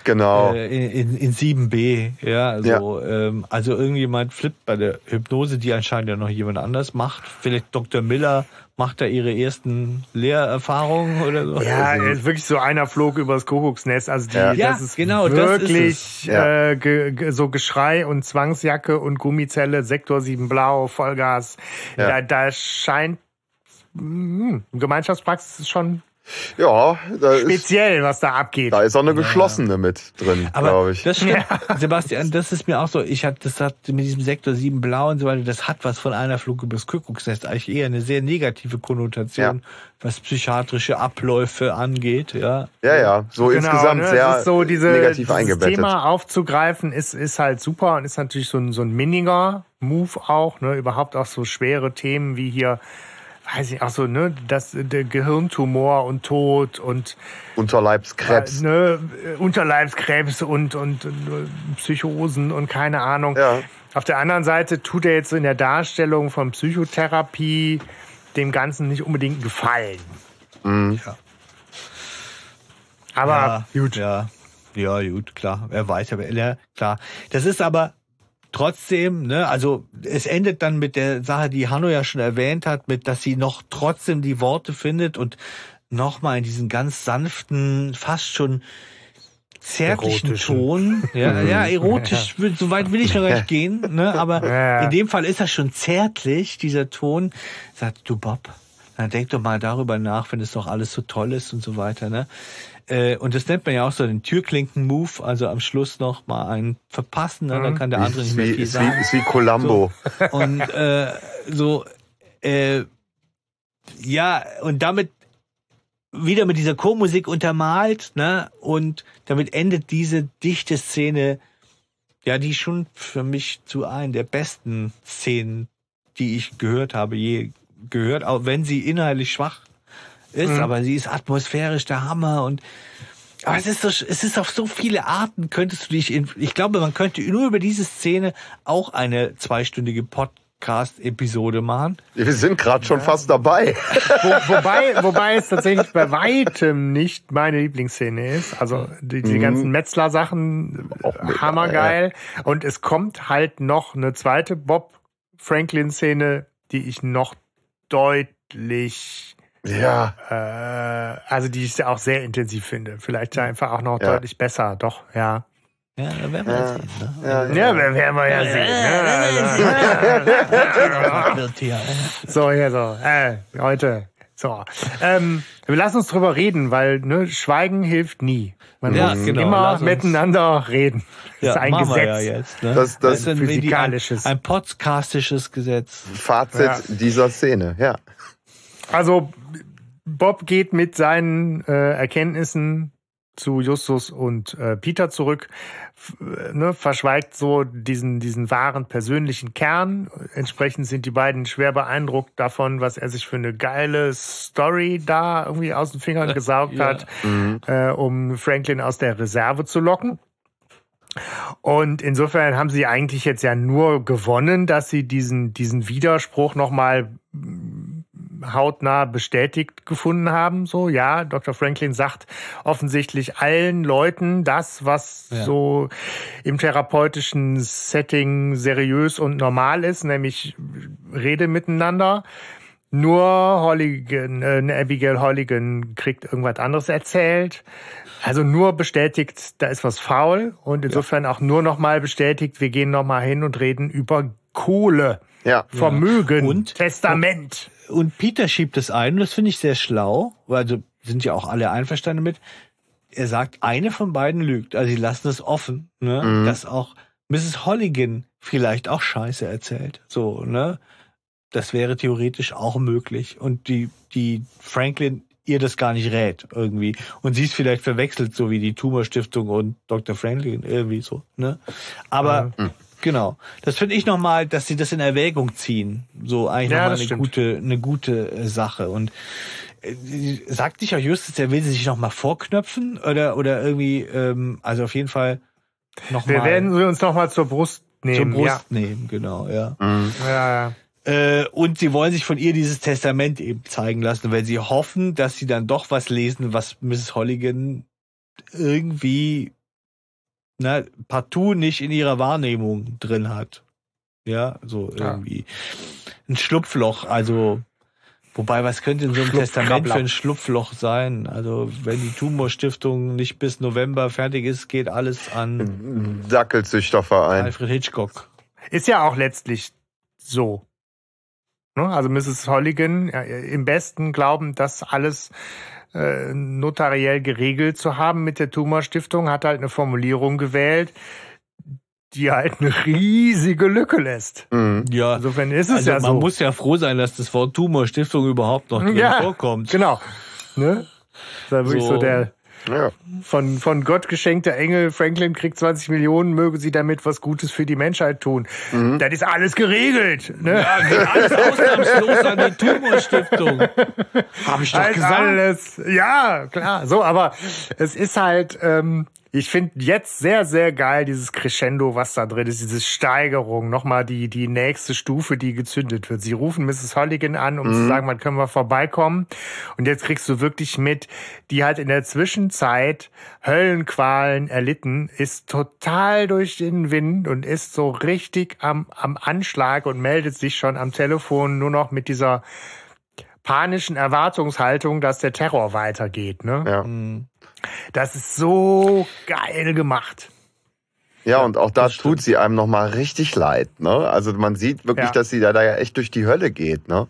Genau. äh, in, in, in 7b. Ja, also, Ähm, also irgendjemand flippt bei der Hypnose, die anscheinend ja noch jemand anders macht. Vielleicht Dr. Miller macht da ihre ersten Lehrerfahrungen oder so. Ja, ist wirklich so einer flog übers Kuckucksnest. Also die, Ja. Ja, das ist genau, das ist wirklich. Ja. Äh, ge, ge, so Geschrei und Zwangsjacke und Gummizelle, Sektor 7 Blau, Vollgas. Ja. Da, da scheint mh, Gemeinschaftspraxis ist schon Ja, da ist, speziell, was da abgeht. da ist auch eine geschlossene mit drin, Aber glaube ich. das stimmt, Sebastian, das ist mir auch so, ich hatte, das hat mit diesem Sektor 7 Blau und so weiter, das hat was von einer Flug übers Kuckucksnest, eigentlich eher eine sehr negative Konnotation, was psychiatrische Abläufe angeht, ja. ja, ja, so insgesamt ne, sehr ist so diese, negativ dieses eingebettet. Thema aufzugreifen ist, ist halt super und ist natürlich so ein, so ein Minninger Move auch, ne, überhaupt auch so schwere Themen wie hier, weiß ich auch so, ne, das, der Gehirntumor und Tod und Unterleibskrebs. äh, ne, Unterleibskrebs und, und, und äh, Psychosen und keine Ahnung. Ja. Auf der anderen Seite tut er jetzt in der Darstellung von Psychotherapie dem Ganzen nicht unbedingt einen gefallen. Mhm. Ja. Aber ja, gut. Ja, ja, gut, klar. Er weiß aber, ja, klar. Das ist aber trotzdem, ne, also es endet dann mit der Sache, die Hanno ja schon erwähnt hat, mit, dass sie noch trotzdem die Worte findet und nochmal in diesen ganz sanften, fast schon zärtlichen. Ton. Ja, ja, erotisch, will- so weit will ich noch nicht gehen, ne, aber Ja. in dem Fall ist das schon zärtlich, dieser Ton. Sagt, du Bob, dann denk doch mal darüber nach, wenn es doch alles so toll ist und so weiter, ne? Äh, Und das nennt man ja auch so den Türklinken-Move, also am Schluss noch mal einen verpassen, ne? dann kann der andere nicht mehr wie, viel ist, sagen. wie, ist wie Columbo. Und äh, so, äh, ja, und damit wieder mit dieser Chormusik untermalt, ne? Und damit endet diese dichte Szene, ja, die schon für mich zu einem der besten Szenen, die ich gehört habe, je gehört, auch wenn sie inhaltlich schwach ist, aber sie ist atmosphärisch der Hammer und aber es ist, so, es ist auf so viele Arten, könntest du dich in, ich glaube, man könnte nur über diese Szene auch eine zweistündige Pod, Podcast-Episode machen. Wir sind gerade schon fast dabei. Wo, wobei, wobei es tatsächlich bei weitem nicht meine Lieblingsszene ist. Also die, die Mhm. ganzen Metzler-Sachen, Auch mega, hammergeil. Und es kommt halt noch eine zweite Bob Franklin-Szene, die ich noch deutlich, Ja, äh, also die ich auch sehr intensiv finde. Vielleicht einfach auch noch Ja. deutlich besser. Doch, ja. Ja, da werden wir Ja. das sehen. Ne? ja, Ja, werden werden wir ja sehen. Wird hier, So, hier so. Äh, Leute. So. Ähm, wir lassen uns drüber reden, weil ne, Schweigen hilft nie. Man Ja, muss genau, immer lass uns- miteinander reden. Das Ja, ist ein Gesetz. ja jetzt. Ne? Das- das- ist ein, die- ein, Physikalisches. ein podcastisches Gesetz. Fazit Ja. dieser Szene, ja. Also Bob geht mit seinen äh, Erkenntnissen zu Justus und äh, Peter zurück, f- äh, ne, verschweigt so diesen, diesen wahren persönlichen Kern. Entsprechend sind die beiden schwer beeindruckt davon, was er sich für eine geile Story da irgendwie aus den Fingern gesaugt Ja. hat, äh, um Franklin aus der Reserve zu locken. Und insofern haben sie eigentlich jetzt ja nur gewonnen, dass sie diesen, diesen Widerspruch nochmal hautnah bestätigt gefunden haben. So, ja, Dr. Franklin sagt offensichtlich allen Leuten das, was Ja. so im therapeutischen Setting seriös und normal ist, nämlich Rede miteinander. Nur Holligan, äh, Abigail Holligan kriegt irgendwas anderes erzählt. Also nur bestätigt, da ist was faul und insofern auch nur nochmal bestätigt, wir gehen nochmal hin und reden über Kohle, Ja. Vermögen, Und? Testament. Und Peter schiebt es ein, und das finde ich sehr schlau, also sind ja auch alle einverstanden mit. Er sagt, eine von beiden lügt. Also sie lassen es offen, ne? Mhm. dass auch Mrs. Holligan vielleicht auch Scheiße erzählt. So, ne? Das wäre theoretisch auch möglich. Und die, die Franklin ihr das gar nicht rät, irgendwie. Und sie ist vielleicht verwechselt, so wie die Tumor-Stiftung und Dr. Franklin, irgendwie so, ne? Aber, genau. Das finde ich nochmal, dass sie das in Erwägung ziehen. So eigentlich Ja, nochmal eine stimmt. gute, eine gute äh, Sache. Und äh, sagt nicht auch Justus, er will sie sich nochmal vorknöpfen oder, oder irgendwie, ähm, also auf jeden Fall nochmal Wir werden sie uns nochmal zur Brust zur nehmen. Brust nehmen, genau, ja. Mhm. Ja, ja, ja. Äh, und sie wollen sich von ihr dieses Testament eben zeigen lassen, weil sie hoffen, dass sie dann doch was lesen, was Mrs. Holligan irgendwie na, partout nicht in ihrer Wahrnehmung drin hat. Ja, so Ja. irgendwie. Ein Schlupfloch, also Wobei, was könnte in so einem Testament für ein Schlupfloch sein? Also, wenn die Tumorstiftung nicht bis November fertig ist, geht alles an Dackelzüchterverein. Alfred Hitchcock. Ist ja auch letztlich so. Ne? Also Mrs. Holligan ja, im besten glauben, das alles äh, notariell geregelt zu haben mit der Tumorstiftung, hat halt eine Formulierung gewählt, die halt eine riesige Lücke lässt. Mhm. Ja, Insofern ist es also ja man so. muss ja froh sein, dass das Wort Tumorstiftung überhaupt noch drin Ja, vorkommt. Genau. Ne? Das war wirklich so, So. der Ja. von, von Gott geschenkte Engel, Franklin kriegt 20 Millionen, möge sie damit was Gutes für die Menschheit tun. Das ist alles geregelt. Ne? Ja, geht alles ausnahmslos an die Tumorstiftung. Habe ich doch Halt gesagt. alles. Ja, klar. So, aber es ist halt, ähm, ich finde jetzt sehr, sehr geil, dieses Crescendo, was da drin ist, diese Steigerung, nochmal die, die nächste Stufe, die gezündet wird. Sie rufen Mrs. Holligan an, um zu sagen, wann können wir vorbeikommen. Und jetzt kriegst du wirklich mit, die hat in der Zwischenzeit Höllenqualen erlitten, ist total durch den Wind und ist so richtig am, am Anschlag und meldet sich schon am Telefon nur noch mit dieser panischen Erwartungshaltung, dass der Terror weitergeht. Ne? Ja. Hm. Das ist so geil gemacht. ja, und auch da tut sie einem nochmal richtig leid. Ne? Also man sieht wirklich, Ja. dass sie da, da ja echt durch die Hölle geht. Ne?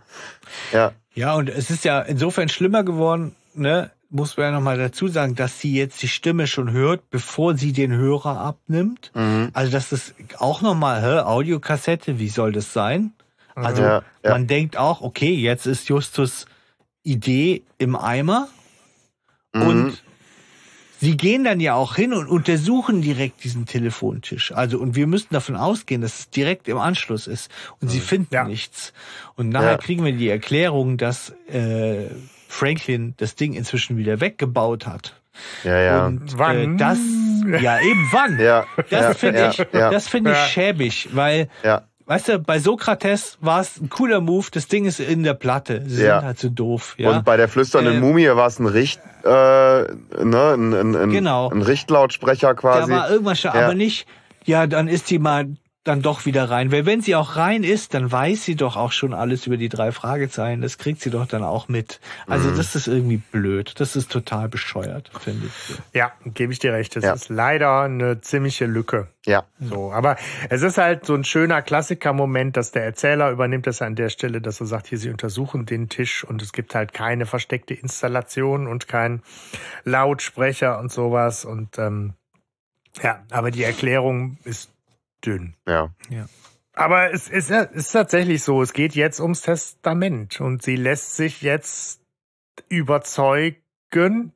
Ja. Ja, und es ist ja insofern schlimmer geworden, ne? Muss man ja nochmal dazu sagen, dass sie jetzt die Stimme schon hört, bevor sie den Hörer abnimmt. Mhm. Also das ist auch nochmal, hä, Audiokassette, wie soll das sein? Also Ja, ja. man denkt auch, okay, jetzt ist Justus Idee im Eimer Mhm. und sie gehen dann ja auch hin und untersuchen direkt diesen Telefontisch. Also und wir müssen davon ausgehen, dass es direkt im Anschluss ist und sie finden Ja. nichts. Und nachher Ja. kriegen wir die Erklärung, dass äh, Franklin das Ding inzwischen wieder weggebaut hat. ja, ja. Und Wann? Äh, das ja eben wann? ja, Das ja, finde ja, ich, das finde ich schäbig, weil ja. Weißt du, bei Sokrates war es ein cooler Move, das Ding ist in der Platte. Sie Ja. sind halt so doof. Ja? Und bei der flüsternden Äh, Mumie war es ein Richt, äh, ne, ein, ein, ein, Genau. ein Richtlautsprecher da quasi. war irgendwas schon, Ja. aber nicht, ja, dann ist die mal dann doch wieder rein. Weil wenn sie auch rein ist, dann weiß sie doch auch schon alles über die drei Fragezeichen. Das kriegt sie doch dann auch mit. Also Mhm. das ist irgendwie blöd. Das ist total bescheuert, finde ich. Ja, gebe ich dir recht. Das Ja. ist leider eine ziemliche Lücke. ja. So, aber es ist halt so ein schöner Klassiker-Moment, dass der Erzähler übernimmt das an der Stelle, dass er sagt, hier, sie untersuchen den Tisch und es gibt halt keine versteckte Installation und kein Lautsprecher und sowas. Und ähm, ja, aber die Erklärung ist dünn. Ja. Aber es ist, ja- ist tatsächlich so, es geht jetzt ums Testament und sie lässt sich jetzt überzeugen,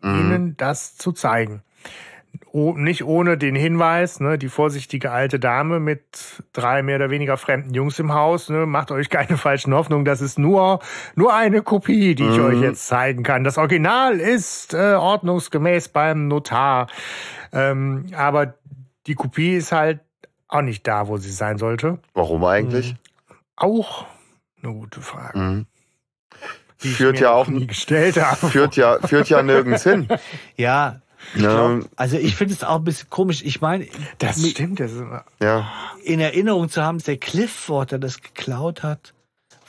Mhm. ihnen das zu zeigen. Oh, nicht ohne den Hinweis, ne, die vorsichtige alte Dame mit drei mehr oder weniger fremden Jungs im Haus, ne, macht euch keine falschen Hoffnungen, das ist nur, nur eine Kopie, die ich Mhm. euch jetzt zeigen kann. Das Original ist äh, ordnungsgemäß beim Notar. Ähm, aber die Kopie ist halt auch nicht da, wo sie sein sollte. Warum eigentlich? Auch eine gute Frage. Mhm. Die ich Führt mir ja auch- nie gestellt habe. Führt ja, führt ja nirgends hin. Ja, ich Ja. glaub, also ich finde es auch ein bisschen komisch. Ich meine, Das mit- stimmt, das. Ja. in Erinnerung zu haben, dass der Cliffwater das geklaut hat,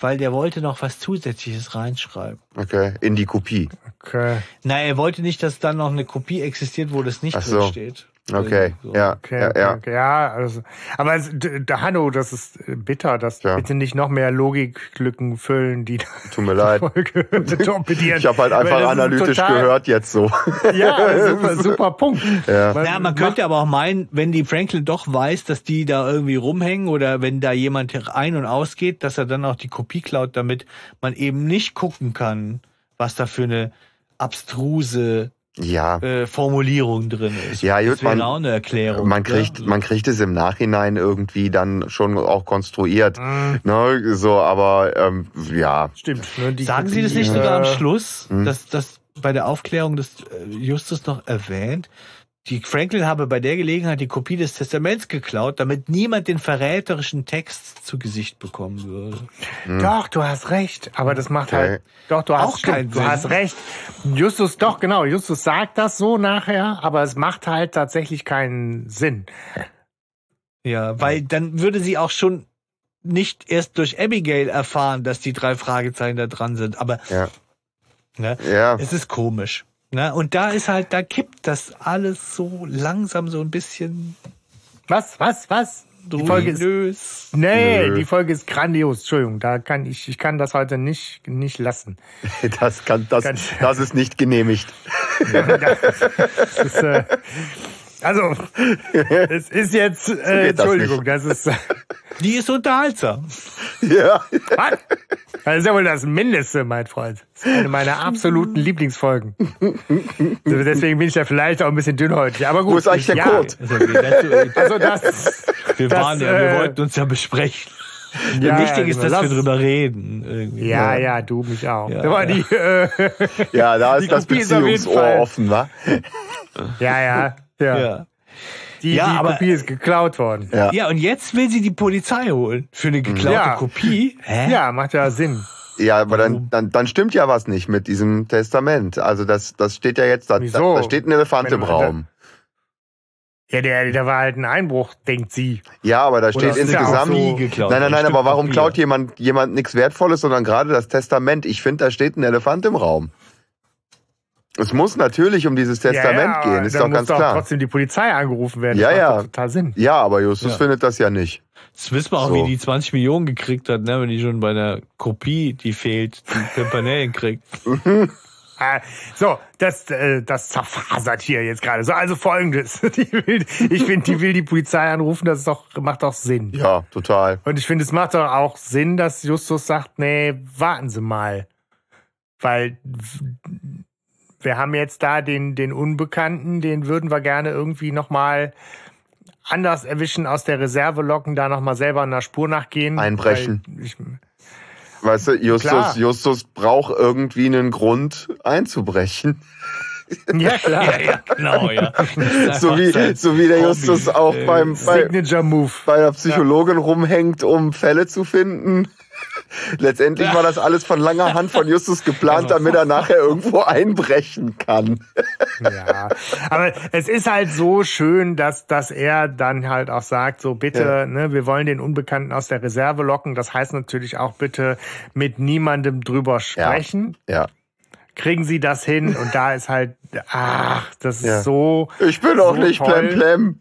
weil der wollte noch was Zusätzliches reinschreiben. Okay. In die Kopie. Okay. Na, er wollte nicht, dass dann noch eine Kopie existiert, wo das nicht Ach so. drin steht. Okay. So. Ja. Okay, ja, okay, ja. okay. ja also, aber es, Hanno, das ist äh, bitter, dass Ja. bitte nicht noch mehr Logiklücken füllen, die Tut mir leid. Folge torpedieren. Ich habe halt einfach analytisch total- gehört jetzt so. Ja, super, super Punkt. Ja. Weil- Ja, man könnte aber auch meinen, wenn die Franklin doch weiß, dass die da irgendwie rumhängen oder wenn da jemand ein- und ausgeht, dass er dann auch die Kopie klaut, damit man eben nicht gucken kann, was da für eine abstruse Ja. äh, Formulierung drin ist. Ja, gut, man- auch eine Erklärung. Man kriegt, ja? man kriegt es im Nachhinein irgendwie dann schon auch konstruiert. Mm, Ne, so, aber ähm, ja, Stimmt. Ne, die Sagen Sie das nicht sogar am äh, Schluss, Hm. dass das bei der Aufklärung des äh, Justus noch erwähnt? Die Franklin habe bei der Gelegenheit die Kopie des Testaments geklaut, damit niemand den verräterischen Text zu Gesicht bekommen würde. Doch, du hast recht. Aber das macht Okay. halt. Doch, du hast, Auch keinen du Sinn. hast recht. Justus, doch, genau. Justus sagt das so nachher, aber es macht halt tatsächlich keinen Sinn. Ja, weil dann würde sie auch schon nicht erst durch Abigail erfahren, dass die drei Fragezeichen da dran sind. Aber Ja. ne, ja, es ist komisch. Ne? Und da ist halt, da kippt das alles so langsam so ein bisschen Was, was, was? Die Folge ist ruinös. Nee, Nö. die Folge ist grandios. Entschuldigung, da kann ich, ich kann das heute nicht, nicht lassen. das kann, das, Ganz- das ist nicht genehmigt. Das ist, äh, also, es ist jetzt, äh, geht das Entschuldigung, das, ist, Die ist unterhaltsam. Ja. was? Das ist ja wohl das Mindeste, mein Freund. Das ist eine meiner absoluten Lieblingsfolgen. Deswegen bin ich ja vielleicht auch ein bisschen dünnhäutig, aber gut. Wo ist eigentlich der ja, Code? Also, Also das, wir, Das, waren ja, wir äh, wollten uns ja besprechen. ja, Wichtig ist, dass lass- wir drüber reden. Irgendwie. Ja, ja, du mich auch. Ja, ja. die, äh, Ja, da Die ist das Beziehungsohr offen, wa? ja, ja, ja. Ja. Die, Ja, die aber- Kopie ist geklaut worden. Ja. ja, und jetzt will sie die Polizei holen für eine geklaute Ja. Kopie. Hä? Ja, macht ja Sinn. Ja, aber dann, dann, dann stimmt ja was nicht mit diesem Testament. Also das, das steht ja jetzt, da, da, Wieso? da steht ein Elefant Wenn im Raum. Ja, der, der war halt ein Einbruch, denkt sie. Ja, aber da steht ist ja insgesamt. so geklaut. nein, nein, Ein nein, aber warum Papier. klaut jemand, jemand nichts Wertvolles, sondern gerade das Testament? Ich finde, da steht ein Elefant im Raum. Es muss natürlich um dieses Testament ja, ja, gehen, ist doch muss ganz doch klar. trotzdem die Polizei angerufen werden. Ja, das macht ja. doch total Sinn. Ja, aber Justus Ja. findet das ja nicht. Jetzt wissen wir auch, So. wie die 20 Millionen gekriegt hat, ne? wenn die schon bei der Kopie, die fehlt, die Pimpanellen kriegt. Ah, So, das, äh, das zerfasert hier jetzt gerade. So, also folgendes. Die will, ich finde, die will die Polizei anrufen, das ist doch, macht doch Sinn. Ja, total. Und ich finde, es macht doch auch Sinn, dass Justus sagt, nee, warten Sie mal. Weil wir haben jetzt da den, den Unbekannten, den würden wir gerne irgendwie nochmal anders erwischen, aus der Reserve locken, da nochmal selber einer Spur nachgehen. Einbrechen. Ich, Weißt du, Justus, Klar. Justus braucht irgendwie einen Grund einzubrechen. Ja, klar. Ja, ja, genau, ja. So wie, so wie der Hobby. Justus auch Äh, beim, bei, Signature Move. bei der Psychologin rumhängt, um Fälle zu finden. Letztendlich war das alles von langer Hand von Justus geplant, damit er nachher irgendwo einbrechen kann. Ja, aber es ist halt so schön, dass, dass er dann halt auch sagt, so bitte, Ja. ne, wir wollen den Unbekannten aus der Reserve locken. Das heißt natürlich auch bitte mit niemandem drüber sprechen. Ja. Kriegen Sie das hin? Und da ist halt, ach, das ist Ja. so. Ich bin auch So nicht toll. Plem Plem.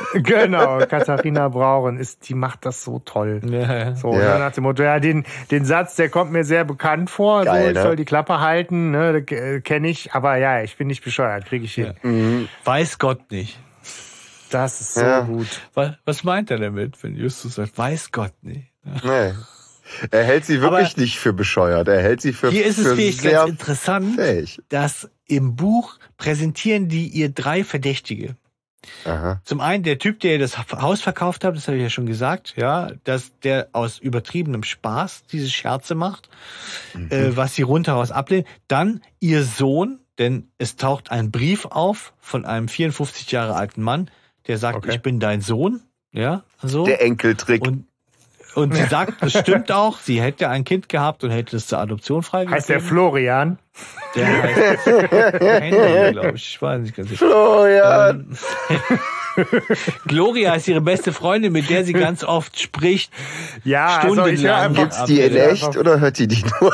Genau, Katharina Brauren ist, die macht das so toll. Ja, ja. So, Ja. ne, nach dem Motto, ja, den, den Satz, der kommt mir sehr bekannt vor. Geil, so, ich ne? soll die Klappe halten, ne, kenne ich. Aber ja, ich bin nicht bescheuert, kriege ich hin. Mhm. Weiß Gott nicht. Das ist so Ja. gut. Was, was meint er damit, wenn Justus sagt, weiß Gott nicht? Nee. Er hält sie wirklich nicht für bescheuert. Er hält sie für, Hier ist es sehr ganz interessant, fähig. dass im Buch präsentieren die ihr drei Verdächtige. Aha. Zum einen der Typ, der das Haus verkauft hat, das habe ich ja schon gesagt, ja, dass der aus übertriebenem Spaß diese Scherze macht, Mhm. äh, was sie rundheraus ablehnt. Dann ihr Sohn, denn es taucht ein Brief auf von einem 54 Jahre alten Mann, der sagt, Okay. ich bin dein Sohn, ja, so. Der Enkeltrick. Und, und sie sagt, das stimmt auch, sie hätte ein Kind gehabt und hätte es zur Adoption freigegeben. Heißt der Florian? Der heißt Henry, glaube ich. Ich weiß nicht ganz sicher. Florian. Gloria ist ihre beste Freundin, mit der sie ganz oft spricht. Ja, also ich höre Stundenlang. einfach. Gibt's die in echt oder hört die die nur?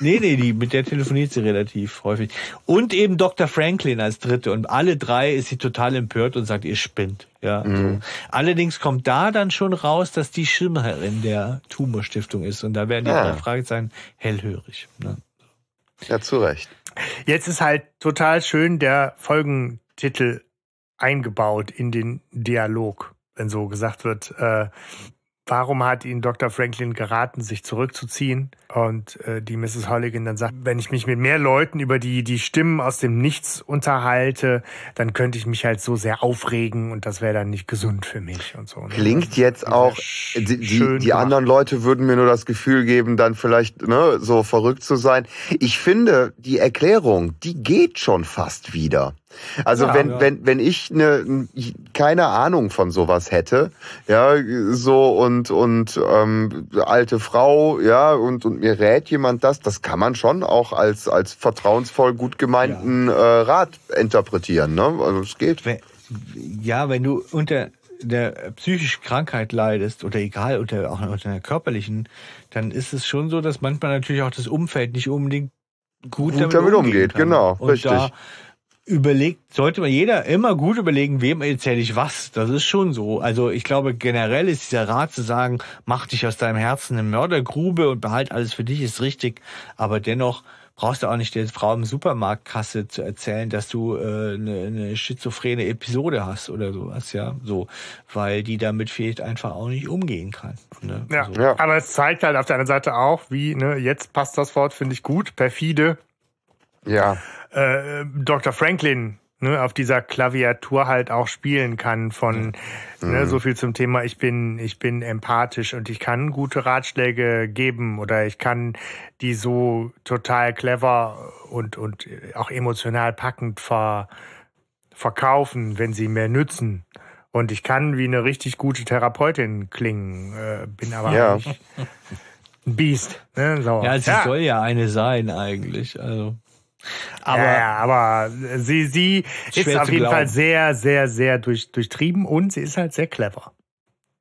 Nee, nee, die, mit der telefoniert sie relativ häufig. Und eben Dr. Franklin als dritte. Und alle drei ist sie total empört und sagt, ihr spinnt. Ja, so. Allerdings kommt da dann schon raus, dass die Schirmherrin der Tumor-Stiftung ist. Und da werden die Ah. drei Fragezeichen hellhörig. Ne? Ja, zu Recht. Jetzt ist halt total schön der Folgentitel eingebaut in den Dialog, wenn so gesagt wird, äh, warum hat ihn Dr. Franklin geraten, sich zurückzuziehen? Und äh, die Mrs. Holligan dann sagt, wenn ich mich mit mehr Leuten über die, die Stimmen aus dem Nichts unterhalte, dann könnte ich mich halt so sehr aufregen und das wäre dann nicht gesund für mich und so. ne? Klingt jetzt Sehr auch, die, die, die anderen Leute würden mir nur das Gefühl geben, dann vielleicht ne, so verrückt zu sein. Ich finde, die Erklärung, die geht schon fast wieder. Also Ja, wenn, ja. wenn, wenn ich ne, keine Ahnung von sowas hätte, ja, so und, und ähm, alte Frau, ja, und, und mir rät jemand das, das kann man schon auch als, als vertrauensvoll gut gemeinten äh, Rat interpretieren. Ne? Also es geht. Wenn- Ja, wenn du unter der psychischen Krankheit leidest oder egal, unter, auch unter einer körperlichen, dann ist es schon so, dass manchmal natürlich auch das Umfeld nicht unbedingt gut, Gut damit, damit umgeht, kann. genau, Und richtig. da überlegt, sollte man jeder immer gut überlegen, wem erzähle ich was. Das ist schon so. Also ich glaube, generell ist dieser Rat zu sagen, mach dich aus deinem Herzen eine Mördergrube und behalt alles für dich, ist richtig. Aber dennoch brauchst du auch nicht der Frau im Supermarktkasse zu erzählen, dass du äh, eine, eine schizophrene Episode hast oder sowas, ja. So, weil die damit vielleicht einfach auch nicht umgehen kann. Ne? Ja, So. Ja. aber es zeigt halt auf der anderen Seite auch, wie, ne, jetzt passt das Wort, finde ich gut, perfide, Ja. Äh, Dr. Franklin ne, auf dieser Klaviatur halt auch spielen kann von ne, so viel zum Thema ich bin ich bin empathisch und ich kann gute Ratschläge geben oder ich kann die so total clever und und auch emotional packend ver, verkaufen, wenn sie mir nützen. Und ich kann wie eine richtig gute Therapeutin klingen, äh, bin aber Ja. nicht ein Biest. Ne? So. Ja, sie soll ja eine sein eigentlich. Also. Aber ja, aber sie, sie ist auf jeden glauben. Fall sehr, sehr, sehr durch, durchtrieben und sie ist halt sehr clever.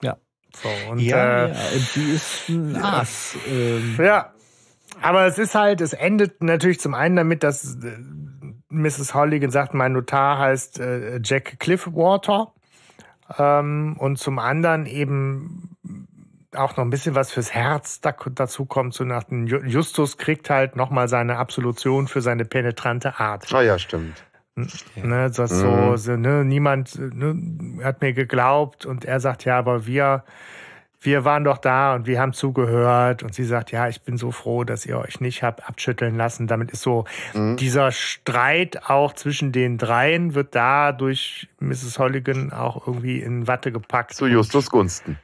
Ja. So, und, ja, äh, ja, die ist ein Ass. Ähm, ja. Aber es ist halt, es endet natürlich zum einen damit, dass äh, Mrs. Holligan sagt, mein Notar heißt äh, Jack Cliffwater. Ähm, und zum anderen eben auch noch ein bisschen was fürs Herz da, dazu kommt, so nach dem Ju- Justus kriegt halt nochmal seine Absolution für seine penetrante Art. Ah ja, stimmt. Ne, das so, Mhm. so ne, niemand ne, hat mir geglaubt und er sagt, ja, aber wir, wir waren doch da und wir haben zugehört und sie sagt, ja, ich bin so froh, dass ihr euch nicht habt abschütteln lassen. Damit ist so Mhm. dieser Streit auch zwischen den dreien wird da durch Mrs. Holligan auch irgendwie in Watte gepackt. Zu Justus Gunsten.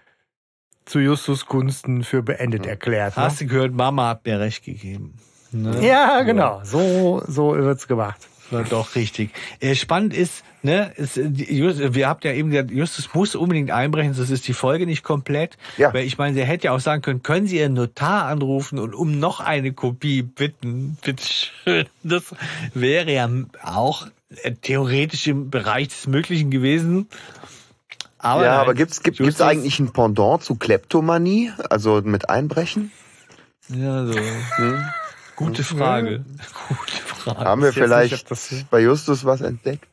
Zu Justus Gunsten für beendet erklärt. Ne? Hast du gehört, Mama hat mir recht gegeben. Ne? Ja, genau. So, so wird's gemacht. war doch richtig. Äh, spannend ist, ne, ist, Just, wir habt ja eben gesagt, Justus muss unbedingt einbrechen, sonst ist die Folge nicht komplett. Ja. Weil ich meine, sie hätte ja auch sagen können, können Sie Ihren Notar anrufen und um noch eine Kopie bitten, bitteschön. Das wäre ja auch äh, theoretisch im Bereich des Möglichen gewesen. Aber ja, nein, aber gibt's, gibt, gibt's eigentlich ein Pendant zu Kleptomanie? Also mit Einbrechen? Ja, so. Hm? Gute Frage. Gute Frage. Haben wir vielleicht nicht, bei Justus was entdeckt?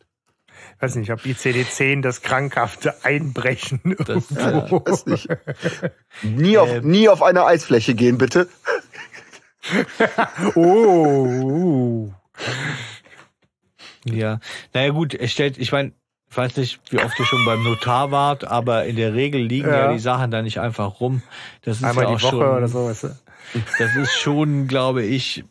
weiß nicht, ob ICD-10 das krankhafte Einbrechen Das, irgendwo. ja. Weiß nicht. Nie auf, Ähm. nie auf eine Eisfläche gehen, bitte. Oh. Ja, naja gut, es stellt, ich meine, ich weiß nicht, wie oft ihr schon beim Notar wart, aber in der Regel liegen ja, Ja. die Sachen da nicht einfach rum. Das ist Einmal ja auch die Woche schon, oder so, weißt du? das ist schon, glaube ich,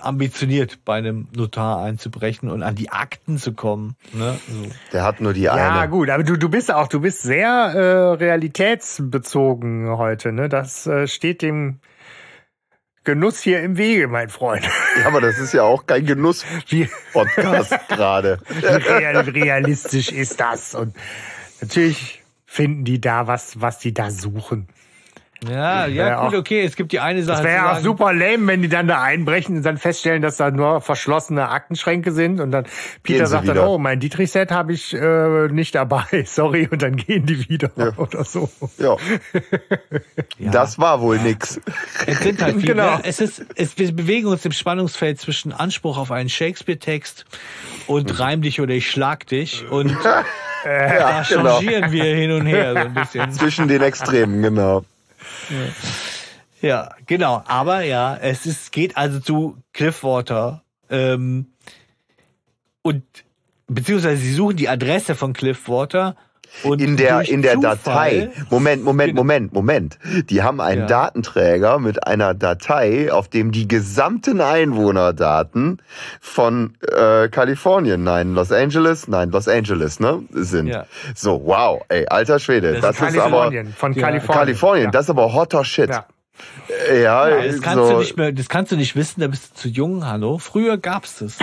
ambitioniert bei einem Notar einzubrechen und an die Akten zu kommen. Ne? So. Der hat nur die Ja, eine. gut, aber du, du bist auch, du bist sehr äh, realitätsbezogen heute, ne? Das äh, steht dem Genuss hier im Wege, mein Freund. Ja, aber das ist ja auch kein Genuss-Podcast gerade. wie real, realistisch ist das? Und natürlich finden die da was, was die da suchen. Ja, ja, gut, auch- okay, es gibt die eine Sache. Das wäre ja auch super lame, wenn die dann da einbrechen und dann feststellen, dass da nur verschlossene Aktenschränke sind und dann Peter sagt dann, wieder. oh, mein Dietrich-Set habe ich äh, nicht dabei, sorry, und dann gehen die wieder Ja. oder so. Ja, Ja. das war wohl nix. Es sind halt viele. Genau. Es ist, es, wir bewegen uns im Spannungsfeld zwischen Anspruch auf einen Shakespeare-Text und Reim dich oder ich schlag dich. Und Ja, da genau. changieren wir hin und her so ein bisschen. Zwischen den Extremen, genau. Ja, genau. Aber ja, es ist, geht also zu Cliffwater. Ähm, und beziehungsweise sie suchen die Adresse von Cliffwater. Und In der, in der Zufall- Datei. Moment, Moment, Genau. Moment, Moment. Die haben einen Ja. Datenträger mit einer Datei, auf dem die gesamten Einwohnerdaten von äh, Kalifornien, nein, Los Angeles, nein, Los Angeles, ne, sind. Ja. So, wow, ey, alter Schwede. Das Das, ist ist aber Kalifornien, von Ja. Kalifornien. Kalifornien, Ja. das ist aber hotter Shit. Ja. Ja, Ja, das kannst so, du nicht mehr, das kannst du nicht wissen, da bist du zu jung, hallo. Früher gab's das.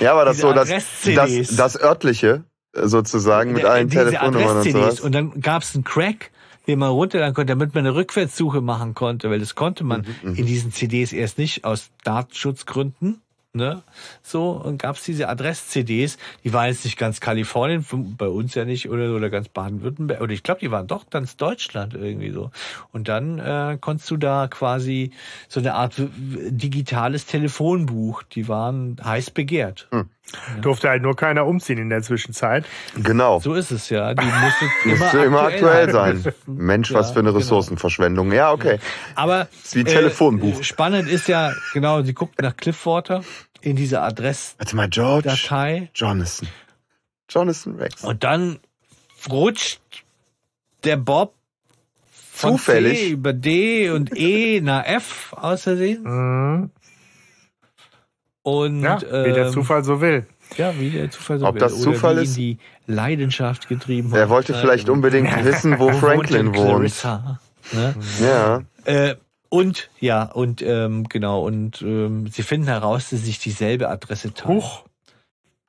ja, aber das diese so das, das, das örtliche äh, sozusagen mit allen diese Telefonnummern und sowas. Und dann gab's einen Crack, den man runterladen konnte, damit man eine Rückwärtssuche machen konnte, weil das konnte man Mhm, in diesen CDs erst nicht aus Datenschutzgründen. Ne? So, und gab's diese Adress-CDs, die waren jetzt nicht ganz Kalifornien, bei uns ja nicht, oder, oder ganz Baden-Württemberg, oder ich glaube, die waren doch ganz Deutschland irgendwie so. Und dann äh, konntest du da quasi so eine Art digitales Telefonbuch, die waren heiß begehrt. Durfte halt nur keiner umziehen in der Zwischenzeit. Genau. So ist es ja. Die musste immer, immer aktuell sein. halten. Mensch, Ja, was für eine genau. Ressourcenverschwendung. Ja, okay. Aber Ist wie ein Telefonbuch. Äh, spannend ist ja, genau, sie guckt nach Cliffwater in diese Adressdatei Warte mal, George Jonathan. Jonathan Rex. und dann rutscht der Bob von Zufällig. C über D und E nach F aus Versehen. Und Ja, wie der ähm, Zufall so will. Ja, wie der Zufall so Ob will. das Oder Zufall wie ihn ist? die Leidenschaft getrieben hat. Er wollte vielleicht unbedingt wissen, wo Franklin wohnt. Ne? Ja. Äh, und ja, und ähm, genau, und ähm, sie finden heraus, dass sie sich dieselbe Adresse teilen. Huch.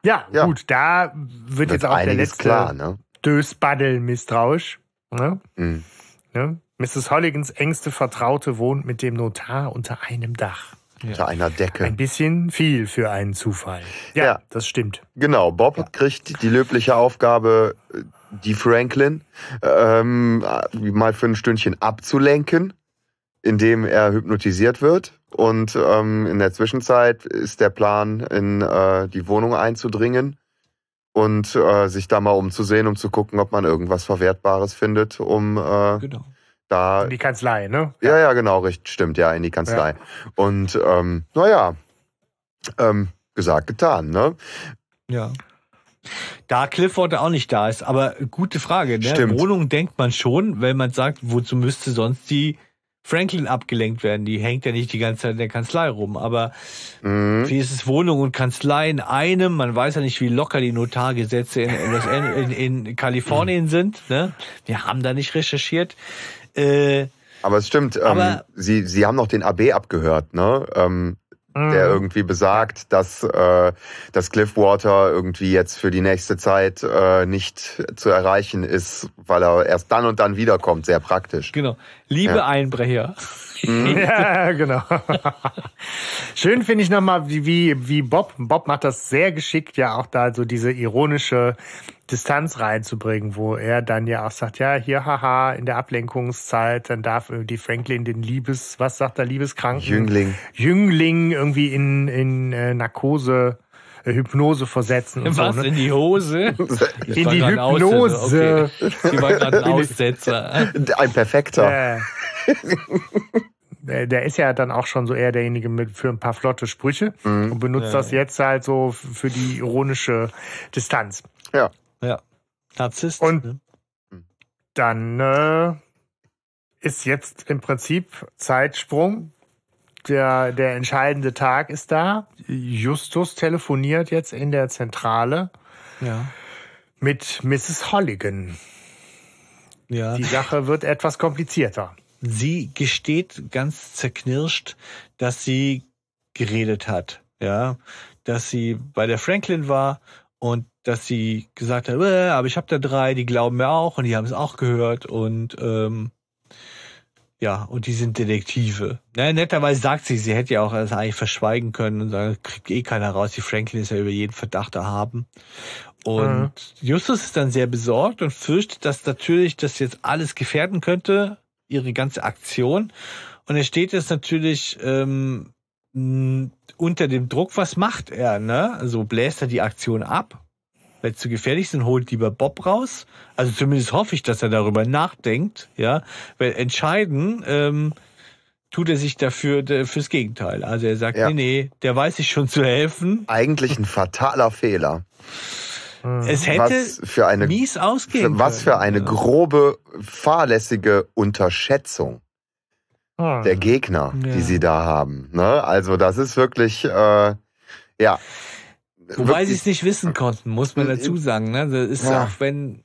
Ja, Ja. gut, da wird Wird jetzt auch der letzte klar, ne? Dösbaddel misstrauisch. Ne? Mhm. Ne? Mrs. Holligans engste Vertraute wohnt mit dem Notar unter einem Dach. Unter einer Decke. Ein bisschen viel für einen Zufall. Ja, Ja. das stimmt. Genau, Bob kriegt die löbliche Aufgabe, die Franklin ähm, mal für ein Stündchen abzulenken, indem er hypnotisiert wird. Und ähm, in der Zwischenzeit ist der Plan, in äh, die Wohnung einzudringen und äh, sich da mal umzusehen, um zu gucken, ob man irgendwas Verwertbares findet, um äh, Genau. Da Die Kanzlei, ne? ja, ja, genau, richtig, stimmt, ja, in die Kanzlei. Und ähm, naja, ähm, gesagt, getan, ne? Ja. Da Clifford auch nicht da ist, aber gute Frage. Ne? Stimmt. Wohnung denkt man schon, weil man sagt, wozu müsste sonst die Franklin abgelenkt werden? Die hängt ja nicht die ganze Zeit in der Kanzlei rum. Aber Mhm. wie ist es Wohnung und Kanzlei in einem? Man weiß ja nicht, wie locker die Notargesetze in, An- in, in Kalifornien sind. Ne? Wir haben da nicht recherchiert. Äh, Aber es stimmt, ähm, Aber- sie, sie haben noch den AB abgehört, ne? Ähm, der irgendwie besagt, dass, äh, dass Cliffwater irgendwie jetzt für die nächste Zeit äh, nicht zu erreichen ist, weil er erst dann und dann wiederkommt. Sehr praktisch. Genau. Liebe Ja. Einbrecher. Ja, genau. Schön finde ich nochmal, wie, wie, wie Bob, Bob macht das sehr geschickt, ja auch da so diese ironische Distanz reinzubringen, wo er dann ja auch sagt, ja, hier, haha, in der Ablenkungszeit, dann darf die Franklin den Liebes, was sagt er, Liebeskranken? Jüngling. Jüngling irgendwie in, in äh, Narkose, äh, Hypnose versetzen und Was so. Ne? in die Hose? In war die Hypnose. Aussetzer. Okay. Sie war gerade ein Aussetzer. Ein perfekter. Äh, der der ist ja dann auch schon so eher derjenige mit für ein paar flotte Sprüche und benutzt Ja, das jetzt halt so für die ironische Distanz. Ja. Ja. Narzisst. Und- ne? Dann äh, ist jetzt im Prinzip Zeitsprung. Der, der entscheidende Tag ist da. Justus telefoniert jetzt in der Zentrale Ja. mit Mrs. Holligan. Ja. Die Sache wird etwas komplizierter. sie gesteht ganz zerknirscht, dass sie geredet hat, ja, dass sie bei der Franklin war und dass sie gesagt hat, äh, aber ich habe da drei, die glauben mir auch und die haben es auch gehört und ähm, ja, und die sind Detektive. Ne, netterweise sagt sie, sie hätte ja auch das eigentlich verschweigen können und sagen, kriegt eh keiner raus, die Franklin ist ja über jeden Verdacht erhaben. Und Mhm. Justus ist dann sehr besorgt und fürchtet, dass natürlich das jetzt alles gefährden könnte, ihre ganze Aktion. Und er steht jetzt natürlich ähm, mh, unter dem Druck, was macht er? Ne? Also bläst er die Aktion ab? Wenn es zu gefährlich dann holt lieber Bob raus. Also zumindest hoffe ich, dass er darüber nachdenkt. Ja, weil entscheiden ähm, tut er sich dafür d- fürs Gegenteil. Also er sagt, Ja. nee, nee, der weiß sich schon zu helfen. Eigentlich ein fataler Fehler. Es hätte Was für eine, mies ausgehen für, was für eine grobe, fahrlässige Unterschätzung Hm. der Gegner, Ja. die sie da haben. Ne? Also das ist wirklich, äh, ja. Wobei sie es nicht wissen konnten, muss man dazu sagen. Ne? Das ist Ja. auch wenn,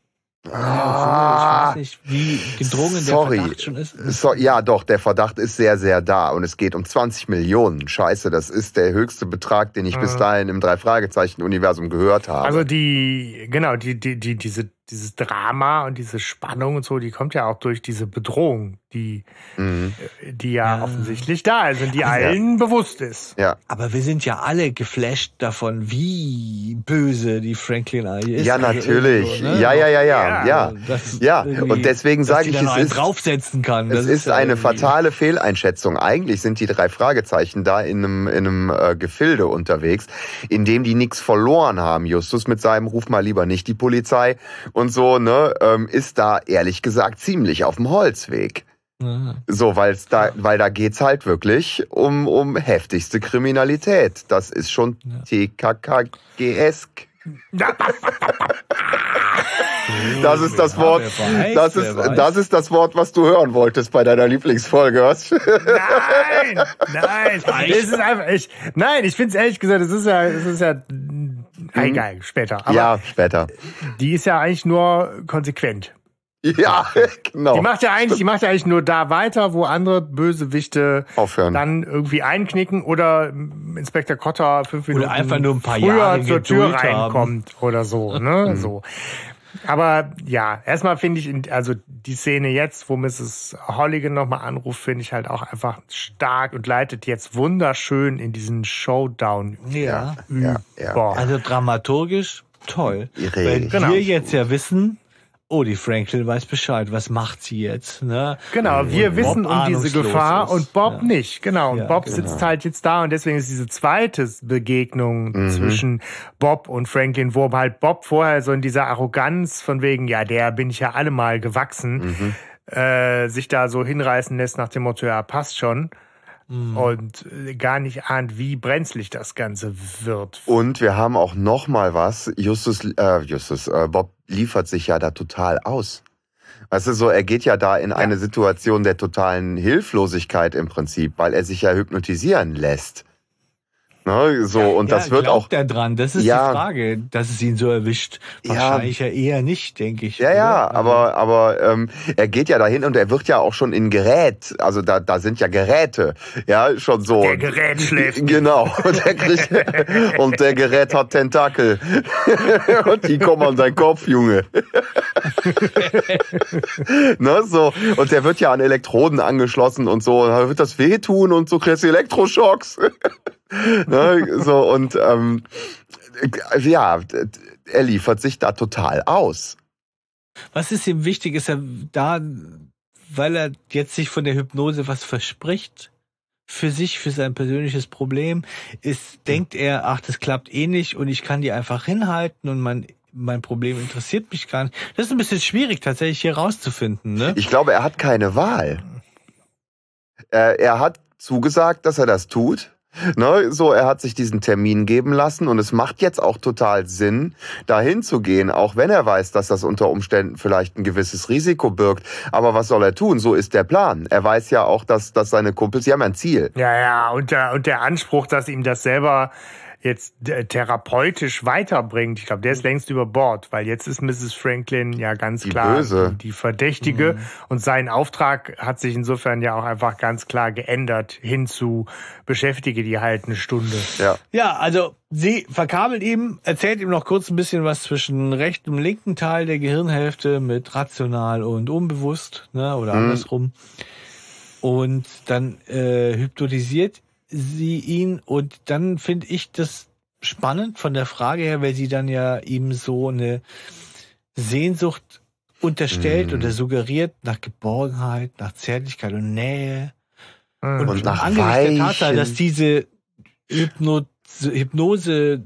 Ah. ich weiß nicht, wie gedrungen Sorry. der Verdacht schon ist. So, ja, doch, der Verdacht ist sehr, sehr da und es geht um 20 Millionen. Scheiße, das ist der höchste Betrag, den ich bis Mhm. dahin im Drei-Fragezeichen-Universum gehört habe. Also die, genau, die, die, die, diese, dieses Drama und diese Spannung und so, die kommt ja auch durch diese Bedrohung, die, mhm. die ja, Ja. offensichtlich da ist und die allen bewusst ist. Ja, Aber wir sind ja alle geflasht davon, wie böse die Franklin eigentlich ist. ja, Also natürlich. irgendwo, ne? Ja, ja, ja, ja, Ja, ja. Ja, und deswegen sage ich, es ist, draufsetzen kann. es Das ist eine irgendwie- fatale Fehleinschätzung. Eigentlich sind die drei Fragezeichen da in einem, in einem äh, Gefilde unterwegs, in dem die nichts verloren haben. Justus mit seinem Ruf mal lieber nicht die Polizei und so, ne, ähm, ist da ehrlich gesagt ziemlich auf dem Holzweg. Ja. So, weil's da, weil da geht's halt wirklich um, um heftigste Kriminalität. Das ist schon TKKG-esk. Das ist das Ja, Wort, das ist, das ist das Wort, was du hören wolltest bei deiner Lieblingsfolge. Was? Nein! Nein! Es ist einfach, ich, nein, ich finde es ehrlich gesagt, es ist ja, es ist ja, ah, egal, später. Aber ja, später. die ist ja eigentlich nur konsequent. Ja, genau. Die macht ja eigentlich, die macht ja eigentlich nur da weiter, wo andere Bösewichte Aufhören. dann irgendwie einknicken oder Inspektor Kotter fünf Minuten einfach nur ein paar früher Jahre zur Tür Geduld haben. reinkommt oder so, ne, so. Aber ja, erstmal finde ich, also die Szene jetzt, wo Mrs. Holligan nochmal anruft, finde ich halt auch einfach stark und leitet jetzt wunderschön in diesen Showdown Ja. ja, ja. über. Also dramaturgisch toll. Weil Genau. wir jetzt ja wissen, oh, die Franklin weiß Bescheid, was macht sie jetzt? Ne? Genau, wir Und wissen Bob um diese Gefahr ist. und Bob Ja. nicht. Genau, und Ja, Bob genau. sitzt halt jetzt da und deswegen ist diese zweite Begegnung Mhm. zwischen Bob und Franklin, wo halt Bob vorher so in dieser Arroganz von wegen, ja, der bin ich ja allemal gewachsen, Mhm. äh, sich da so hinreißen lässt nach dem Motto, ja, passt schon. Mhm. Und äh, gar nicht ahnt, wie brenzlig das Ganze wird. Und wir haben auch noch mal was. Justus, äh, Justus, äh, Bob liefert sich ja da total aus. Weißt du, so, er geht ja da in eine Situation der totalen Hilflosigkeit im Prinzip, weil er sich ja hypnotisieren lässt. Ne, so, und ja, das wird auch. er dran? Das ist Ja. die Frage, dass es ihn so erwischt. Ja. Wahrscheinlich ja, eher nicht, denke ich. Ja, oder? ja, Also, aber, aber ähm, er geht ja dahin und er wird ja auch schon in Gerät, also da, da sind ja Geräte, ja, schon so. Der Gerät schläft. Genau. Und der, kriegt, und der Gerät hat Tentakel. und die kommen an seinen Kopf, Junge. ne, so. Und der wird ja an Elektroden angeschlossen und so. Da wird das wehtun und so kriegst du Elektroschocks. ne, so, und ähm, ja, er liefert sich da total aus. Was ist ihm wichtig? Ist er da, weil er jetzt sich von der Hypnose was verspricht? Für sich, für sein persönliches Problem, ist, denkt er, ach, das klappt eh nicht und ich kann die einfach hinhalten und mein, mein Problem interessiert mich gar nicht. Das ist ein bisschen schwierig, tatsächlich hier rauszufinden, ne? Ich glaube, er hat keine Wahl. Er, er hat zugesagt, dass er das tut. Ne, so, er hat sich diesen Termin geben lassen und es macht jetzt auch total Sinn, dahin zu gehen, auch wenn er weiß, dass das unter Umständen vielleicht ein gewisses Risiko birgt. Aber was soll er tun? So ist der Plan. Er weiß ja auch, dass, dass seine Kumpels, sie haben ein Ziel. Ja, ja, und der, und der Anspruch, dass ihm das selber jetzt äh, therapeutisch weiterbringt, ich glaube, der ist längst über Bord, weil jetzt ist Mrs. Franklin ja ganz Die klar Böse. Die, die Verdächtige und sein Auftrag hat sich insofern ja auch einfach ganz klar geändert hin zu beschäftige die halt eine Stunde. Ja. Ja, also sie verkabelt ihm, erzählt ihm noch kurz ein bisschen was zwischen rechten und linken Teil der Gehirnhälfte mit rational und unbewusst, ne, oder andersrum. Und dann äh, hypnotisiert sie ihn und dann finde ich das spannend von der Frage her, weil sie dann ja ihm so eine Sehnsucht unterstellt Mhm. oder suggeriert nach Geborgenheit, nach Zärtlichkeit und Nähe. Und, Und nach angesichts der Tatsache, dass diese Hypno Hypnose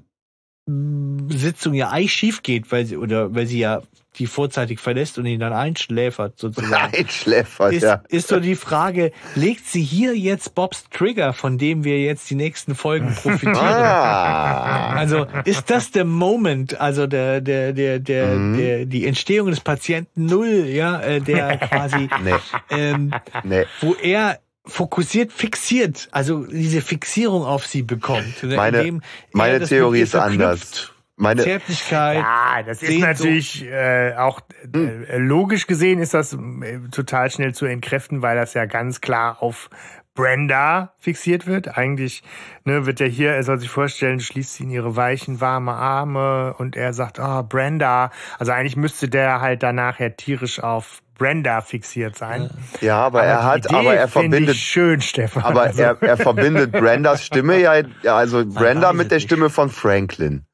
Sitzung ja eigentlich schief geht, weil sie oder weil sie ja die vorzeitig verlässt und ihn dann einschläfert sozusagen. Einschläfert, Ist, ja. ist so die Frage, legt sie hier jetzt Bobs Trigger, von dem wir jetzt die nächsten Folgen profitieren? Ah. Also ist das der Moment, also der der der der, Mhm. der die Entstehung des Patienten Null, ja, äh, der quasi Nee, ähm, nee. wo er fokussiert, fixiert, also diese Fixierung auf sie bekommt. ne, Meine- meine Theorie ist anders. Meine, Zärtlichkeit. Ja, das ist natürlich äh, auch äh, logisch gesehen ist das äh, total schnell zu entkräften, weil das ja ganz klar auf Brenda fixiert wird. Eigentlich ne, wird er hier, er soll sich vorstellen, schließt sie in ihre weichen, warme Arme und er sagt, ah, Brenda. Also eigentlich müsste der halt danach ja tierisch auf Brenda fixiert sein. ja, aber, er die hat, Idee aber er verbindet schön, Stefan. Aber Also, er, er verbindet Brendas Stimme ja, also Brenda mit der nicht. Stimme von Franklin.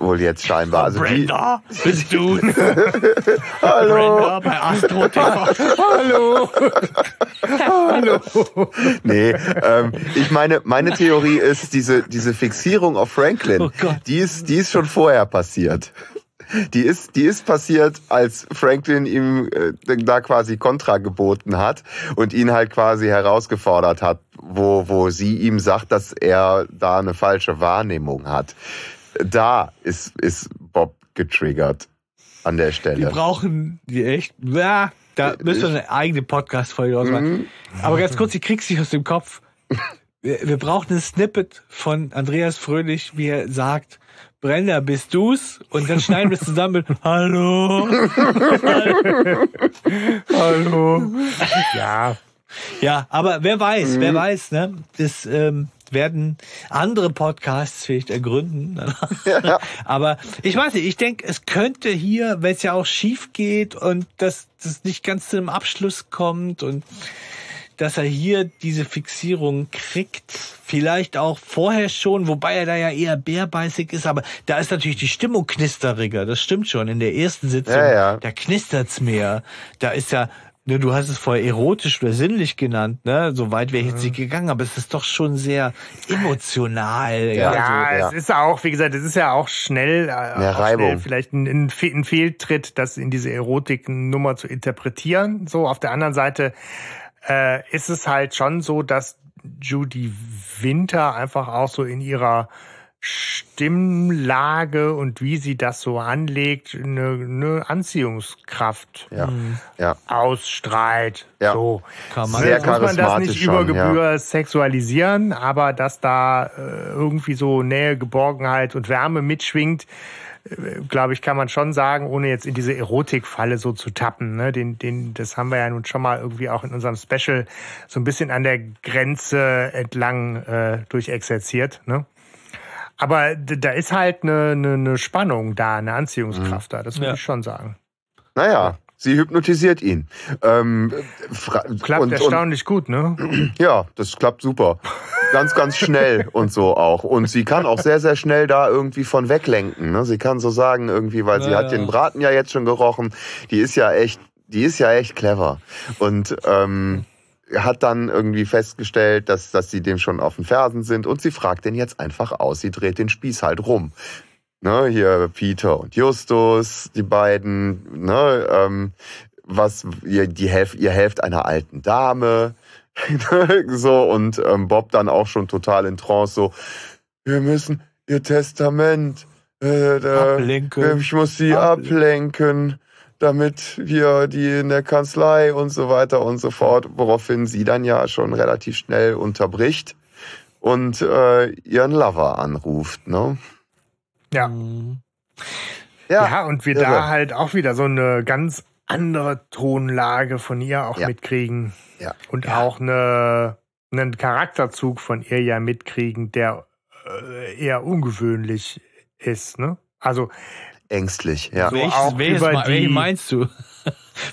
Wohl jetzt scheinbar. Also die, Brenda, bist du? Hallo. Brenda bei Astro TV. Hallo. Hallo. nee, ähm, ich meine, meine Theorie ist, diese, diese Fixierung auf Franklin, Oh die ist, die ist schon vorher passiert. Die ist, die ist passiert, als Franklin ihm äh, da quasi Kontra geboten hat und ihn halt quasi herausgefordert hat, wo, wo sie ihm sagt, dass er da eine falsche Wahrnehmung hat. Da ist, ist Bob getriggert an der Wir Stelle. brauchen die echt. Ja, da müssen wir eine eigene Podcast-Folge draus machen. Mhm. Aber ganz kurz, ich krieg's nicht aus dem Kopf. Wir, wir brauchen ein Snippet von Andreas Fröhlich, wie er sagt, Brenda, bist du's? Und dann schneiden wir es zusammen mit Hallo. Hallo. Ja, Ja, aber wer weiß, Mhm. wer weiß, ne? Das ähm, werden andere Podcasts vielleicht ergründen. aber ich weiß nicht, ich denke, es könnte hier, wenn es ja auch schief geht und dass das nicht ganz zu einem Abschluss kommt und dass er hier diese Fixierung kriegt, vielleicht auch vorher schon, wobei er da ja eher bärbeißig ist, aber da ist natürlich die Stimmung knisteriger, das stimmt schon. In der ersten Sitzung, Ja, ja. da knistert's mehr. Da ist ja, ne, du hast es vorher erotisch oder sinnlich genannt, ne? So weit wäre ich jetzt nicht gegangen, aber es ist doch schon sehr emotional. Ja, Ja, Also, ja. es ist auch, wie gesagt, es ist ja auch schnell, äh, auch schnell vielleicht ein, ein, Fe- ein Fehltritt, das in diese Erotik-Nummer zu interpretieren. So, auf der anderen Seite äh, ist es halt schon so, dass Judy Winter einfach auch so in ihrer Stimmlage und wie sie das so anlegt, eine, eine Anziehungskraft Ja. Mhm. Ja. ausstrahlt. Ja. So. Kann man Sehr Jetzt muss man das nicht über Gebühr sexualisieren, aber dass da äh, irgendwie so Nähe, Geborgenheit und Wärme mitschwingt, äh, glaube ich, kann man schon sagen, ohne jetzt in diese Erotikfalle so zu tappen. Ne? Den, den, das haben wir ja nun schon mal irgendwie auch in unserem Special so ein bisschen an der Grenze entlang äh, durchexerziert. Ne? Aber da ist halt eine, eine, eine Spannung da, eine Anziehungskraft da, das würde Ja. ich schon sagen. Naja, sie hypnotisiert ihn. Ähm, Klappt und, und, erstaunlich gut, ne? ja, das klappt super. Ganz, ganz schnell und so auch. Und sie kann auch sehr, sehr schnell da irgendwie von weglenken. Ne? Sie kann so sagen irgendwie, weil sie Ja, hat ja. den Braten ja jetzt schon gerochen. Die ist ja echt, die ist ja echt clever. Und ähm, hat dann irgendwie festgestellt, dass, dass sie dem schon auf den Fersen sind und sie fragt den jetzt einfach aus. Sie dreht den Spieß halt rum. Ne, hier Peter und Justus, die beiden, ne, ähm, was ihr, die helft, ihr helft einer alten Dame, so und ähm, Bob dann auch schon total in Trance, so, wir müssen ihr Testament, äh, da, Ablenken. ich muss sie Ablenken. ablenken, damit wir die in der Kanzlei und so weiter und so fort, woraufhin sie dann ja schon relativ schnell unterbricht und äh, ihren Lover anruft, ne? Ja. Mhm. Ja, und wir irre. da halt auch wieder so eine ganz andere Tonlage von ihr auch Ja. mitkriegen. Ja. Und auch eine, einen Charakterzug von ihr ja mitkriegen, der äh, eher ungewöhnlich ist. Ne? Also ängstlich, ja. So welches, auch welches, über die- meinst du?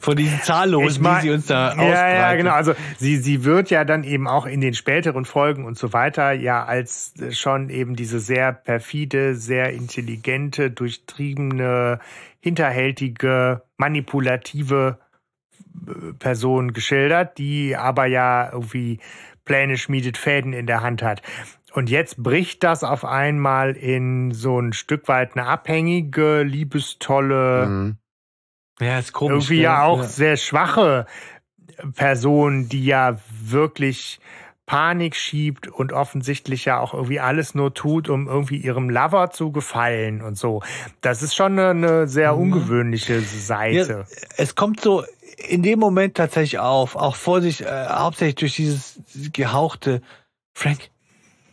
Von diesen zahllosen, Ich mein- die sie uns da ausbreiten. Ja, ja, genau. Also sie, sie wird ja dann eben auch in den späteren Folgen und so weiter ja als äh, schon eben diese sehr perfide, sehr intelligente, durchtriebene, hinterhältige, manipulative äh, Person geschildert, die aber ja irgendwie Pläne schmiedet, Fäden in der Hand hat. Und jetzt bricht das auf einmal in so ein Stück weit eine abhängige, liebestolle, Mhm. Ja, ist komisch. irgendwie ja auch sehr schwache Person, die ja wirklich Panik schiebt und offensichtlich ja auch irgendwie alles nur tut, um irgendwie ihrem Lover zu gefallen und so. Das ist schon eine, eine sehr Mhm. ungewöhnliche Seite. es kommt so in dem Moment tatsächlich auf, auch vor sich, äh, hauptsächlich durch dieses gehauchte Frank,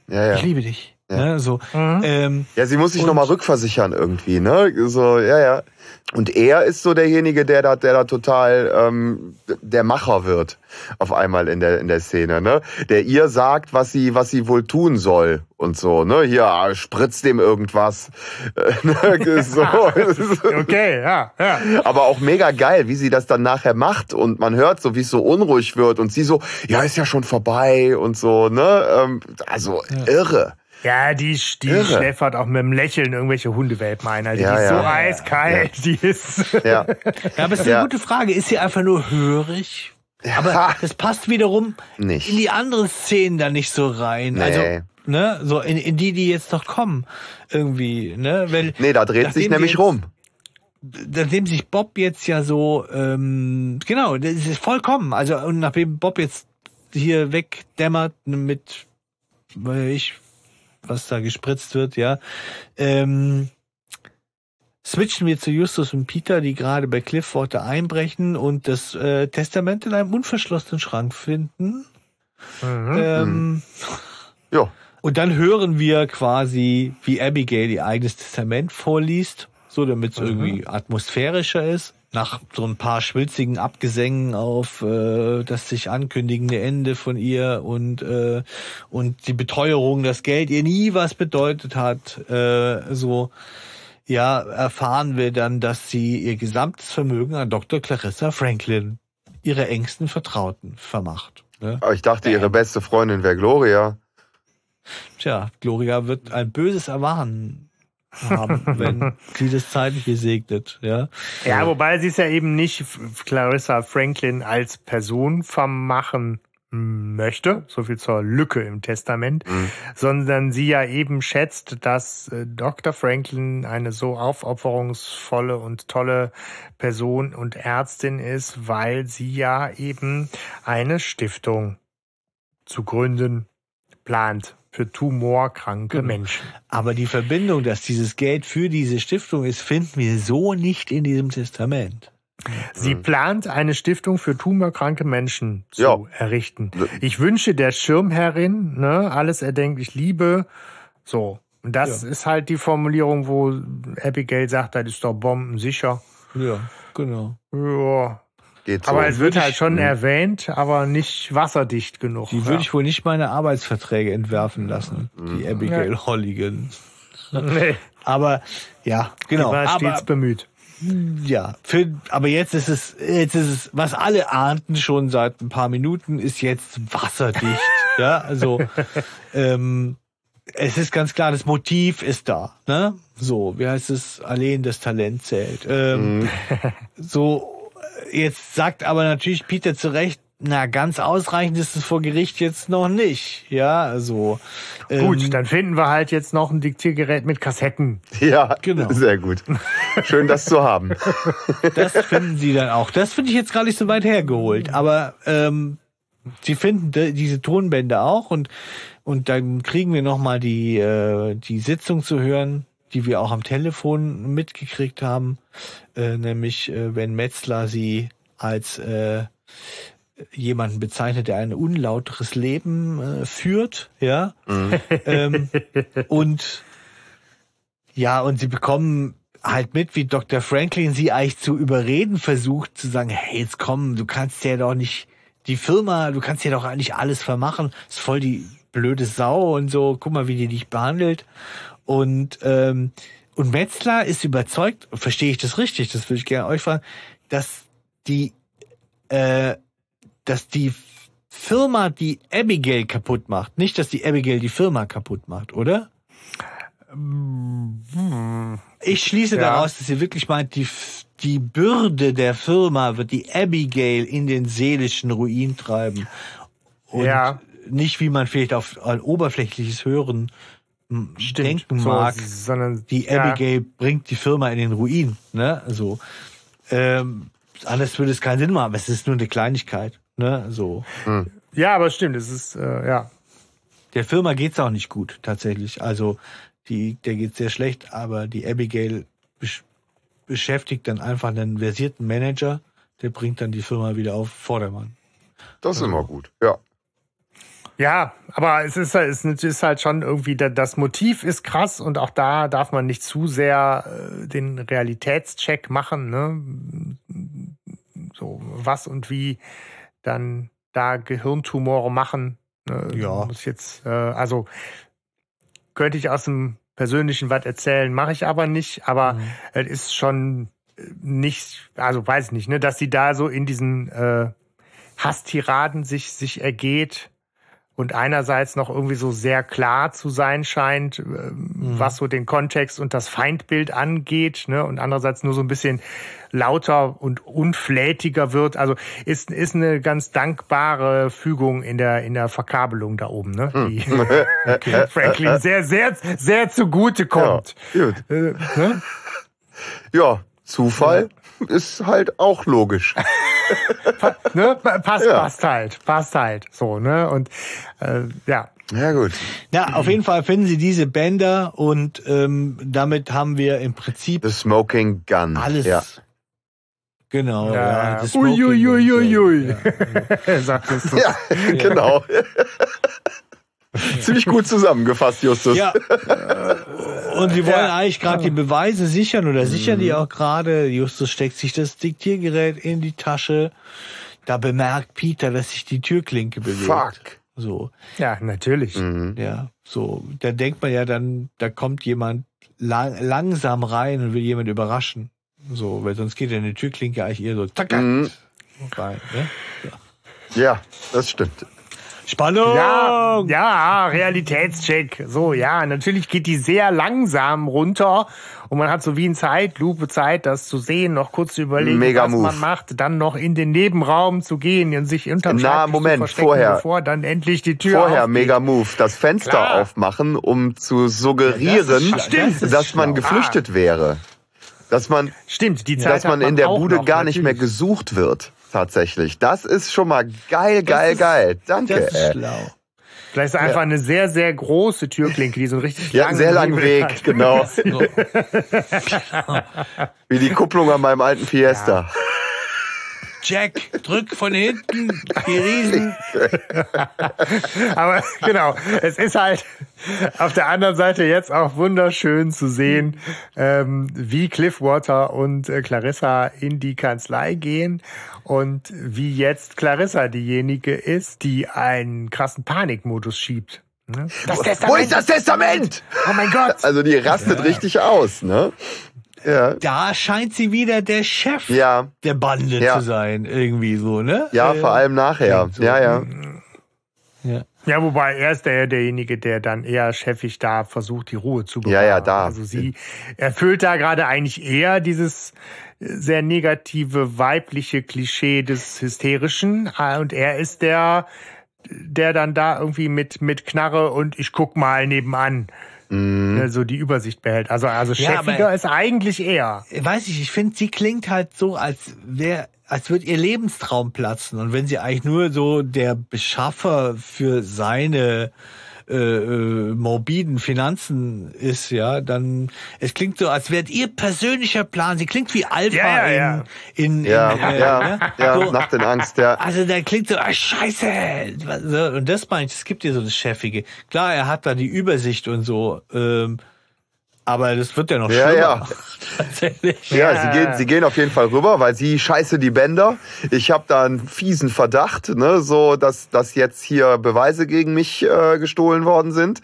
Ja, ja. ich liebe dich. Ja. Ne, so, Mhm. ähm, Ja, sie muss sich nochmal rückversichern irgendwie, ne? So, ja, ja. Und er ist so derjenige, der da, der da total ähm, der Macher wird auf einmal in der in der Szene, ne? Der ihr sagt, was sie was sie wohl tun soll und so, ne? Hier ah, spritzt dem irgendwas, ne? so. Okay, ja, ja. Aber auch mega geil, wie sie das dann nachher macht und man hört so, wie es so unruhig wird und sie so, ja, ist ja schon vorbei und so, ne? Ähm, also irre. Ja, die, die Irre. schläfert auch mit dem Lächeln irgendwelche Hundewelpen ein. Also Ja, die ist so ja. eiskalt, die ist. Ja. ja, aber es ist Ja. eine gute Frage. Ist sie einfach nur hörig? Aber das passt wiederum Nicht. in die anderen Szenen da nicht so rein. Nee. Also, ne, so in, in die, die jetzt noch kommen. Irgendwie, ne? Weil, Nee, da dreht sich nämlich die rum. nachdem sich Bob jetzt ja so, ähm, genau, das ist vollkommen. Also, und nachdem Bob jetzt hier wegdämmert mit, weil ich, was da gespritzt wird, ja, ähm, switchen wir zu Justus und Peter, die gerade bei Cliffwater einbrechen und das äh, Testament in einem unverschlossenen Schrank finden. Mhm. Ähm, Ja. und dann hören wir quasi, wie Abigail ihr eigenes Testament vorliest, so damit es irgendwie atmosphärischer ist. Nach so ein paar schwülzigen Abgesängen auf äh, das sich ankündigende Ende von ihr und äh, und die Beteuerung, dass Geld ihr nie was bedeutet hat, äh, so ja erfahren wir dann, dass sie ihr gesamtes Vermögen an Dr. Clarissa Franklin, ihre engsten Vertrauten, vermacht. Ne? Aber ich dachte, ihre beste Freundin wäre Gloria. Tja, Gloria wird ein böses Erwachen haben, wenn sie das Zeitliche segnet, ja. Ja, wobei sie es ja eben nicht Clarissa Franklin als Person vermachen möchte, so viel zur Lücke im Testament, Mhm. sondern sie ja eben schätzt, dass äh, Dr. Franklin eine so aufopferungsvolle und tolle Person und Ärztin ist, weil sie ja eben eine Stiftung zu gründen plant für tumorkranke Genau. Menschen. Aber die Verbindung, dass dieses Geld für diese Stiftung ist, finden wir so nicht in diesem Testament. Sie plant eine Stiftung für tumorkranke Menschen zu Ja. errichten. Ich wünsche der Schirmherrin ne, alles erdenklich Liebe. So. Und das Ja. ist halt die Formulierung, wo Abigail sagt, das ist doch bombensicher. Ja, genau. Ja. Geht so. Aber es wird halt schon erwähnt, aber nicht wasserdicht genug. Die würde ich wohl nicht meine Arbeitsverträge entwerfen lassen, Mhm. die Abigail Holligan. nee, Aber ja, genau. die war aber, stets bemüht. Ja, für, aber jetzt ist es, jetzt ist es, was alle ahnten schon seit ein paar Minuten, ist jetzt wasserdicht. ja, also ähm, es ist ganz klar, das Motiv ist da. Ne? So, wie heißt es? Allein das Talent zählt. Ähm, So, äh, jetzt sagt aber natürlich Peter zu Recht, na, ganz ausreichend ist es vor Gericht jetzt noch nicht. Ja, also. ähm, Gut, dann finden wir halt jetzt noch ein Diktiergerät mit Kassetten. Ja, Genau. sehr gut. Schön, das zu haben. Das finden sie dann auch. Das finde ich jetzt gar nicht so weit hergeholt. Aber ähm, sie finden de- diese Tonbänder auch und und dann kriegen wir noch mal die äh, die Sitzung zu hören, die wir auch am Telefon mitgekriegt haben, äh, nämlich äh, wenn Metzler sie als äh, jemanden bezeichnet, der ein unlauteres Leben äh, führt, ja, ähm, und ja, und sie bekommen halt mit, wie Dr. Franklin sie eigentlich zu überreden versucht, zu sagen, hey, jetzt komm, du kannst ja doch nicht die Firma, du kannst ja doch eigentlich alles vermachen, ist voll die blöde Sau und so, guck mal, wie die dich behandelt. Und, ähm, und Metzler ist überzeugt, verstehe ich das richtig, das würde ich gerne euch fragen, dass die, äh, dass die Firma die Abigail kaputt macht, nicht, dass die Abigail die Firma kaputt macht, oder? Ich schließe Ja. daraus, dass ihr wirklich meint, die, die Bürde der Firma wird die Abigail in den seelischen Ruin treiben. Und Ja. nicht, wie man vielleicht auf ein oberflächliches Hören m, denken so, mag. sondern Die ja, Abigail bringt die Firma in den Ruin. Ne? So. Ähm, anders würde es keinen Sinn machen, aber es ist nur eine Kleinigkeit. Ne? So. Ja, aber stimmt, es ist äh, ja. Der Firma geht's auch nicht gut, tatsächlich. Also, die, der geht sehr schlecht, aber die Abigail besch beschäftigt dann einfach einen versierten Manager, der bringt dann die Firma wieder auf Vordermann. Das ist immer gut. Ja. Ja, aber es ist, halt- es ist halt schon irgendwie, da- das Motiv ist krass und auch da darf man nicht zu sehr äh, den Realitätscheck machen, ne? So, was und wie dann da Gehirntumore machen. Ne? Ja. Muss jetzt, äh, also könnte ich aus dem Persönlichen was erzählen, mache ich aber nicht, aber es ist schon äh, nicht, also weiß ich nicht, ne, dass sie da so in diesen äh, Hasstiraden sich, sich ergeht und einerseits noch irgendwie so sehr klar zu sein scheint, ähm, was so den Kontext und das Feindbild angeht, ne, und andererseits nur so ein bisschen lauter und unflätiger wird. Also ist, ist eine ganz dankbare Fügung in der, in der Verkabelung da oben, ne, die Franklin sehr, sehr, sehr zugute ja. kommt. Gut. Äh, ne? Ja, Zufall ist halt auch logisch. ne? Passt, Ja. passt halt, passt halt. So, ne? Und äh, ja. Ja, gut. Ja, auf jeden Fall finden sie diese Bänder und ähm, damit haben wir im Prinzip The Smoking Gun. alles. Ja. Genau. Ja. Ja, das Ui, ui, ui. Ja. sagt es so. Ja, genau. Ziemlich gut zusammengefasst, Justus. Ja. Und sie wollen Ja. eigentlich gerade die Beweise sichern oder sichern die auch gerade. Justus steckt sich das Diktiergerät in die Tasche. Da bemerkt Peter, dass sich die Türklinke bewegt. Fuck. So, Ja, natürlich. Mhm. ja, so. Da denkt man ja dann, da kommt jemand lang, langsam rein und will jemand überraschen. So, weil sonst geht ja eine Türklinke eigentlich eher so tack, Mhm. rein. Ne? Ja, das stimmt. Spannung! Ja, ja, Realitätscheck. So, ja, natürlich geht die sehr langsam runter und man hat so wie in Zeitlupe Zeit, das zu sehen, noch kurz zu überlegen, Mega was Move. man macht, dann noch in den Nebenraum zu gehen und sich unterm Na, Moment, zu verstecken, vorher. bevor dann endlich die Tür Vorher aufgeht. mega Move, das Fenster Klar. aufmamen, um zu suggerieren, Ja, das. Stimmt. Das dass man schlau. geflüchtet wäre. Dass man, Stimmt, die Zeit dass man hat in der Bude noch, gar nicht mehr natürlich. gesucht wird. Tatsächlich. Das ist schon mal geil, geil, ist- geil. Danke. Das ist ey. schlau. Vielleicht ist es einfach eine sehr, sehr große Türklinke, die so einen richtig Ja, einen langen sehr langen Weg, hat. genau. Wie die Kupplung an meinem alten Fiesta. Jack, drück von hinten die Riesen. Aber genau, es ist halt auf der anderen Seite jetzt auch wunderschön zu sehen, ähm, wie Cliffwater und äh, Clarissa in die Kanzlei gehen und wie jetzt Clarissa diejenige ist, die einen krassen Panikmodus schiebt. Ne? Das Wo ist das Testament? Oh mein Gott! Also die rastet richtig aus, ne? Ja. Da scheint sie wieder der Chef Ja, der Bande Ja. zu sein, irgendwie so, ne? ja, Äh, vor allem nachher. so. Ja, ja. Ja. Ja, wobei er ist der, derjenige, der dann eher chefig da versucht, die Ruhe zu bewahren. Ja, ja, da. Also sie erfüllt da gerade eigentlich eher dieses sehr negative weibliche Klischee des Hysterischen Ah, und er ist der, der dann da irgendwie mit, mit Knarre und ich guck mal nebenan Mhm. so die Übersicht behält. Also, also Ja, chefiger aber- ist eigentlich er. weiß ich, ich finde, sie klingt halt so, als wäre, als würde ihr Lebenstraum platzen. Und wenn sie eigentlich nur so der Beschaffer für seine äh, äh, morbiden Finanzen ist, ja, dann es klingt so, als wäre ihr persönlicher Plan. Sie klingt wie Alpha Ja, ja, ja. in, in, Ja, in äh, ja, ne? ja, so, Nacht in Angst, ja. also der klingt so, ah, scheiße. Und das meine ich, es gibt ihr so das Chefige. Klar, er hat da die Übersicht und so, ähm, aber das wird ja noch Ja, schlimmer. ja. Tatsächlich. Ja, Ja. sie gehen, sie gehen auf jeden Fall rüber, weil sie scheiße die Bänder. Ich habe da einen fiesen Verdacht, ne, so dass, dass jetzt hier Beweise gegen mich äh, gestohlen worden sind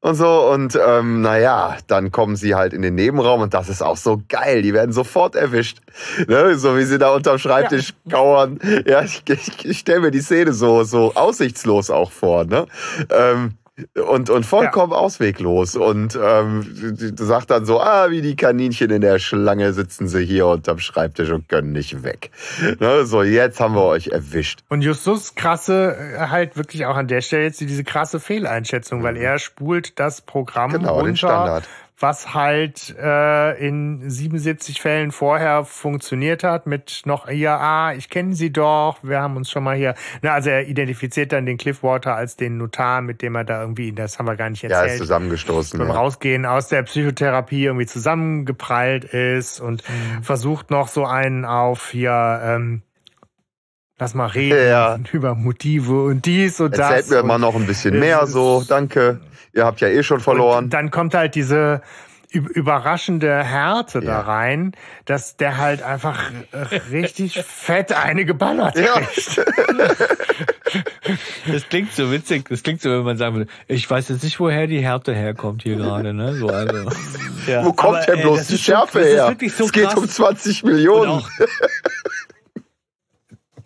und so. Und ähm, naja, dann kommen sie halt in den Nebenraum und das ist auch so geil. Die werden sofort erwischt. Ne? So wie sie da unterm Schreibtisch kauern. Ja, ich, ich, ich stelle mir die Szene so, so aussichtslos auch vor. Ne? Ähm, und, und vollkommen ausweglos. Und ähm, sagt dann so, ah, wie die Kaninchen in der Schlange sitzen sie hier unterm Schreibtisch und können nicht weg. Ne? So, jetzt haben wir euch erwischt. Und Justus krasse, äh, halt wirklich auch an der Stelle jetzt diese krasse Fehleinschätzung, weil er spult das Programm Mhm. Genau, den runter, Standard. Was halt äh, in 77 Fällen vorher funktioniert hat, mit noch hier, ah, ich kenne sie doch, wir haben uns schon mal hier. Na, also er identifiziert dann den Cliffwater als den Notar, mit dem er da irgendwie, das haben wir gar nicht Ja, ist erzählt. zusammengestoßen. beim Ja. Rausgehen aus der Psychotherapie irgendwie zusammengeprallt ist und Mhm. versucht noch so einen auf hier, ähm, lass mal reden Ja. über Motive und dies und das. Erzählt mir und mal noch ein bisschen mehr so, danke. Ihr habt ja eh schon verloren. Und dann kommt halt diese üb- überraschende Härte da Ja. rein, dass der halt einfach richtig fett eine geballert Ja. kriegt. Das klingt so witzig. Das klingt so, wenn man sagen würde, ich weiß jetzt nicht, woher die Härte herkommt hier gerade, ne? So, also. Ja. Wo kommt Aber, denn ey, bloß das die so- Schärfe das ist her? so es geht krass. um 20 Und Millionen.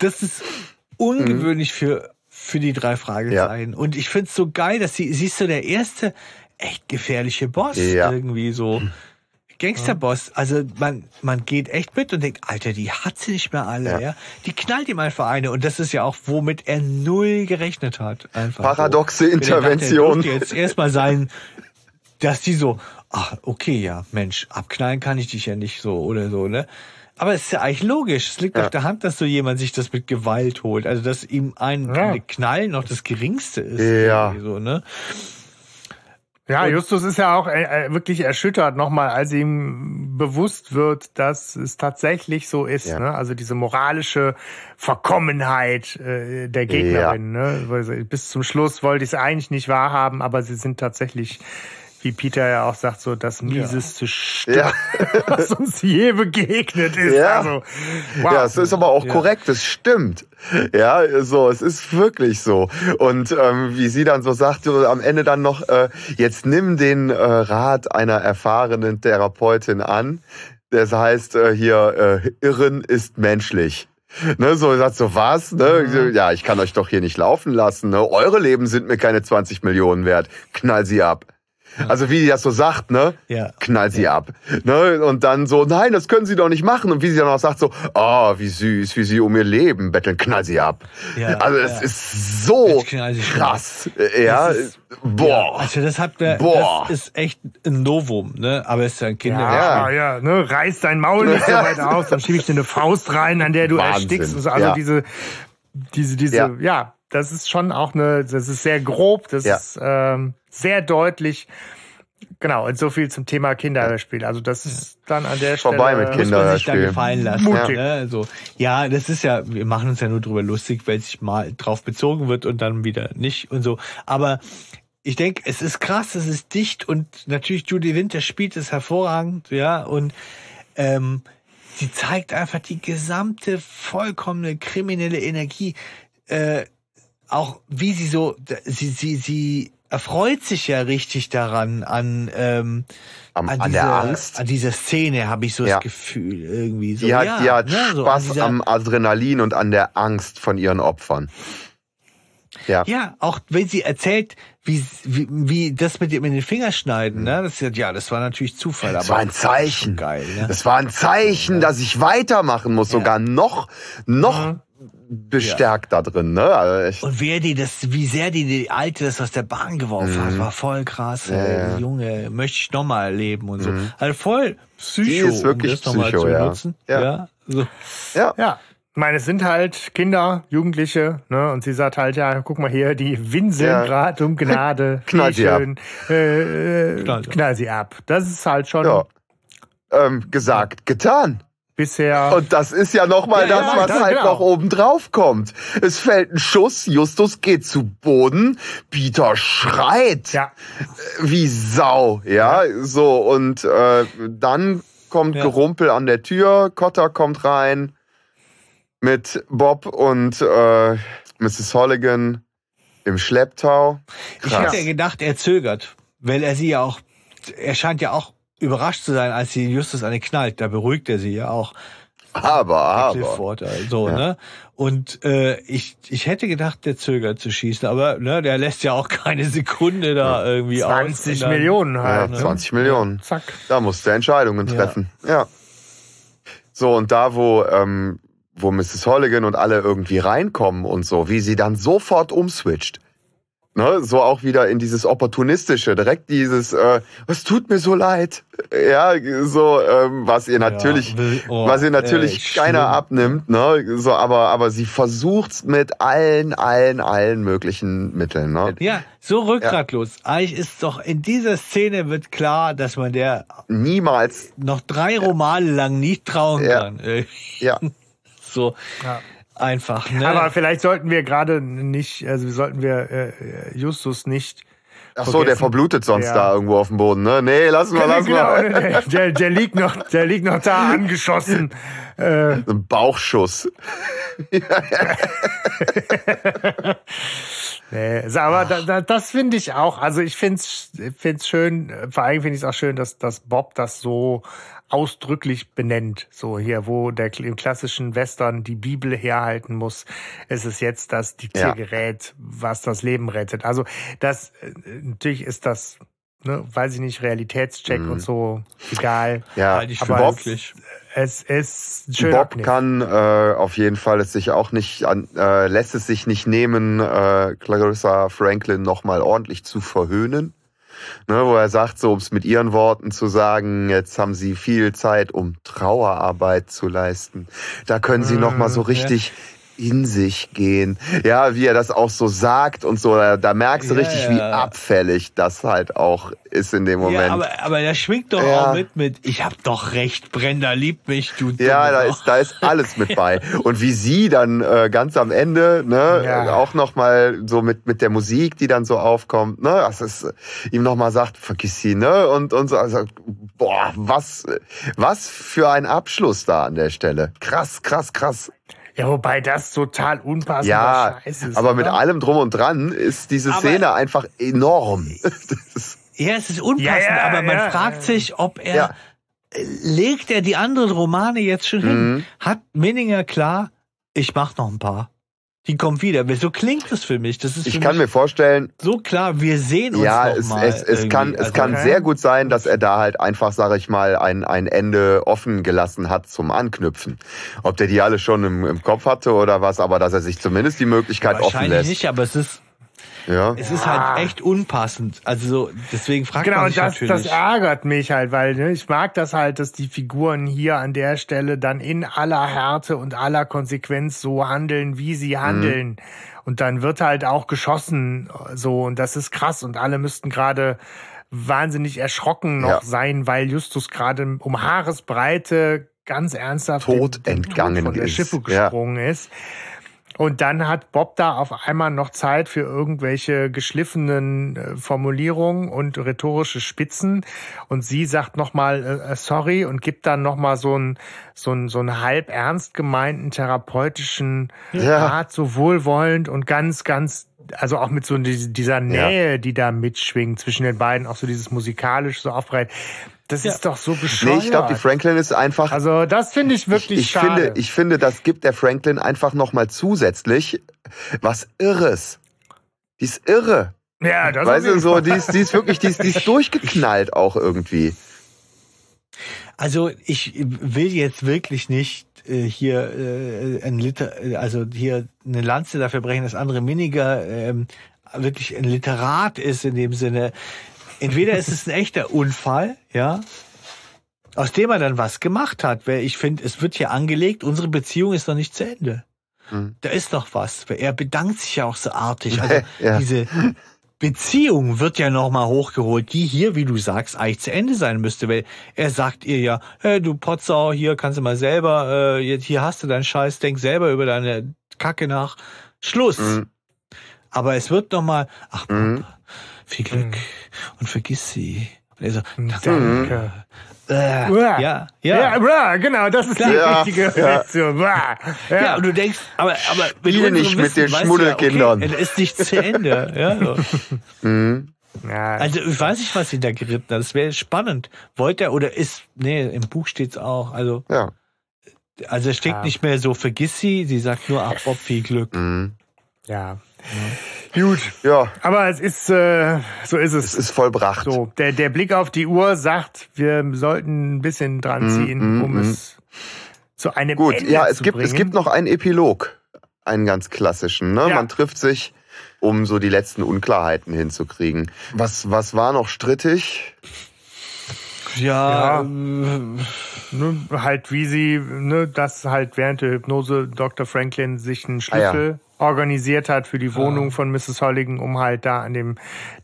das ist ungewöhnlich für, für die drei Fragezeichen. Und ich find's so geil, dass sie, sie ist so der erste echt gefährliche Boss Ja. irgendwie so. Gangsterboss, also man, man geht echt mit und denkt, Alter, die hat sie nicht mehr alle, ja. Ja. Die knallt ihm einfach eine und das ist ja auch, womit er null gerechnet hat. Einfach Paradoxe so. Er dachte, er Intervention. durfte jetzt erstmal sein, dass die so, ach, okay, ja, Mensch, abknallen kann ich dich ja nicht so oder so, ne? Aber es ist ja eigentlich logisch. Es liegt Ja. auf der Hand, dass so jemand sich das mit Gewalt holt. Also, dass ihm ein Ja. Knall noch das Geringste ist. Ja. So, ne? Ja, Justus ist ja auch äh, äh, wirklich erschüttert nochmal, als ihm bewusst wird, dass es tatsächlich so ist. Ja. Ne? Also diese moralische Verkommenheit äh, der Gegnerin. Ne? Weil sie- Bis zum Schluss wollte ich es eigentlich nicht wahrhaben, aber sie sind tatsächlich, wie Peter ja auch sagt, so das mieseste Stück, Ja. was uns je begegnet ist. Ja. Also, wow. Ja, es ist aber auch Ja. korrekt, es stimmt. Ja, so, es ist wirklich so. Und ähm, wie sie dann so sagt, so am Ende dann noch, äh, jetzt nimm den äh, Rat einer erfahrenen Therapeutin an. Das heißt äh, hier, äh, Irren ist menschlich. Ne, so sagt so was, ne? Ja, ich kann euch doch hier nicht laufen lassen. Ne? Eure Leben sind mir keine 20 Millionen wert. Knall sie ab. Also wie die das so sagt, ne? Ja. Knall sie ab. Ne? Und dann so, nein, das können sie doch nicht machen. Und wie sie dann auch sagt, so, ah, wie süß, wie sie um ihr Leben betteln, knall sie ab. Ja, also es ja. ist so sie krass. Ja, ist- boah. Also, das hat, der- Boah. das ist echt ein Novum, ne? Aber es ist ja ein Kinder. Ja, ja, ne, reiß dein Maul nicht so weit aus, dann schiebe ich dir eine Faust rein, an der du Wahnsinn, erstickst. Also ja. diese, diese, diese, ja. Ja. das ist schon auch eine, das ist sehr grob, das Ja. ist ähm, sehr deutlich. Genau, und so viel zum Thema Kinderhörspiel. Also das ist dann an der Vorbei Stelle. mit muss man sich da Kinderhörspiel. gefallen lassen. Ja. Ne? Also, ja, das ist ja, wir machen uns ja nur drüber lustig, weil sich mal drauf bezogen wird und dann wieder nicht und so. Aber ich denke, es ist krass, es ist dicht und natürlich Judy Winter spielt es hervorragend, ja, und ähm, sie zeigt einfach die gesamte vollkommene kriminelle Energie, äh, auch wie sie so, sie, sie, sie erfreut sich ja richtig daran an, ähm, Am, an, an, der dieser, Angst. An dieser Szene habe ich so Ja. das Gefühl irgendwie. So, Die hat, ja, die hat ne, so an Spaß dieser- am Adrenalin und an der Angst von ihren Opfern. Ja. Ja, auch wenn sie erzählt, wie, wie, wie das mit dem in den Finger schneiden, ne? Das ist ja, ja, das war natürlich Zufall. Das aber war ein Zeichen. geil, ne? Das war ein Zeichen, dass ich weitermachen muss, sogar noch, noch bestärkt da drin. Ne? Also echt, Und wer die das, wie sehr die die Alte das aus der Bahn geworfen hat, war voll krass. Mhm. Ja, ja. Junge, möchte ich noch mal erleben und so. Also voll Psycho, Die ist wirklich um das Psycho, zu ja. benutzen. Ja. Ja. so. ja. Ja. Ich meine, es sind halt Kinder, Jugendliche, ne? Und sie sagt halt, ja, guck mal hier, die winseln Ja. gerade um Gnade. Knall sie ab. schön. Äh, äh, Knall sie ab. knall sie ab. Das ist halt schon ja. Ähm, gesagt, getan. Bisher. Und das ist ja noch mal Ja, das, ja, was das- halt genau. noch oben drauf kommt. Es fällt ein Schuss, Justus geht zu Boden, Peter schreit ja, wie Sau, ja, so und äh, dann kommt Ja. Gerumpel an der Tür, Cotter kommt rein mit Bob und äh, Mrs. Holligan im Schlepptau. Ich Krass. hätte ja gedacht, er zögert, weil er sie ja auch, er scheint ja auch überrascht zu sein, als sie Justus eine knallt. Da beruhigt er sie ja auch. Aber, aber. Clifford, äh, so, Ja. ne? Und äh, ich, ich hätte gedacht, der zögert zu schießen, aber ne, der lässt ja auch keine Sekunde da irgendwie aus. 20 und dann- Millionen Ja, halt. ne? 20 Millionen. Zack. Da musst du Entscheidungen Ja. treffen. Ja. So, und da, wo, ähm, wo Mrs. Holligan und alle irgendwie reinkommen und so, wie sie dann sofort umswitcht. Ne, so auch wieder in dieses Opportunistische, direkt dieses, äh, es tut mir so leid. Ja, so, ähm, was ihr natürlich, will- oh, was ihr natürlich ey, keiner schlimm. abnimmt, ne? So, aber, aber sie versucht's mit allen, allen, allen möglichen Mitteln, ne? Ja, so rückgratlos. Eigentlich ist doch in dieser Szene wird klar, dass man der Niemals, noch drei Romane lang nicht trauen Ja. kann. Äh, ja. So Ja. Einfach, ne? Aber vielleicht sollten wir gerade nicht, also sollten wir äh, Justus nicht. Ach so, der verblutet sonst Ja. da irgendwo auf dem Boden, ne? Nee, lassen wir, lassen genau, wir. der, der, der liegt noch, der liegt noch da angeschossen. Äh, Ein Bauchschuss. nee, aber da, da, das finde ich auch. Also ich finde es find's schön, äh, vor allem finde ich es auch schön, dass, dass Bob das so ausdrücklich benennt. So hier, wo der im klassischen Western die Bibel herhalten muss, ist es jetzt das Diktiergerät, was das Leben rettet. Also das, äh, natürlich ist das, ne, weiß ich nicht, Realitätscheck Mhm. und so, egal. Ja, ich aber für Bob- möglich. Es ist ein schöner Bob Kniff. kann äh, auf jeden Fall es sich auch nicht an, äh, lässt es sich nicht nehmen, äh, Clarissa Franklin nochmal ordentlich zu verhöhnen. Ne, wo er sagt, so um es mit ihren Worten zu sagen, jetzt haben sie viel Zeit, um Trauerarbeit zu leisten. Da können sie noch mal so Mm, richtig in sich gehen. Ja, wie er das auch so sagt und so, da, da merkst du Ja, richtig, wie ja. abfällig das halt auch ist in dem Moment. Ja, aber, aber der schwingt doch Ja. auch mit mit, ich hab doch recht, Brenda liebt mich, du Ja, da ist, da ist alles mit bei. Und wie sie dann äh, ganz am Ende, ne, Ja. äh, auch nochmal so mit, mit der Musik, die dann so aufkommt, ne, das ist, äh, ihm nochmal sagt, vergiss sie, ne, und, und so, also, boah, was, was für ein Abschluss da an der Stelle. Krass, krass, krass. Ja, wobei das total unpassender Ja, Scheiß ist. aber mit oder? allem drum und dran ist diese Aber- Szene einfach enorm. Ist, Ja, es ist unpassend, Ja, ja, aber man ja, fragt sich, ob er Ja. äh, legt er die anderen Romane jetzt schon hin? Mhm. Hat Minninger klar, ich mach noch ein paar. Die kommen wieder. So klingt es für mich. Das ist ich kann mir vorstellen, so klar, wir sehen uns Ja, es, es, es kann, es Also, kann okay. sehr gut sein, dass er da halt einfach, sage ich mal, ein, ein Ende offen gelassen hat zum Anknüpfen. Ob der die alle schon im, im Kopf hatte oder was, aber dass er sich zumindest die Möglichkeit offen Wahrscheinlich lässt. nicht, aber es ist Ja. es ist halt echt unpassend. Also so, deswegen fragt Genau, man und sich das, natürlich. das ärgert mich halt, weil ne, ich mag das halt, dass die Figuren hier an der Stelle dann in aller Härte und aller Konsequenz so handeln, wie sie handeln. Und dann wird halt auch geschossen so und das ist krass und alle müssten gerade wahnsinnig erschrocken noch Ja. sein, weil Justus gerade um Haaresbreite ganz ernsthaft Tot entgangen von der ist. Schiffe Ja. gesprungen ist. Und dann hat Bob da auf einmal noch Zeit für irgendwelche geschliffenen äh, Formulierungen und rhetorische Spitzen. Und sie sagt nochmal äh, äh, sorry und gibt dann nochmal so einen so einen so einen halb ernst gemeinten therapeutischen Ja. Art, so wohlwollend und ganz, ganz, also auch mit so die- dieser Nähe, die da mitschwingt zwischen den beiden, auch so dieses musikalisch so aufbreit. Das Ja. ist doch so bescheuert. Nee, ich glaube, die Franklin ist einfach. also das finde ich wirklich ich, ich schade. finde, ich finde, das gibt der Franklin einfach nochmal zusätzlich was Irres. Die ist irre. ja, das Weißt du, so, die ist, die ist wirklich, die ist, die ist durchgeknallt auch irgendwie. Also ich will jetzt wirklich nicht äh, hier äh, ein Liter, äh, also hier eine Lanze dafür brechen, dass andere Miniger ähm, wirklich ein Literat ist in dem Sinne. Entweder ist es ein echter Unfall, ja, aus dem er dann was gemacht hat, weil ich finde, es wird hier angelegt, unsere Beziehung ist noch nicht zu Ende. Hm. Da ist doch was. weil Er bedankt sich ja auch so artig. Also Ja. diese Beziehung wird ja nochmal hochgeholt, die hier, wie du sagst, eigentlich zu Ende sein müsste, weil er sagt ihr ja, hey, du Potsau, hier kannst du mal selber, äh, jetzt hier hast du deinen Scheiß, denk selber über deine Kacke nach. Schluss. Mhm. Aber es wird nochmal, ach, Mhm. Viel Glück und vergiss sie. Und er so, Danke. äh, Uah. ja, Ja, ja. bra, genau, das ist die Ja, richtige ja. Reaktion. Ja. Ja, und du denkst, aber, aber wenn Spiel du nicht mit wissen, den Schmuddelkindern. Ja, okay, es ist nicht zu Ende. Ja, so. Mhm. Ja, Also ich weiß nicht, was ihn da geritten hat. Das wäre spannend. Wollte er oder ist, nee, im Buch steht's auch. Also, Ja. also es steht Ja. nicht mehr so, vergiss sie, sie sagt nur, ach Bob, viel Glück. Mhm. ja. Gut, Ja, aber es ist, äh, so ist es. es ist vollbracht. So, der, der Blick auf die Uhr sagt, wir sollten ein bisschen dran ziehen, mm, um mm. es zu einem Gut, Ende ja, es zu gibt, bringen. es gibt noch einen Epilog. Einen ganz klassischen. Ne? Ja. Man trifft sich, um so die letzten Unklarheiten hinzukriegen. Was, was war noch strittig? Ja, Ja. ähm, ne, halt wie sie, ne, dass halt während der Hypnose Dr. Franklin sich einen Ah, ja. Schlüssel organisiert hat für die Wohnung von Mrs. Holligan, um halt da an dem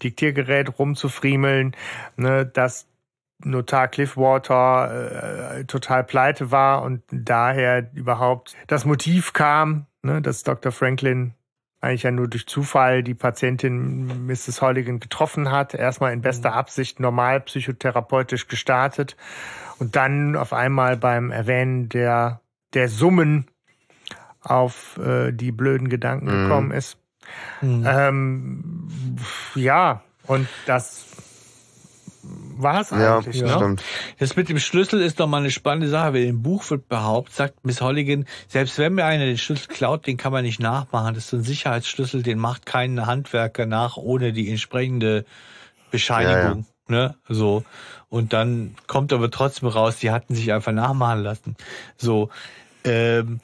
Diktiergerät rumzufriemeln, ne, dass Notar Cliffwater äh, total pleite war und daher überhaupt das Motiv kam, ne, dass Dr. Franklin eigentlich ja nur durch Zufall die Patientin Mrs. Holligan getroffen hat, erstmal in bester Absicht normal psychotherapeutisch gestartet und dann auf einmal beim Erwähnen der, der Summen auf äh, die blöden Gedanken Mhm. gekommen ist. hm. Ähm, ja, und das war's Ja, eigentlich. ne? stimmt. Das mit dem Schlüssel ist doch mal eine spannende Sache, weil im Buch wird behauptet, sagt Miss Holligan, selbst wenn mir einer den Schlüssel klaut, den kann man nicht nachmachen. Das ist so ein Sicherheitsschlüssel, den macht kein Handwerker nach ohne die entsprechende Bescheinigung. Ne? So. Und dann kommt aber trotzdem raus, die hatten sich einfach nachmachen lassen. So. Ähm,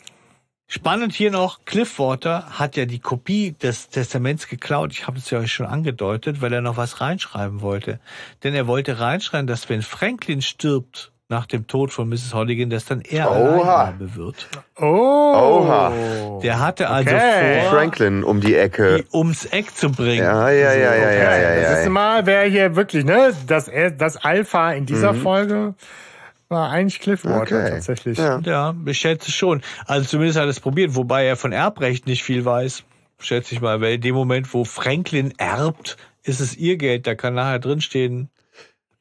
Spannend hier noch, Cliffwater hat ja die Kopie des Testaments geklaut. Ich habe es ja euch schon angedeutet, weil er noch was reinschreiben wollte. Denn er wollte reinschreiben, dass wenn Franklin stirbt nach dem Tod von Mrs. Holligan, dass dann er Oha. Alleinhabe wird. Oh. Oha. Der hatte also Okay. vor, Franklin um die Ecke. die ums Eck zu bringen. Ja, ja, ja, ja, ja, ja, Das ja. ist mal, wer hier wirklich, ne, das, das Alpha in dieser Mhm. Folge war eigentlich Cliffwater Okay. tatsächlich. Ja. Ja, ich schätze schon. Also zumindest hat er es probiert, wobei er von Erbrecht nicht viel weiß. Schätze ich mal, weil in dem Moment, wo Franklin erbt, ist es ihr Geld, da kann nachher drinstehen.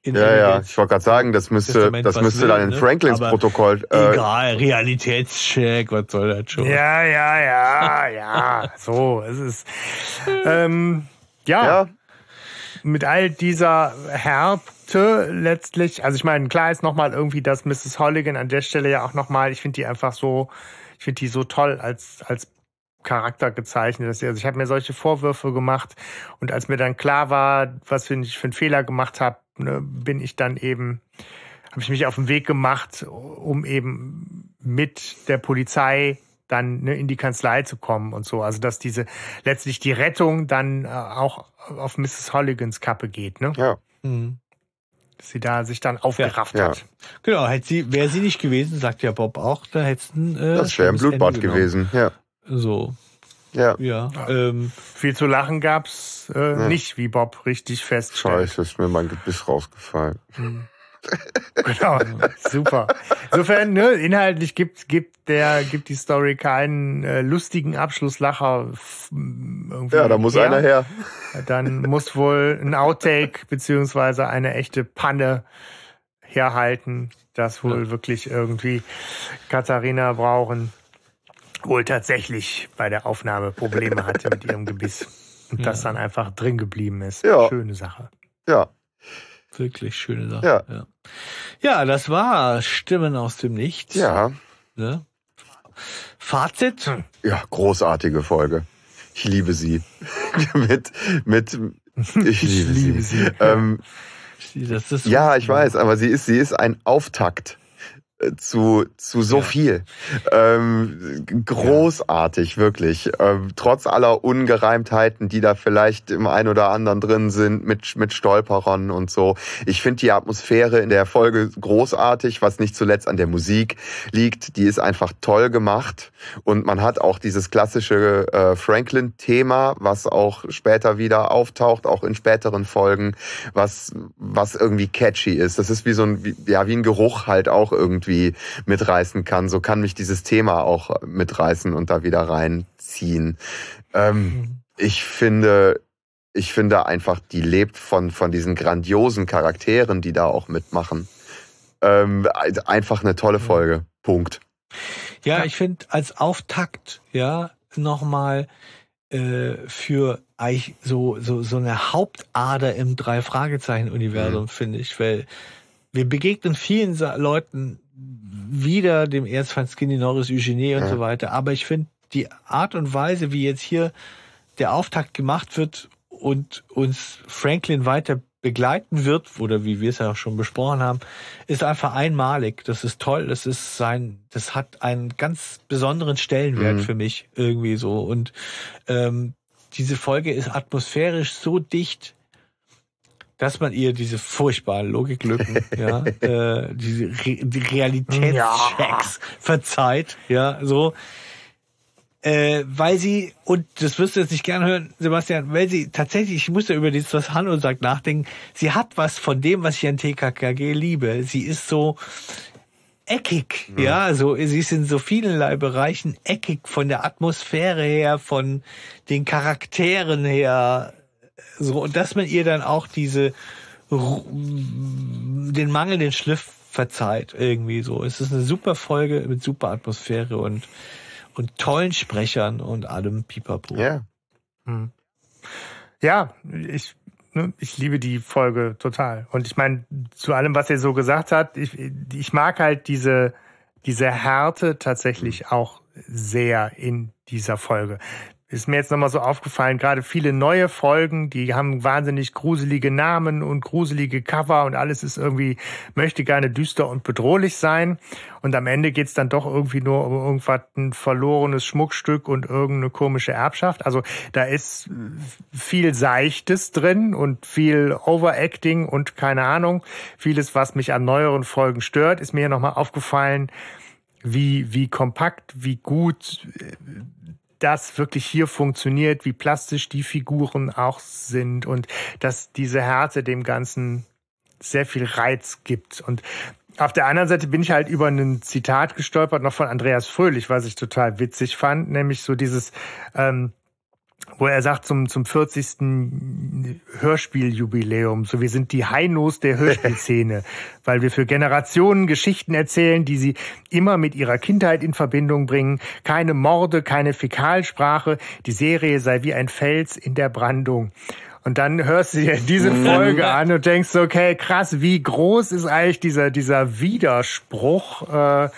in Ja, ja, ich wollte gerade sagen, das müsste, das müsste will, dann in ne? Franklins Aber Protokoll. Äh, Egal, Realitätscheck, was soll das schon? Ja, ja, ja, ja. So, es ist. Ähm, ja, ja, mit all dieser Härte letztlich, also ich meine, klar ist nochmal irgendwie, dass Mrs. Holligan an der Stelle ja auch nochmal, ich finde die einfach so, ich finde die so toll als, als Charakter gezeichnet. Also ich habe mir solche Vorwürfe gemacht und als mir dann klar war, was für- ich für einen Fehler gemacht habe, ne, bin ich dann eben, habe ich mich auf den Weg gemacht, um eben mit der Polizei dann ne, in die Kanzlei zu kommen und so. Also dass diese letztlich die Rettung dann äh, auch auf Mrs. Holligans Kappe geht, ne? Ja. Mhm. Dass sie da sich dann aufgerafft Ja. hat. Genau, hätte sie, wäre sie nicht gewesen, sagt ja Bob auch, da hätte es ein äh, Das wäre ein Blutbad Ende genommen. gewesen. Ja. So, Ja. ja. Ähm, Viel zu lachen gab's äh, nicht, wie Bob richtig feststellt. Scheiße, ist mir mein Gebiss rausgefallen. Genau, super. Insofern, ne, inhaltlich gibt, gibt der, gibt die Story keinen äh, lustigen Abschlusslacher. irgendwie Ja, da muss einer her. Dann muss wohl ein Outtake beziehungsweise eine echte Panne herhalten, dass wohl wirklich irgendwie Katharina Brauchen wohl tatsächlich bei der Aufnahme Probleme hatte mit ihrem Gebiss. Und das dann einfach drin geblieben ist. Ja. Schöne Sache. Ja. Wirklich schöne Sache. Ja. ja. Ja, das war Stimmen aus dem Nichts. Ja. Ne? Fazit? Ja, großartige Folge. Ich liebe sie. mit, mit, ich liebe, liebe sie. sie. Ähm, Das ist ja, ich weiß, aber sie ist, sie ist ein Auftakt zu, zu so Ja. viel. Ähm, großartig, wirklich. Ähm, trotz aller Ungereimtheiten, die da vielleicht im ein oder anderen drin sind, mit, mit Stolperern und so. Ich finde die Atmosphäre in der Folge großartig, was nicht zuletzt an der Musik liegt. Die ist einfach toll gemacht. Und man hat auch dieses klassische äh, Franklin-Thema, was auch später wieder auftaucht, auch in späteren Folgen, was, was irgendwie catchy ist. Das ist wie so ein, wie, ja, wie ein Geruch halt auch irgendwie mitreißen kann. So kann mich dieses Thema auch mitreißen und da wieder reinziehen. Ähm, ich finde, ich finde einfach, die lebt von, von diesen grandiosen Charakteren, die da auch mitmachen. Ähm, einfach eine tolle Folge. Punkt. Ja, ich finde als Auftakt, ja, nochmal äh, für eigentlich so, so, so eine Hauptader im Drei-Fragezeichen-Universum, Mhm. finde ich, weil wir begegnen vielen Leuten wieder, dem Erzfeind Skinny Norris, Eugenie und Ja. so weiter, aber ich finde die Art und Weise, wie jetzt hier der Auftakt gemacht wird und uns Franklin weiter begleiten wird, oder wie wir es ja auch schon besprochen haben, ist einfach einmalig. Das ist toll. Das ist sein, das hat einen ganz besonderen Stellenwert Mhm. für mich irgendwie so. Und ähm, diese Folge ist atmosphärisch so dicht, dass man ihr diese furchtbaren Logiklücken, ja, äh, diese Re die Realitätschecks verzeiht, ja, so. Äh, weil sie, und das wirst du jetzt nicht gerne hören, Sebastian, weil sie tatsächlich, ich muss ja über das, was Hanno sagt, nachdenken, sie hat was von dem, was ich an TKKG liebe. Sie ist so eckig, ja, so, sie ist in so vielerlei Bereichen eckig, von der Atmosphäre her, von den Charakteren her, so, und dass man ihr dann auch diese, den mangelnden Schliff verzeiht, irgendwie so. Es ist eine super Folge mit super Atmosphäre und, und tollen Sprechern und allem Pipapo. Ja. Hm. Ja, ich, ne, ich liebe die Folge total. Und ich meine, zu allem, was er so gesagt hat, ich, ich mag halt diese, diese Härte tatsächlich auch sehr in dieser Folge. Ist mir jetzt nochmal so aufgefallen, gerade viele neue Folgen, die haben wahnsinnig gruselige Namen und gruselige Cover und alles ist irgendwie, möchte gerne düster und bedrohlich sein. Und am Ende geht's dann doch irgendwie nur um irgendwas, ein verlorenes Schmuckstück und irgendeine komische Erbschaft. Also da ist viel Seichtes drin und viel Overacting und keine Ahnung. Vieles, was mich an neueren Folgen stört, ist mir nochmal aufgefallen, wie, wie kompakt, wie gut äh, das wirklich hier funktioniert, wie plastisch die Figuren auch sind und dass diese Härte dem Ganzen sehr viel Reiz gibt. Und auf der anderen Seite bin ich halt über ein Zitat gestolpert, noch von Andreas Fröhlich, was ich total witzig fand, nämlich so dieses, ähm, wo er sagt zum, zum 40. Hörspieljubiläum, so wir sind die Heinos der Hörspielszene, weil wir für Generationen Geschichten erzählen, die sie immer mit ihrer Kindheit in Verbindung bringen. Keine Morde, keine Fäkalsprache. Die Serie sei wie ein Fels in der Brandung. Und dann hörst du dir diese Folge an und denkst, okay, krass, wie groß ist eigentlich dieser, dieser Widerspruch äh,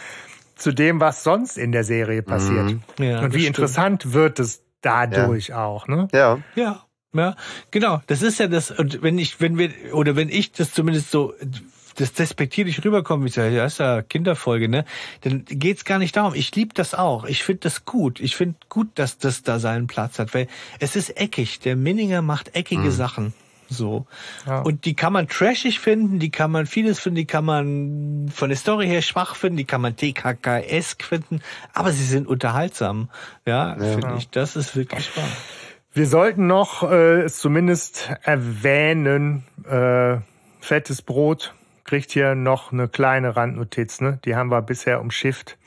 zu dem, was sonst in der Serie passiert. Ja, und wie stimmt. interessant wird es dadurch auch, ne? Ja. Ja, ja, genau. Das ist ja das, und wenn ich, wenn wir, oder wenn ich das zumindest so das despektierlich rüberkommt, wie ich sage, ja, ist ja Kinderfolge, ne? Dann geht's gar nicht darum. Ich liebe das auch. Ich finde das gut. Ich finde gut, dass das da seinen Platz hat, weil es ist eckig. Der Minninger macht eckige Mhm. Sachen. So. Ja. Und die kann man trashig finden, die kann man vieles finden, die kann man von der Story her schwach finden, die kann man TKK-esk finden, aber sie sind unterhaltsam. Ja, finde ich. Das ist wirklich wahr. Wir sollten noch äh, es zumindest erwähnen, äh, fettes Brot kriegt hier noch eine kleine Randnotiz. Ne? Die haben wir bisher umschifft.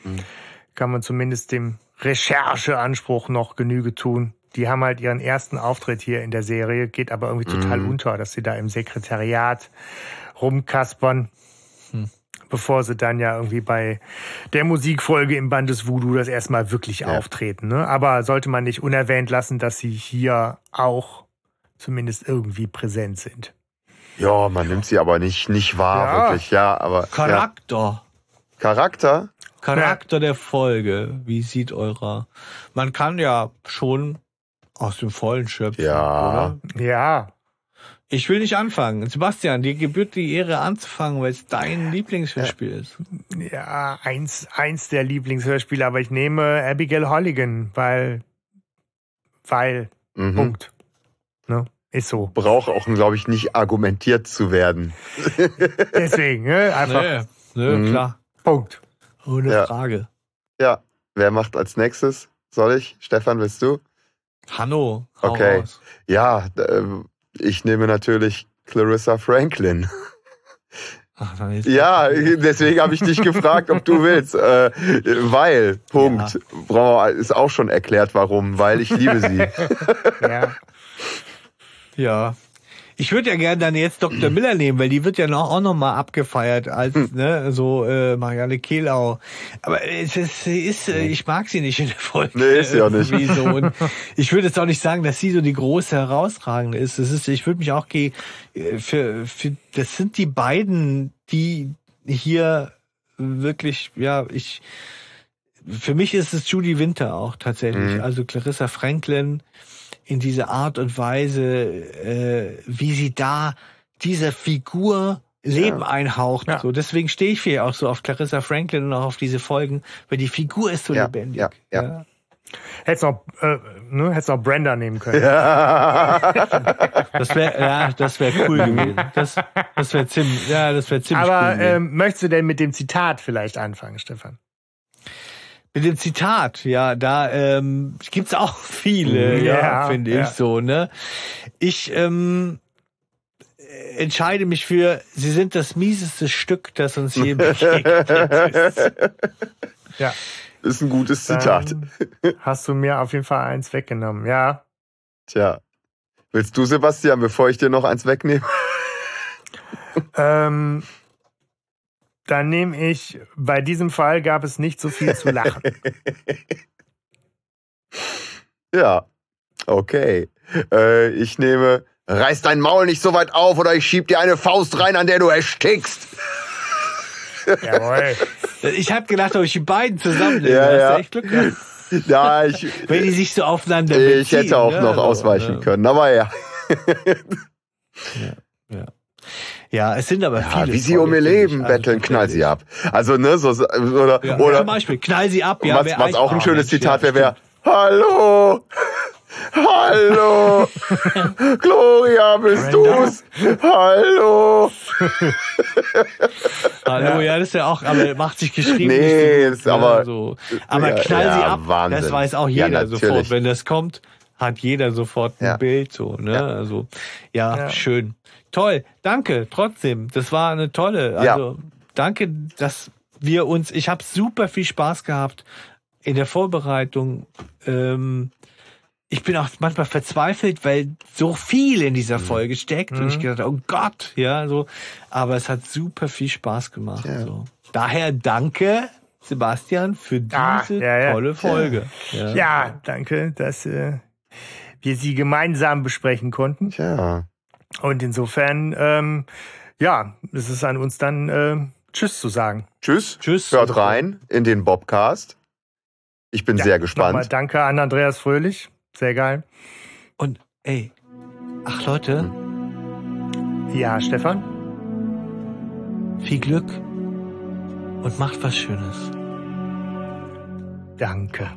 Kann man zumindest dem Rechercheanspruch noch Genüge tun. Die haben halt ihren ersten Auftritt hier in der Serie, geht aber irgendwie total unter, dass sie da im Sekretariat rumkaspern, bevor sie dann ja irgendwie bei der Musikfolge im Band des Voodoo das erstmal wirklich auftreten. Ne? Aber sollte man nicht unerwähnt lassen, dass sie hier auch zumindest irgendwie präsent sind. Ja, man nimmt sie aber nicht, nicht wahr, Ja. wirklich. Ja, aber ja. Charakter. Charakter? Charakter der Folge. Wie sieht eurer? Man kann ja schon aus dem Vollen schöpfen, Ja. oder? Ja, Ich will nicht anfangen. Sebastian, dir gebührt die Ehre anzufangen, weil es dein Lieblingshörspiel ist. ja, eins, eins der Lieblingshörspiele, aber ich nehme Abigail Holligan, weil, weil, Mhm. Punkt. Ne? Ist so. Braucht auch, glaube ich, nicht argumentiert zu werden. Deswegen, ne? einfach Nee, nee Mhm. klar. Punkt. Ohne Ja. Frage. Ja. Wer macht als nächstes? Soll ich? Stefan, willst du? Hanno, Okay. raus. Ja, äh, ich nehme natürlich Clarissa Franklin. Ach, ist Ja, deswegen habe ich dich gefragt, ob du willst. Äh, weil, Punkt. Wir- Ist auch schon erklärt, warum. Weil ich liebe sie. Ja. Ja. Ich würde ja gerne dann jetzt Dr. Miller nehmen, weil die wird ja noch, auch noch mal abgefeiert als ne, so äh, Marianne Kehlau. Aber es ist, sie ist äh, ich mag sie nicht in der Folge. Nee, ist sie auch nicht. So. Und ich würde jetzt auch nicht sagen, dass sie so die große herausragende ist. Das ist ich würde mich auch ge äh, für, für das sind die beiden, die hier wirklich ja ich für mich ist es Judy Winter auch tatsächlich. Mhm. Also Clarissa Franklin in dieser Art und Weise, äh, wie sie da dieser Figur Leben einhaucht. Ja. So, deswegen stehe ich hier auch so auf Clarissa Franklin und auch auf diese Folgen, weil die Figur ist so Ja, lebendig. ja, ja. Hättest noch, äh, ne, hättest noch Brenda nehmen können. Das wäre, ja, das wäre cool gewesen. Das, das wäre ziemlich, ja, das wäre ziemlich Aber cool. ähm, möchtest du denn mit dem Zitat vielleicht anfangen, Stefan? Mit dem Zitat, ja, da ähm, gibt's auch viele, ja, Ja, finde ja. ich so, ne? Ich ähm, entscheide mich für, sie sind das mieseste Stück, das uns je begegnet ist. Ja. Ist ein gutes Zitat. Dann hast du mir auf jeden Fall eins weggenommen. Ja. Tja. Willst du, Sebastian, bevor ich dir noch eins wegnehme? Ähm, dann nehme ich, bei diesem Fall gab es nicht so viel zu lachen. Ja. Okay. Äh, ich nehme, reiß dein Maul nicht so weit auf oder ich schieb dir eine Faust rein, an der du erstickst. Jawohl. Ich habe gedacht, ob ich die beiden zusammennehme. Ja, Hast du ja. echt Glück gehabt. Ja, ich, Wenn die sich so aufeinander ich beziehen, hätte auch ne? noch So, ausweichen ne? können, aber ja. Ja, es sind aber ja viele. wie sie um ihr Leben ich. Also betteln, knall sie ab. Also, ne, so, oder, Ja, oder zum Beispiel, knall sie ab. Ja, was, was auch ein schönes Mensch, Zitat ja, wäre, wäre, Hallo! Hallo! Gloria, bist du's? Hallo! Hallo, ja, das ist ja auch, aber macht sich geschrieben. Nee, nicht ist so gut, aber- ne, so. Aber Ja, knall sie ja, ab, Wahnsinn. das weiß auch Ja, jeder sofort. Wenn das kommt, hat jeder sofort ein Ja. Bild, so, ne, Ja. also, ja, Ja. schön. Toll, danke, trotzdem. Das war eine tolle, Ja. also, danke, dass wir uns, ich habe super viel Spaß gehabt in der Vorbereitung, ähm, ich bin auch manchmal verzweifelt, weil so viel in dieser Folge steckt und ich Mhm. gedacht, oh Gott, ja, so. Aber es hat super viel Spaß gemacht. Ja. So. Daher danke, Sebastian, für diese Ah, ja, ja. tolle Folge. Ja. Ja, danke, dass äh, wir sie gemeinsam besprechen konnten. Tja. Und insofern, ähm, ja, es ist an uns dann äh, Tschüss zu sagen. Tschüss. Tschüss. Hört rein in den Bobcast. Ich bin Ja, sehr Nochmal gespannt. danke an Andreas Fröhlich. Sehr geil. Und ey, ach Leute, Ja, Stefan? Viel Glück und macht was Schönes. Danke.